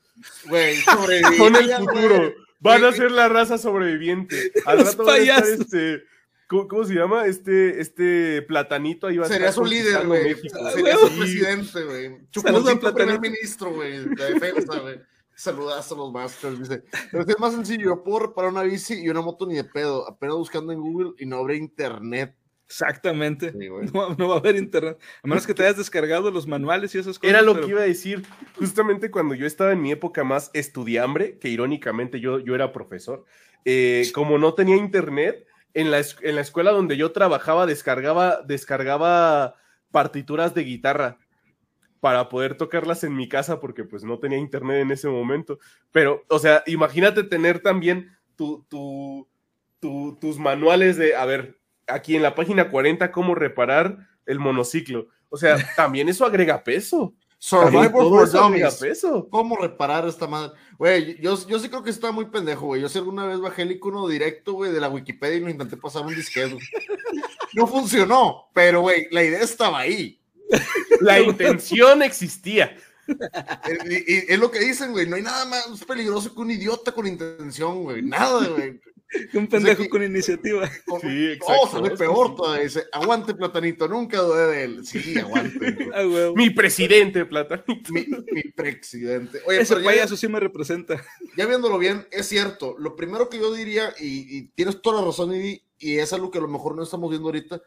Güey. Son el futuro. Van a ser la raza sobreviviente. Al Los rato va a estar payasos. este. ¿cómo, cómo se llama? Este, este platanito ahí va a Sería su líder, güey. Sería su presidente, güey. Chuponcito, primer ministro, güey, de defensa, güey. Saludas a los masters, dice. Pero es más sencillo, yo puedo reparar una bici y una moto ni de pedo, apenas buscando en Google y no abre internet. Exactamente. Sí. No, no va a haber internet. A menos que te hayas descargado los manuales y esas cosas. Era lo pero- que iba a decir. Justamente cuando yo estaba en mi época más estudiambre, que irónicamente yo, yo era profesor, eh, como no tenía internet, en la, en la escuela donde yo trabajaba descargaba, descargaba partituras de guitarra para poder tocarlas en mi casa porque pues no tenía internet en ese momento. Pero, o sea, imagínate tener también tu, tu, tu- tus manuales de, a ver, aquí en la página 40, cómo reparar el monociclo. O sea, también eso agrega peso. Survivor for. ¿Cómo reparar esta madre? Güey, yo, yo sí creo que está muy pendejo, güey. Yo sí alguna vez bajé el icono directo, güey, de la Wikipedia y lo intenté pasar un disquete. No funcionó, pero, güey, la idea estaba ahí. La intención existía. Y, y es lo que dicen, güey. No hay nada más peligroso que un idiota con intención, güey. Nada, güey. Un pendejo con iniciativa. Con- Sí, Oh, exacto. sale Es que peor todavía. Dice, aguante, platanito, nunca dudé de él. Sí, aguante. Ah. Mi presidente, Platanito. Mi, mi presidente. Oye, Ese pero ya- payaso sí me representa. ya viéndolo bien, es cierto. Lo primero que yo diría, y, y tienes toda la razón, y, y es algo que a lo mejor no estamos viendo ahorita,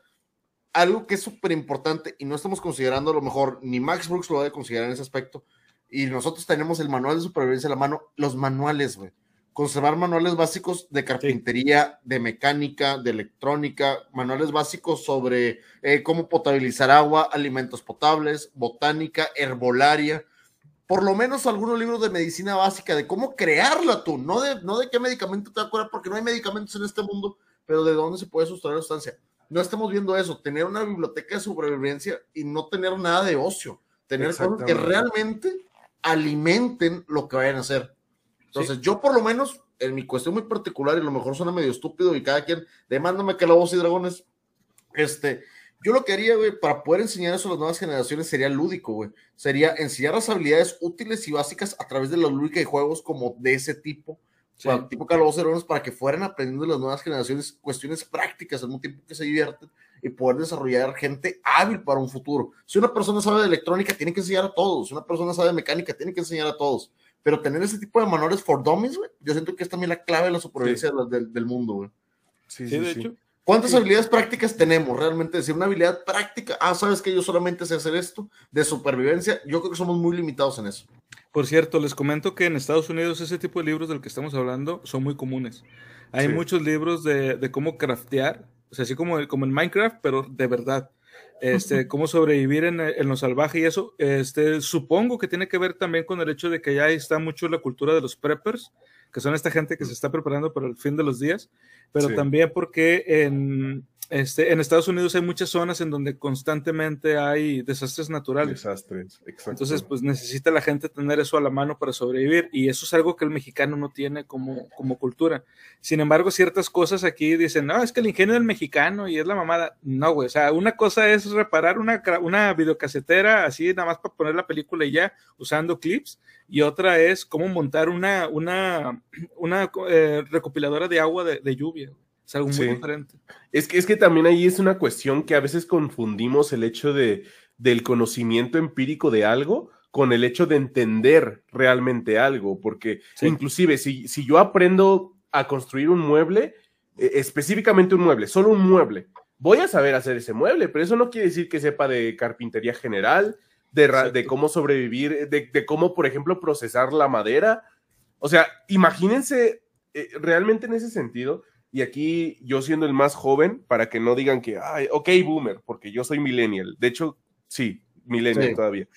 algo que es súper importante y no estamos considerando a lo mejor, ni Max Brooks lo debe considerar en ese aspecto, y nosotros tenemos el manual de supervivencia a la mano, los manuales, güey. Conservar manuales básicos de carpintería, de mecánica, de electrónica, manuales básicos sobre eh, cómo potabilizar agua, alimentos potables, botánica, herbolaria, por lo menos algunos libros de medicina básica, de cómo crearla tú, no de, no de qué medicamento te va a curar, porque no hay medicamentos en este mundo, pero de dónde se puede sustraer la sustancia. No estamos viendo eso, tener una biblioteca de sobrevivencia y no tener nada de ocio, tener cosas que realmente alimenten lo que vayan a hacer. Entonces, yo por lo menos, en mi cuestión muy particular, y a lo mejor suena medio estúpido y cada quien, demándame que la voz y dragones, este, yo lo que haría, güey, para poder enseñar eso a las nuevas generaciones sería lúdico, güey. Sería enseñar las habilidades útiles y básicas a través de la lúdica y juegos como de ese tipo, Sí. para- tipo Calabozos para que fueran aprendiendo las nuevas generaciones cuestiones prácticas al mismo tiempo que se divierten y poder desarrollar gente hábil para un futuro. Si una persona sabe de electrónica, tiene que enseñar a todos. Si una persona sabe de mecánica, tiene que enseñar a todos. Pero tener ese tipo de manuales for dummies, güey, yo siento que es también la clave de la supervivencia de la- del, del mundo, güey. Sí, Sí, de hecho. ¿Cuántas Sí. habilidades prácticas tenemos realmente? Decir una habilidad práctica, ah, sabes que yo solamente sé hacer esto, de supervivencia, yo creo que somos muy limitados en eso. Por cierto, les comento que en Estados Unidos ese tipo de libros del que estamos hablando son muy comunes. Hay Sí. muchos libros de, de cómo craftear, o sea, así como, como en Minecraft, pero de verdad. Este, cómo sobrevivir en, en lo salvaje y eso, este, supongo que tiene que ver también con el hecho de que ya está mucho la cultura de los preppers, que son esta gente que se está preparando para el fin de los días, pero Sí. también porque en, este, en Estados Unidos hay muchas zonas en donde constantemente hay desastres naturales. Desastres, exacto. Entonces, pues necesita la gente tener eso a la mano para sobrevivir y eso es algo que el mexicano no tiene como, como cultura. Sin embargo, ciertas cosas aquí dicen, no, es que el ingenio del mexicano y es la mamada. No, güey, o sea, una cosa es reparar una, una videocasetera así nada más para poner la película y ya usando clips y otra es cómo montar una, una, una eh, recopiladora de agua de, de lluvia. Es algo muy Sí. diferente. Es que, es que también ahí es una cuestión que a veces confundimos el hecho de, del conocimiento empírico de algo con el hecho de entender realmente algo, porque Sí. inclusive si, si yo aprendo a construir un mueble, eh, específicamente un mueble, solo un mueble, voy a saber hacer ese mueble, pero eso no quiere decir que sepa de carpintería general, de, de cómo sobrevivir, de, de cómo, por ejemplo, procesar la madera. O sea, imagínense, eh, realmente en ese sentido, y aquí yo siendo el más joven, para que no digan que, ay, ok, boomer, porque yo soy millennial. De hecho, sí, millennial Sí. todavía.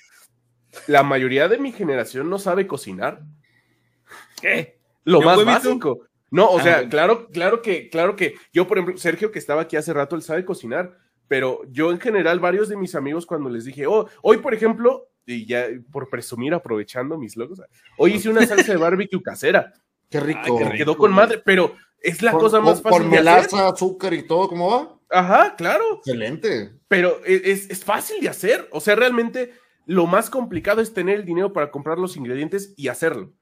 La mayoría de mi generación no sabe cocinar. ¿Qué? Lo ¿Y un más básico. No, o Ah, sea, claro, claro que, claro que yo, por ejemplo, Sergio, que estaba aquí hace rato, él sabe cocinar, pero yo en general, varios de mis amigos, cuando les dije, oh, hoy, por ejemplo, y ya por presumir, aprovechando mis logos, hoy hice una salsa de barbecue casera, Qué rico. que quedó con madre, pero es la Con- cosa más fácil Con de hacer. melaza, azúcar y todo, ¿cómo va? Ajá, claro, Excelente. pero e, es, es fácil de hacer, o sea, realmente lo más complicado es tener el dinero para comprar los ingredientes y hacerlo.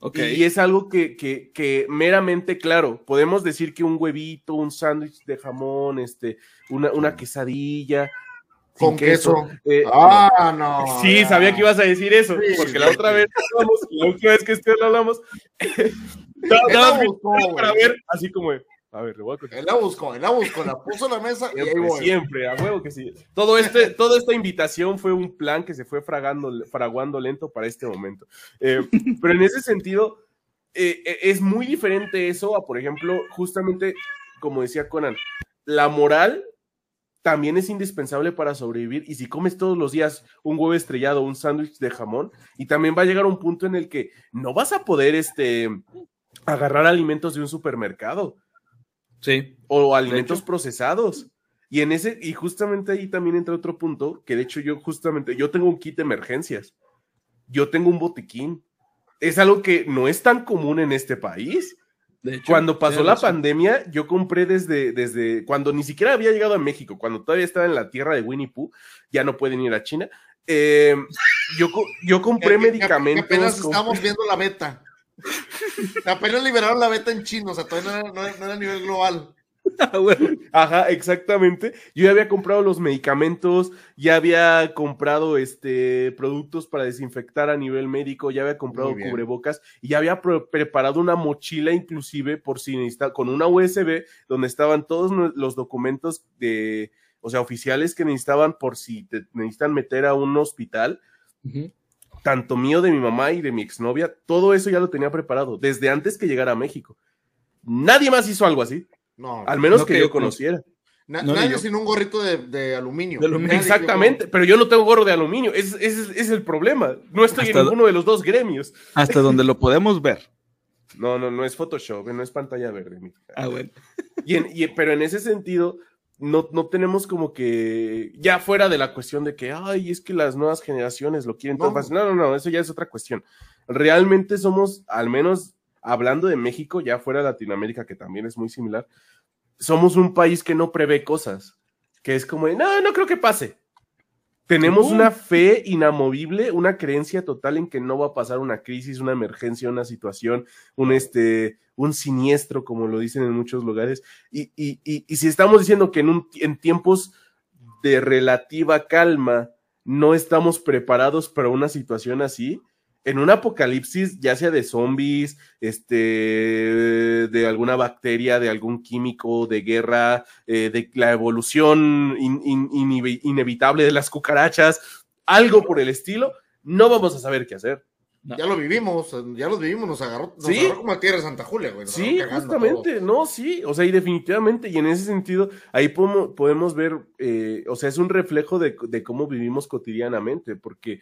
Ok. Y, y es algo que, que, que meramente, claro, podemos decir que un huevito, un sándwich de jamón, este, una, una quesadilla. Con queso. eh, Ah, no. sí, ya. sabía que ibas a decir eso, Sí, porque la sí. otra vez hablamos, la última vez que lo hablamos, La buscó, para ver, así como, a ver, le voy a. Él la buscó, él la buscó, la puso en la mesa y ahí Siempre, voy. siempre, a huevo que sí. Todo este, toda esta invitación fue un plan que se fue fragando, fraguando lento para este momento. Eh, pero en ese sentido, eh, eh, es muy diferente eso a, por ejemplo, justamente, como decía Conan, la moral también es indispensable para sobrevivir. Y si comes todos los días un huevo estrellado, un sándwich de jamón, y también va a llegar un punto en el que no vas a poder este, agarrar alimentos de un supermercado Sí. o alimentos procesados. Y en ese, y justamente ahí también entra otro punto, que de hecho yo justamente, yo tengo un kit de emergencias. Yo tengo un botiquín. Es algo que no es tan común en este país. De hecho, Cuando pasó la pandemia, yo compré desde, desde cuando ni siquiera había llegado a México, cuando todavía estaba en la tierra de Winnie Pooh, ya no pueden ir a China. eh, yo, yo compré medicamentos. apenas compré- estamos viendo la beta. Apenas liberaron la beta en chino, o sea, todavía no era, no era- no era a nivel global. Ah. Ajá, exactamente. Yo ya había comprado los medicamentos, ya había comprado este productos para desinfectar a nivel médico, ya había comprado cubrebocas y ya había pre- preparado una mochila inclusive por si necesita con una USB donde estaban todos los documentos de, o sea, oficiales que necesitaban por si te necesitan meter a un hospital, Ujú. Tanto mío de mi mamá y de mi exnovia, todo eso ya lo tenía preparado desde antes que llegara a México. Nadie más hizo algo así, No, al menos No que que yo conociera. na- no, nadie sin un gorrito de, de aluminio. De aluminio. Exactamente, pero yo no tengo gorro de aluminio, es, ese es el problema. No estoy Hasta en ninguno de los dos gremios. Hasta donde lo podemos ver. No, no, no es Photoshop, no es pantalla verde. mi- Ah, bueno. Y en- y- pero en ese sentido, no, no tenemos como que, ya fuera de la cuestión de que, ay, es que las nuevas generaciones lo quieren tan No. fácil. No, no, no, eso ya es otra cuestión. Realmente somos, al menos hablando de México, ya fuera de Latinoamérica, que también es muy similar, somos un país que no prevé cosas, que es como, de, no, no creo que pase. Tenemos una fe inamovible, una creencia total en que no va a pasar una crisis, una emergencia, una situación, un, este, un siniestro, como lo dicen en muchos lugares. Y, y- y- si estamos diciendo que en, un, en tiempos de relativa calma no estamos preparados para una situación así, en un apocalipsis, ya sea de zombies, este, de alguna bacteria, de algún químico, de guerra, eh, de la evolución inevitable de las cucarachas, algo por el estilo, no vamos a saber qué hacer. Ya lo vivimos, ya lo vivimos, nos agarró, nos Sí. agarró como a tierra de Santa Julia, güey. Sí, justamente, no, sí, o sea, y definitivamente, y en ese sentido, ahí podemos, podemos ver, eh, o sea, es un reflejo de, de cómo vivimos cotidianamente, porque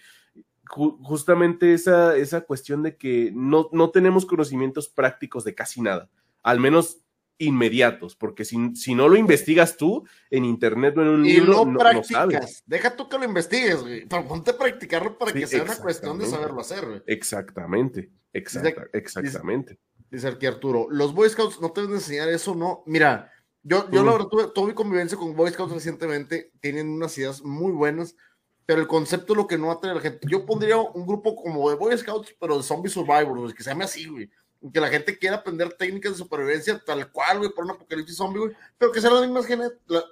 ju- justamente esa, esa cuestión de que no, no tenemos conocimientos prácticos de casi nada, al menos inmediatos, porque si, si no lo investigas tú en internet o en un Y libro, lo no, no practicas. sabes. Deja tú que lo investigues, güey. Pero ponte a practicarlo para Sí, que sea una cuestión de saberlo hacer, güey. Exactamente, exacta- exactamente. Dice aquí Arturo, los Boy Scouts no te deben enseñar eso, ¿no? Mira, yo, yo la verdad tuve, tuve convivencia con Boy Scouts recientemente, tienen unas ideas muy buenas, pero el concepto es lo que no atrae a la gente. Yo pondría un grupo como de Boy Scouts, pero de Zombie Survivors, que se llame así, güey. Que la gente quiera aprender técnicas de supervivencia tal cual, güey, por un apocalipsis zombie, güey, pero que sea la misma, gene- la,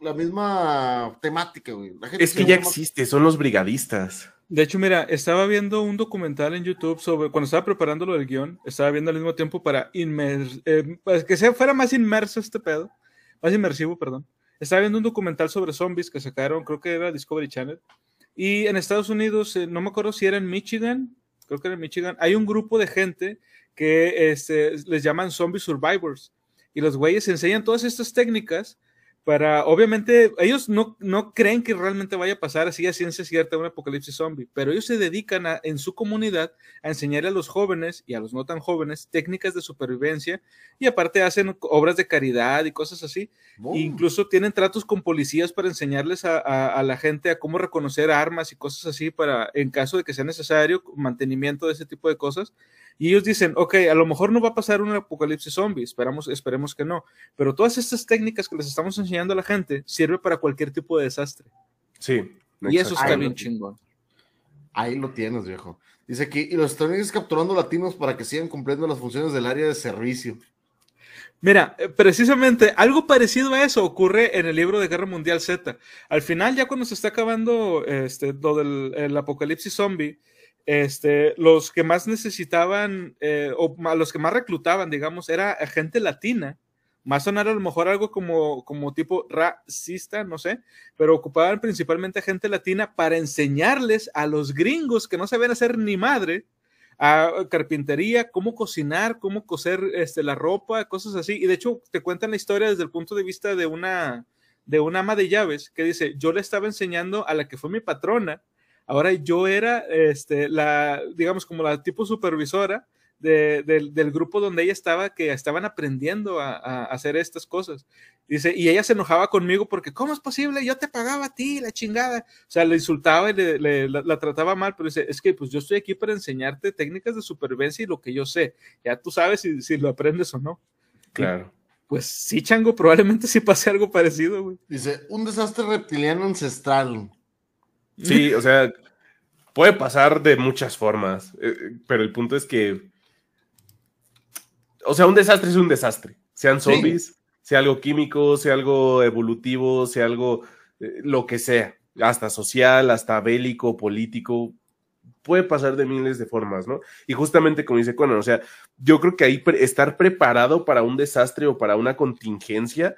la misma temática, güey. La gente Es que ya existe, son los brigadistas. De hecho, mira, estaba viendo un documental en YouTube sobre, cuando estaba preparando lo del guion, estaba viendo al mismo tiempo para inmer- eh, pues, que sea, fuera más inmerso este pedo, más inmersivo, perdón. Estaba viendo un documental sobre zombies que sacaron, creo que era Discovery Channel, y en Estados Unidos, eh, no me acuerdo si era en Michigan, creo que era en Michigan, hay un grupo de gente que este, les llaman zombie survivors, y los güeyes enseñan todas estas técnicas para, obviamente, ellos no, no creen que realmente vaya a pasar así a ciencia cierta un apocalipsis zombie, pero ellos se dedican a, en su comunidad a enseñar a los jóvenes y a los no tan jóvenes técnicas de supervivencia y aparte hacen obras de caridad y cosas así. E incluso tienen tratos con policías para enseñarles a, a, la gente a cómo reconocer armas y cosas así para, en caso de que sea necesario, mantenimiento de ese tipo de cosas. Y ellos dicen, ok, a lo mejor no va a pasar un apocalipsis zombie, esperamos, esperemos que no, pero todas estas técnicas que les estamos enseñando a la gente sirve para cualquier tipo de desastre. Sí. Y eso está bien chingón. Ahí lo tienes, viejo. Dice aquí, y los estadounidenses capturando latinos para que sigan cumpliendo las funciones del área de servicio. Mira, eh, precisamente algo parecido a eso ocurre en el libro de Guerra Mundial Z. Al final, ya cuando se está acabando este, lo del el apocalipsis zombie, este, los que más necesitaban, eh, o los que más reclutaban, digamos, era gente latina. Más sonar a lo mejor algo como, como tipo racista, no sé, pero ocupaban principalmente gente latina para enseñarles a los gringos que no sabían hacer ni madre, a carpintería, cómo cocinar, cómo coser este, la ropa, cosas así. Y de hecho, te cuentan la historia desde el punto de vista de una, de una ama de llaves que dice, yo le estaba enseñando a la que fue mi patrona Ahora yo era, este, la, digamos, como la tipo supervisora del grupo donde ella estaba, que estaban aprendiendo a, hacer estas cosas. Dice, y ella se enojaba conmigo porque, ¿cómo es posible? Yo te pagaba a ti, la chingada. O sea, le insultaba y le, la, trataba mal, pero dice, es que pues yo estoy aquí para enseñarte técnicas de supervivencia y lo que yo sé. Ya tú sabes si, si lo aprendes o no. Claro. pues sí, Chango, probablemente sí pase algo parecido, güey. Dice, un desastre reptiliano ancestral. Sí, o sea, puede pasar de muchas formas, eh, pero el punto es que, o sea, un desastre es un desastre, sean zombies, sea algo químico, sea algo evolutivo, sea algo, eh, lo que sea, hasta social, hasta bélico, político, puede pasar de miles de formas, ¿no? Y justamente como dice Conan, o sea, yo creo que ahí estar preparado para un desastre o para una contingencia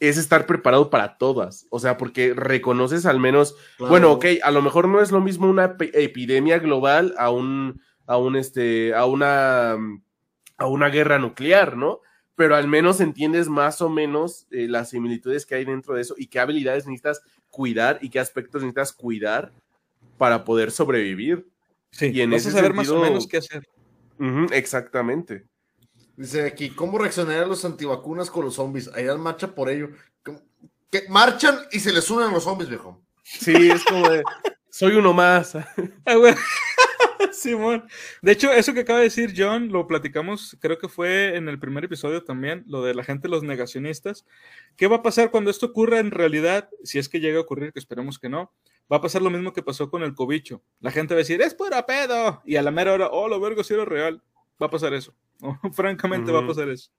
es estar preparado para todas. O sea, porque reconoces al menos, bueno, ok, a lo mejor no es lo mismo una epidemia global a un, a un, este, a una, a una guerra nuclear, ¿no? Pero al menos entiendes más o menos eh, las similitudes que hay dentro de eso y qué habilidades necesitas cuidar y qué aspectos necesitas cuidar para poder sobrevivir. Sí, y en vas a saber más o menos qué hacer. exactamente. Dice aquí, ¿cómo reaccionarían los antivacunas con los zombies? Harían marcha por ello. Que marchan y se les unen los zombies, viejo. Sí, es como de, soy uno más. Ah, Simón. De hecho, eso que acaba de decir John, lo platicamos, creo que fue en el primer episodio también, lo de la gente, los negacionistas. ¿Qué va a pasar cuando esto ocurra en realidad? Si es que llega a ocurrir, que esperemos que no. Va a pasar lo mismo que pasó con el cobicho. La gente va a decir, es pura pedo. Y a la mera hora, oh, lo vergo si era real. Va a pasar eso. francamente va a pasar eso.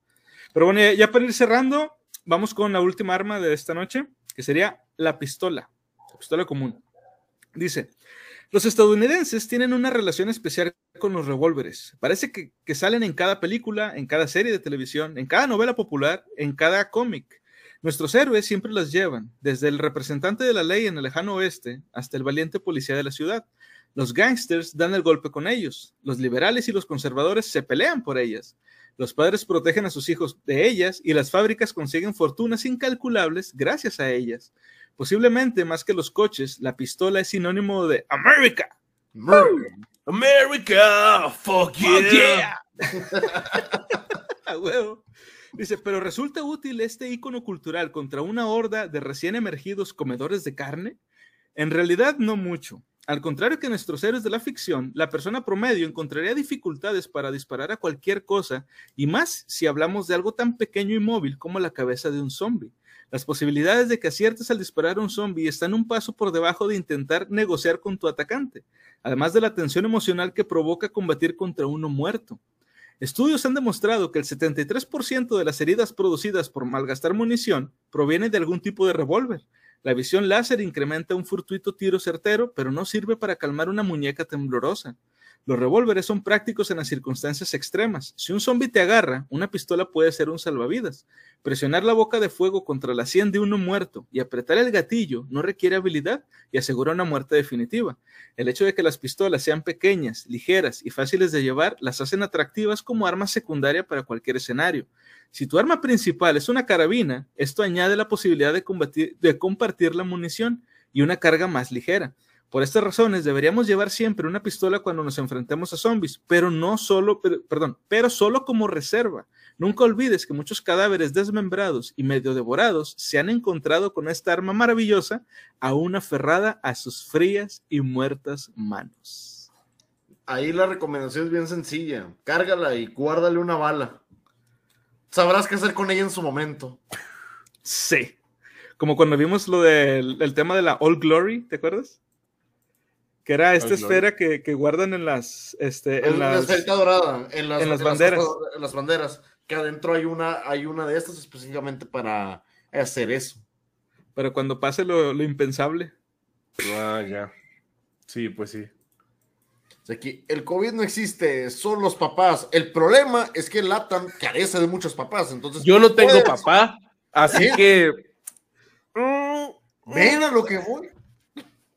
Pero bueno, ya, para ir cerrando, vamos con la última arma de esta noche, que sería la pistola, la pistola común. Dice, los estadounidenses tienen una relación especial con los revólveres. Parece que, que, salen en cada película, en cada serie de televisión, en cada novela popular, en cada cómic. Nuestros héroes siempre las llevan, desde el representante de la ley en el lejano oeste hasta el valiente policía de la ciudad. Los gangsters dan el golpe con ellos. Los liberales y los conservadores se pelean por ellas. Los padres protegen a sus hijos de ellas y las fábricas consiguen fortunas incalculables gracias a ellas. Posiblemente más que los coches, la pistola es sinónimo de America. America, fuck yeah. Dice, pero resulta útil este icono cultural contra una horda de recién emergidos comedores de carne. En realidad no mucho. Al contrario que nuestros héroes de la ficción, la persona promedio encontraría dificultades para disparar a cualquier cosa, y más si hablamos de algo tan pequeño y móvil como la cabeza de un zombie. Las posibilidades de que aciertes al disparar a un zombie están un paso por debajo de intentar negociar con tu atacante, además de la tensión emocional que provoca combatir contra uno muerto. Estudios han demostrado que el 73% de las heridas producidas por malgastar munición provienen de algún tipo de revólver, la visión láser incrementa un fortuito tiro certero, pero no sirve para calmar una muñeca temblorosa. Los revólveres son prácticos en las circunstancias extremas. Si un zombie te agarra, una pistola puede ser un salvavidas. Presionar la boca de fuego contra la sien de uno muerto y apretar el gatillo no requiere habilidad y asegura una muerte definitiva. El hecho de que las pistolas sean pequeñas, ligeras y fáciles de llevar las hacen atractivas como arma secundaria para cualquier escenario. Si tu arma principal es una carabina, esto añade la posibilidad de, de compartir la munición y una carga más ligera. Por estas razones deberíamos llevar siempre una pistola cuando nos enfrentemos a zombies, pero no solo, perdón, pero solo como reserva. Nunca olvides que muchos cadáveres desmembrados y medio devorados se han encontrado con esta arma maravillosa, aún aferrada a sus frías y muertas manos. Ahí la recomendación es bien sencilla. Cárgala y guárdale una bala. Sabrás qué hacer con ella en su momento. Sí. Como cuando vimos lo del el tema de la All Glory, ¿te acuerdas? Que era esta esfera que, guardan en las este, en las, dorada, en las, banderas en las banderas que adentro hay una hay una de estas específicamente para hacer eso pero cuando pase lo, impensable ah ya sí pues sí aquí el COVID no existe, son los papás. El problema es que LATAM carece de muchos papás. Entonces, yo no tengo papá, así que. Ven a lo que voy.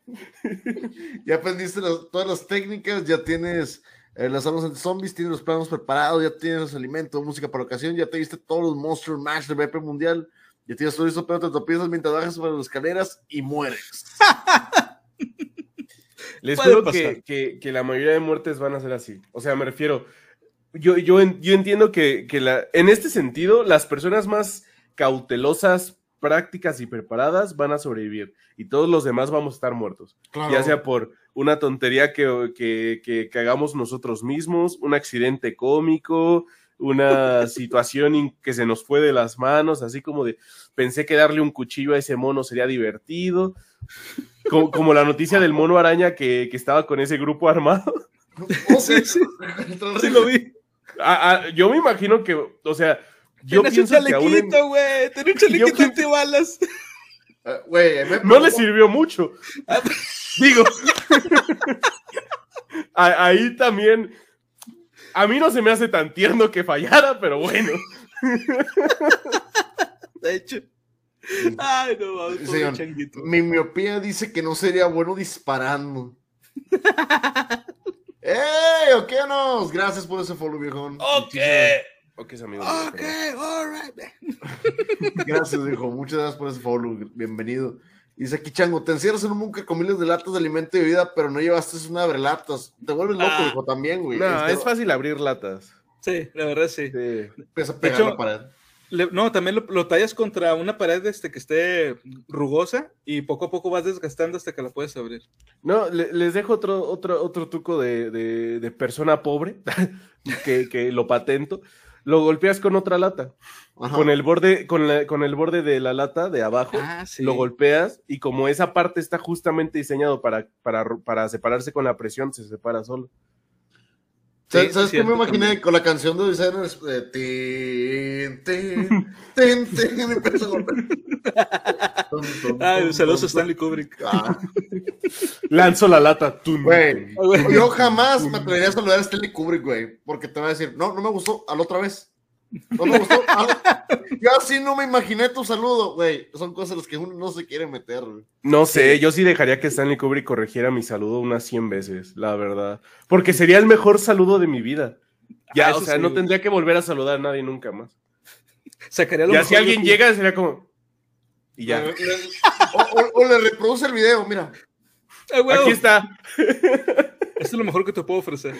ya aprendiste todas las técnicas, ya tienes eh, las armas anti zombies, tienes los planos preparados, ya tienes los alimentos, música para ocasión, ya te diste todos los Monster Mash de BP Mundial, ya tienes todo eso, pero te tropiezas mientras bajas sobre las escaleras y mueres. Les juro que, que, la mayoría de muertes van a ser así. O sea, me refiero, yo, yo, yo entiendo que, que la, en este sentido, las personas más cautelosas prácticas y preparadas van a sobrevivir y todos los demás vamos a estar muertos. Ya sea por una tontería que, que, que, hagamos nosotros mismos, un accidente cómico, una situación que se nos fue de las manos, así como de pensé que darle un cuchillo a ese mono sería divertido, como, la noticia del mono araña que, que, estaba con ese grupo armado. sí, sí, sí lo vi. yo me imagino que, o sea, yo pienso un chalequito, güey. Ten un chalequito antibalas. Uh, no le sirvió mucho. Ah, Digo. ahí también. A mí no se me hace tan tierno que fallara, pero bueno. De hecho. Ay, no, vamos, Señor, mi miopía dice que no sería bueno disparando. ¡Ey! ¿O qué nos? Gracias por ese follow, viejón. Ok. Ok, amigos. Ok, alright. Gracias, hijo. Muchas gracias por ese follow. Bienvenido. Dice aquí, Chango, te encierras en un búnker con miles de latas de alimento y bebida, pero no llevaste una abre latas. Te vuelves loco, ah. hijo, también, güey. No, este, es fácil abrir latas. Sí, la verdad sí. sí. Empieza a pegar la pared. no, también lo, tallas contra una pared este, que esté rugosa y poco a poco vas desgastando hasta que la puedes abrir. No, les dejo otro, otro, otro truco de, de, persona pobre que, que lo patento lo golpeas con otra lata. Con el borde, con, con, el borde de la lata de abajo, ah, lo golpeas y como esa parte está justamente diseñado para, para, para separarse con la presión, se separa solo. ¿Sabes qué me imaginé con la canción de designers? tin, tin, tin, empezó a golpear. Ah, celoso Stanley Kubrick. Ah. Lanzo la lata. Güey, yo jamás me atrevería a saludar a Stanley Kubrick, güey, porque te va a decir, no, no me gustó, a la otra vez. No me gustó. Yo así no me imaginé tu saludo, güey. Son cosas las que uno no se quiere meter, No sé, yo sí dejaría que Stanley Kubrick corrigiera mi saludo unas 100 veces, la verdad. Porque sería el mejor saludo de mi vida. Ya, ah, o sea, no tendría que volver a saludar a nadie nunca más. Sacaría lo ya si alguien llega, sería como. Y ya. O, le reproduce el video, mira. Aquí está. Esto es lo mejor que te puedo ofrecer.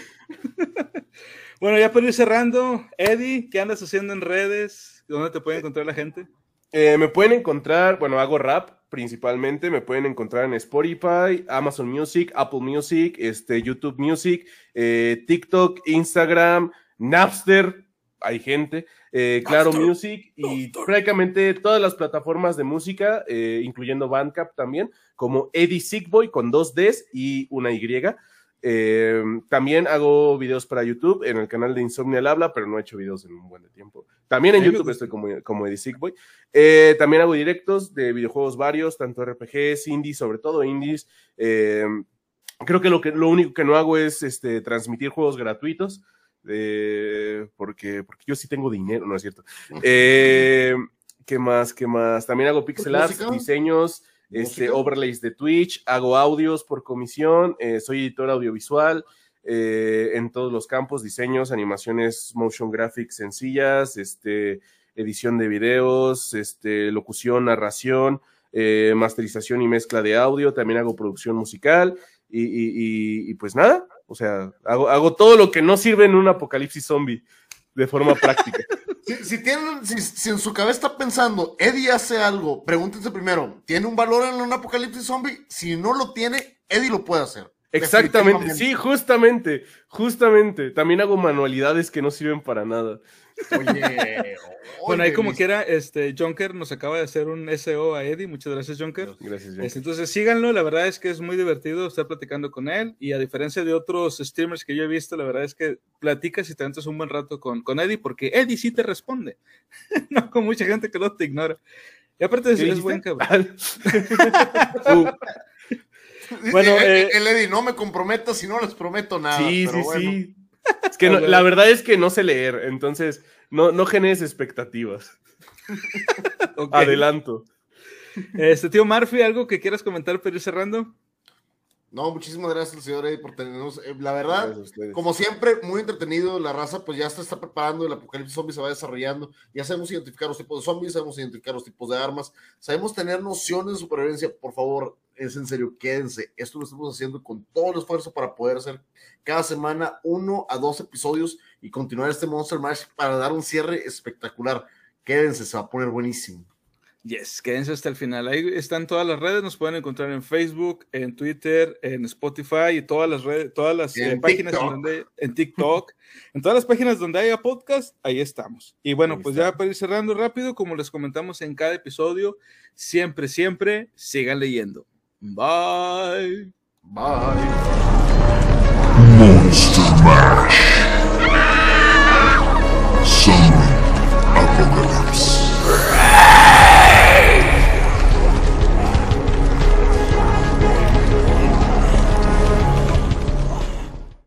Bueno, ya para ir cerrando, Eddie, ¿qué andas haciendo en redes? ¿Dónde te puede encontrar la gente? Eh, me pueden encontrar, bueno, hago rap principalmente, me pueden encontrar en Spotify, Amazon Music, Apple Music, este, YouTube Music, eh, TikTok, Instagram, Napster, hay gente, eh, Claro Music y prácticamente todas las plataformas de música, eh, incluyendo Bandcamp también, como Eddie Sickboy con dos Ds y una Y. Eh, también hago videos para YouTube en el canal de Insomnia al Habla, pero no he hecho videos en un buen tiempo. También en YouTube estoy como, como Eddie Sickboy. también hago directos de videojuegos varios, tanto RPGs, indies, sobre todo indies. creo que lo, que lo único que no hago es este, transmitir juegos gratuitos. Eh, porque, porque yo sí tengo dinero, no es cierto. Eh, ¿Qué más? ¿Qué más? También hago pixel art, diseños, este, overlays de Twitch, hago audios por comisión, eh, soy editor audiovisual eh, en todos los campos, diseños, animaciones, motion graphics sencillas, este, edición de videos, este, locución, narración, eh, masterización y mezcla de audio, también hago producción musical y, y, y pues nada, o sea, hago, hago todo lo que no sirve en un apocalipsis zombie de forma práctica. Si, tienen, si, en su cabeza está pensando, Eddie hace algo, pregúntense primero, ¿tiene un valor en un apocalipsis zombie? Si no lo tiene, Eddie lo puede hacer. Exactamente, sí, justamente, justamente. También hago manualidades que no sirven para nada. Oye, bueno, ahí como quiera, este, Jonker nos acaba de hacer un SEO a Eddie. Muchas gracias, Jonker. Gracias, Jonker. Este, entonces síganlo, la verdad es que es muy divertido estar platicando con él. Y a diferencia de otros streamers que yo he visto, la verdad es que platicas y te entras un buen rato con, con Eddie, porque Eddie sí te responde. no con mucha gente que no te ignora. Y aparte de eso, es buen cabrón. uh. Bueno, eh, el, Eddie, no me comprometo si no les prometo nada. Sí, sí, sí. Es que la verdad es que no sé leer, entonces no, no generes expectativas. Adelanto. Este tío Murphy, ¿algo que quieras comentar para ir cerrando? No, muchísimas gracias, señor Eddie, por tenernos. Eh, la verdad, como siempre, muy entretenido. La raza, pues ya se está preparando. El apocalipsis zombie se va desarrollando. Ya sabemos identificar los tipos de zombies, sabemos identificar los tipos de armas, sabemos tener nociones de supervivencia. Por favor, es en serio, quédense. Esto lo estamos haciendo con todo el esfuerzo para poder hacer cada semana uno a dos episodios y continuar este Monster Mash para dar un cierre espectacular. Quédense, se va a poner buenísimo. Yes, quédense hasta el final. Ahí están todas las redes, nos pueden encontrar en Facebook, en Twitter, en Spotify y todas las redes, todas las eh, páginas donde en TikTok, en todas las páginas donde haya podcast, ahí estamos. Y bueno, pues ya para ir cerrando rápido, como les comentamos en cada episodio, siempre, siempre sigan leyendo. Bye. Bye. Monster Mash.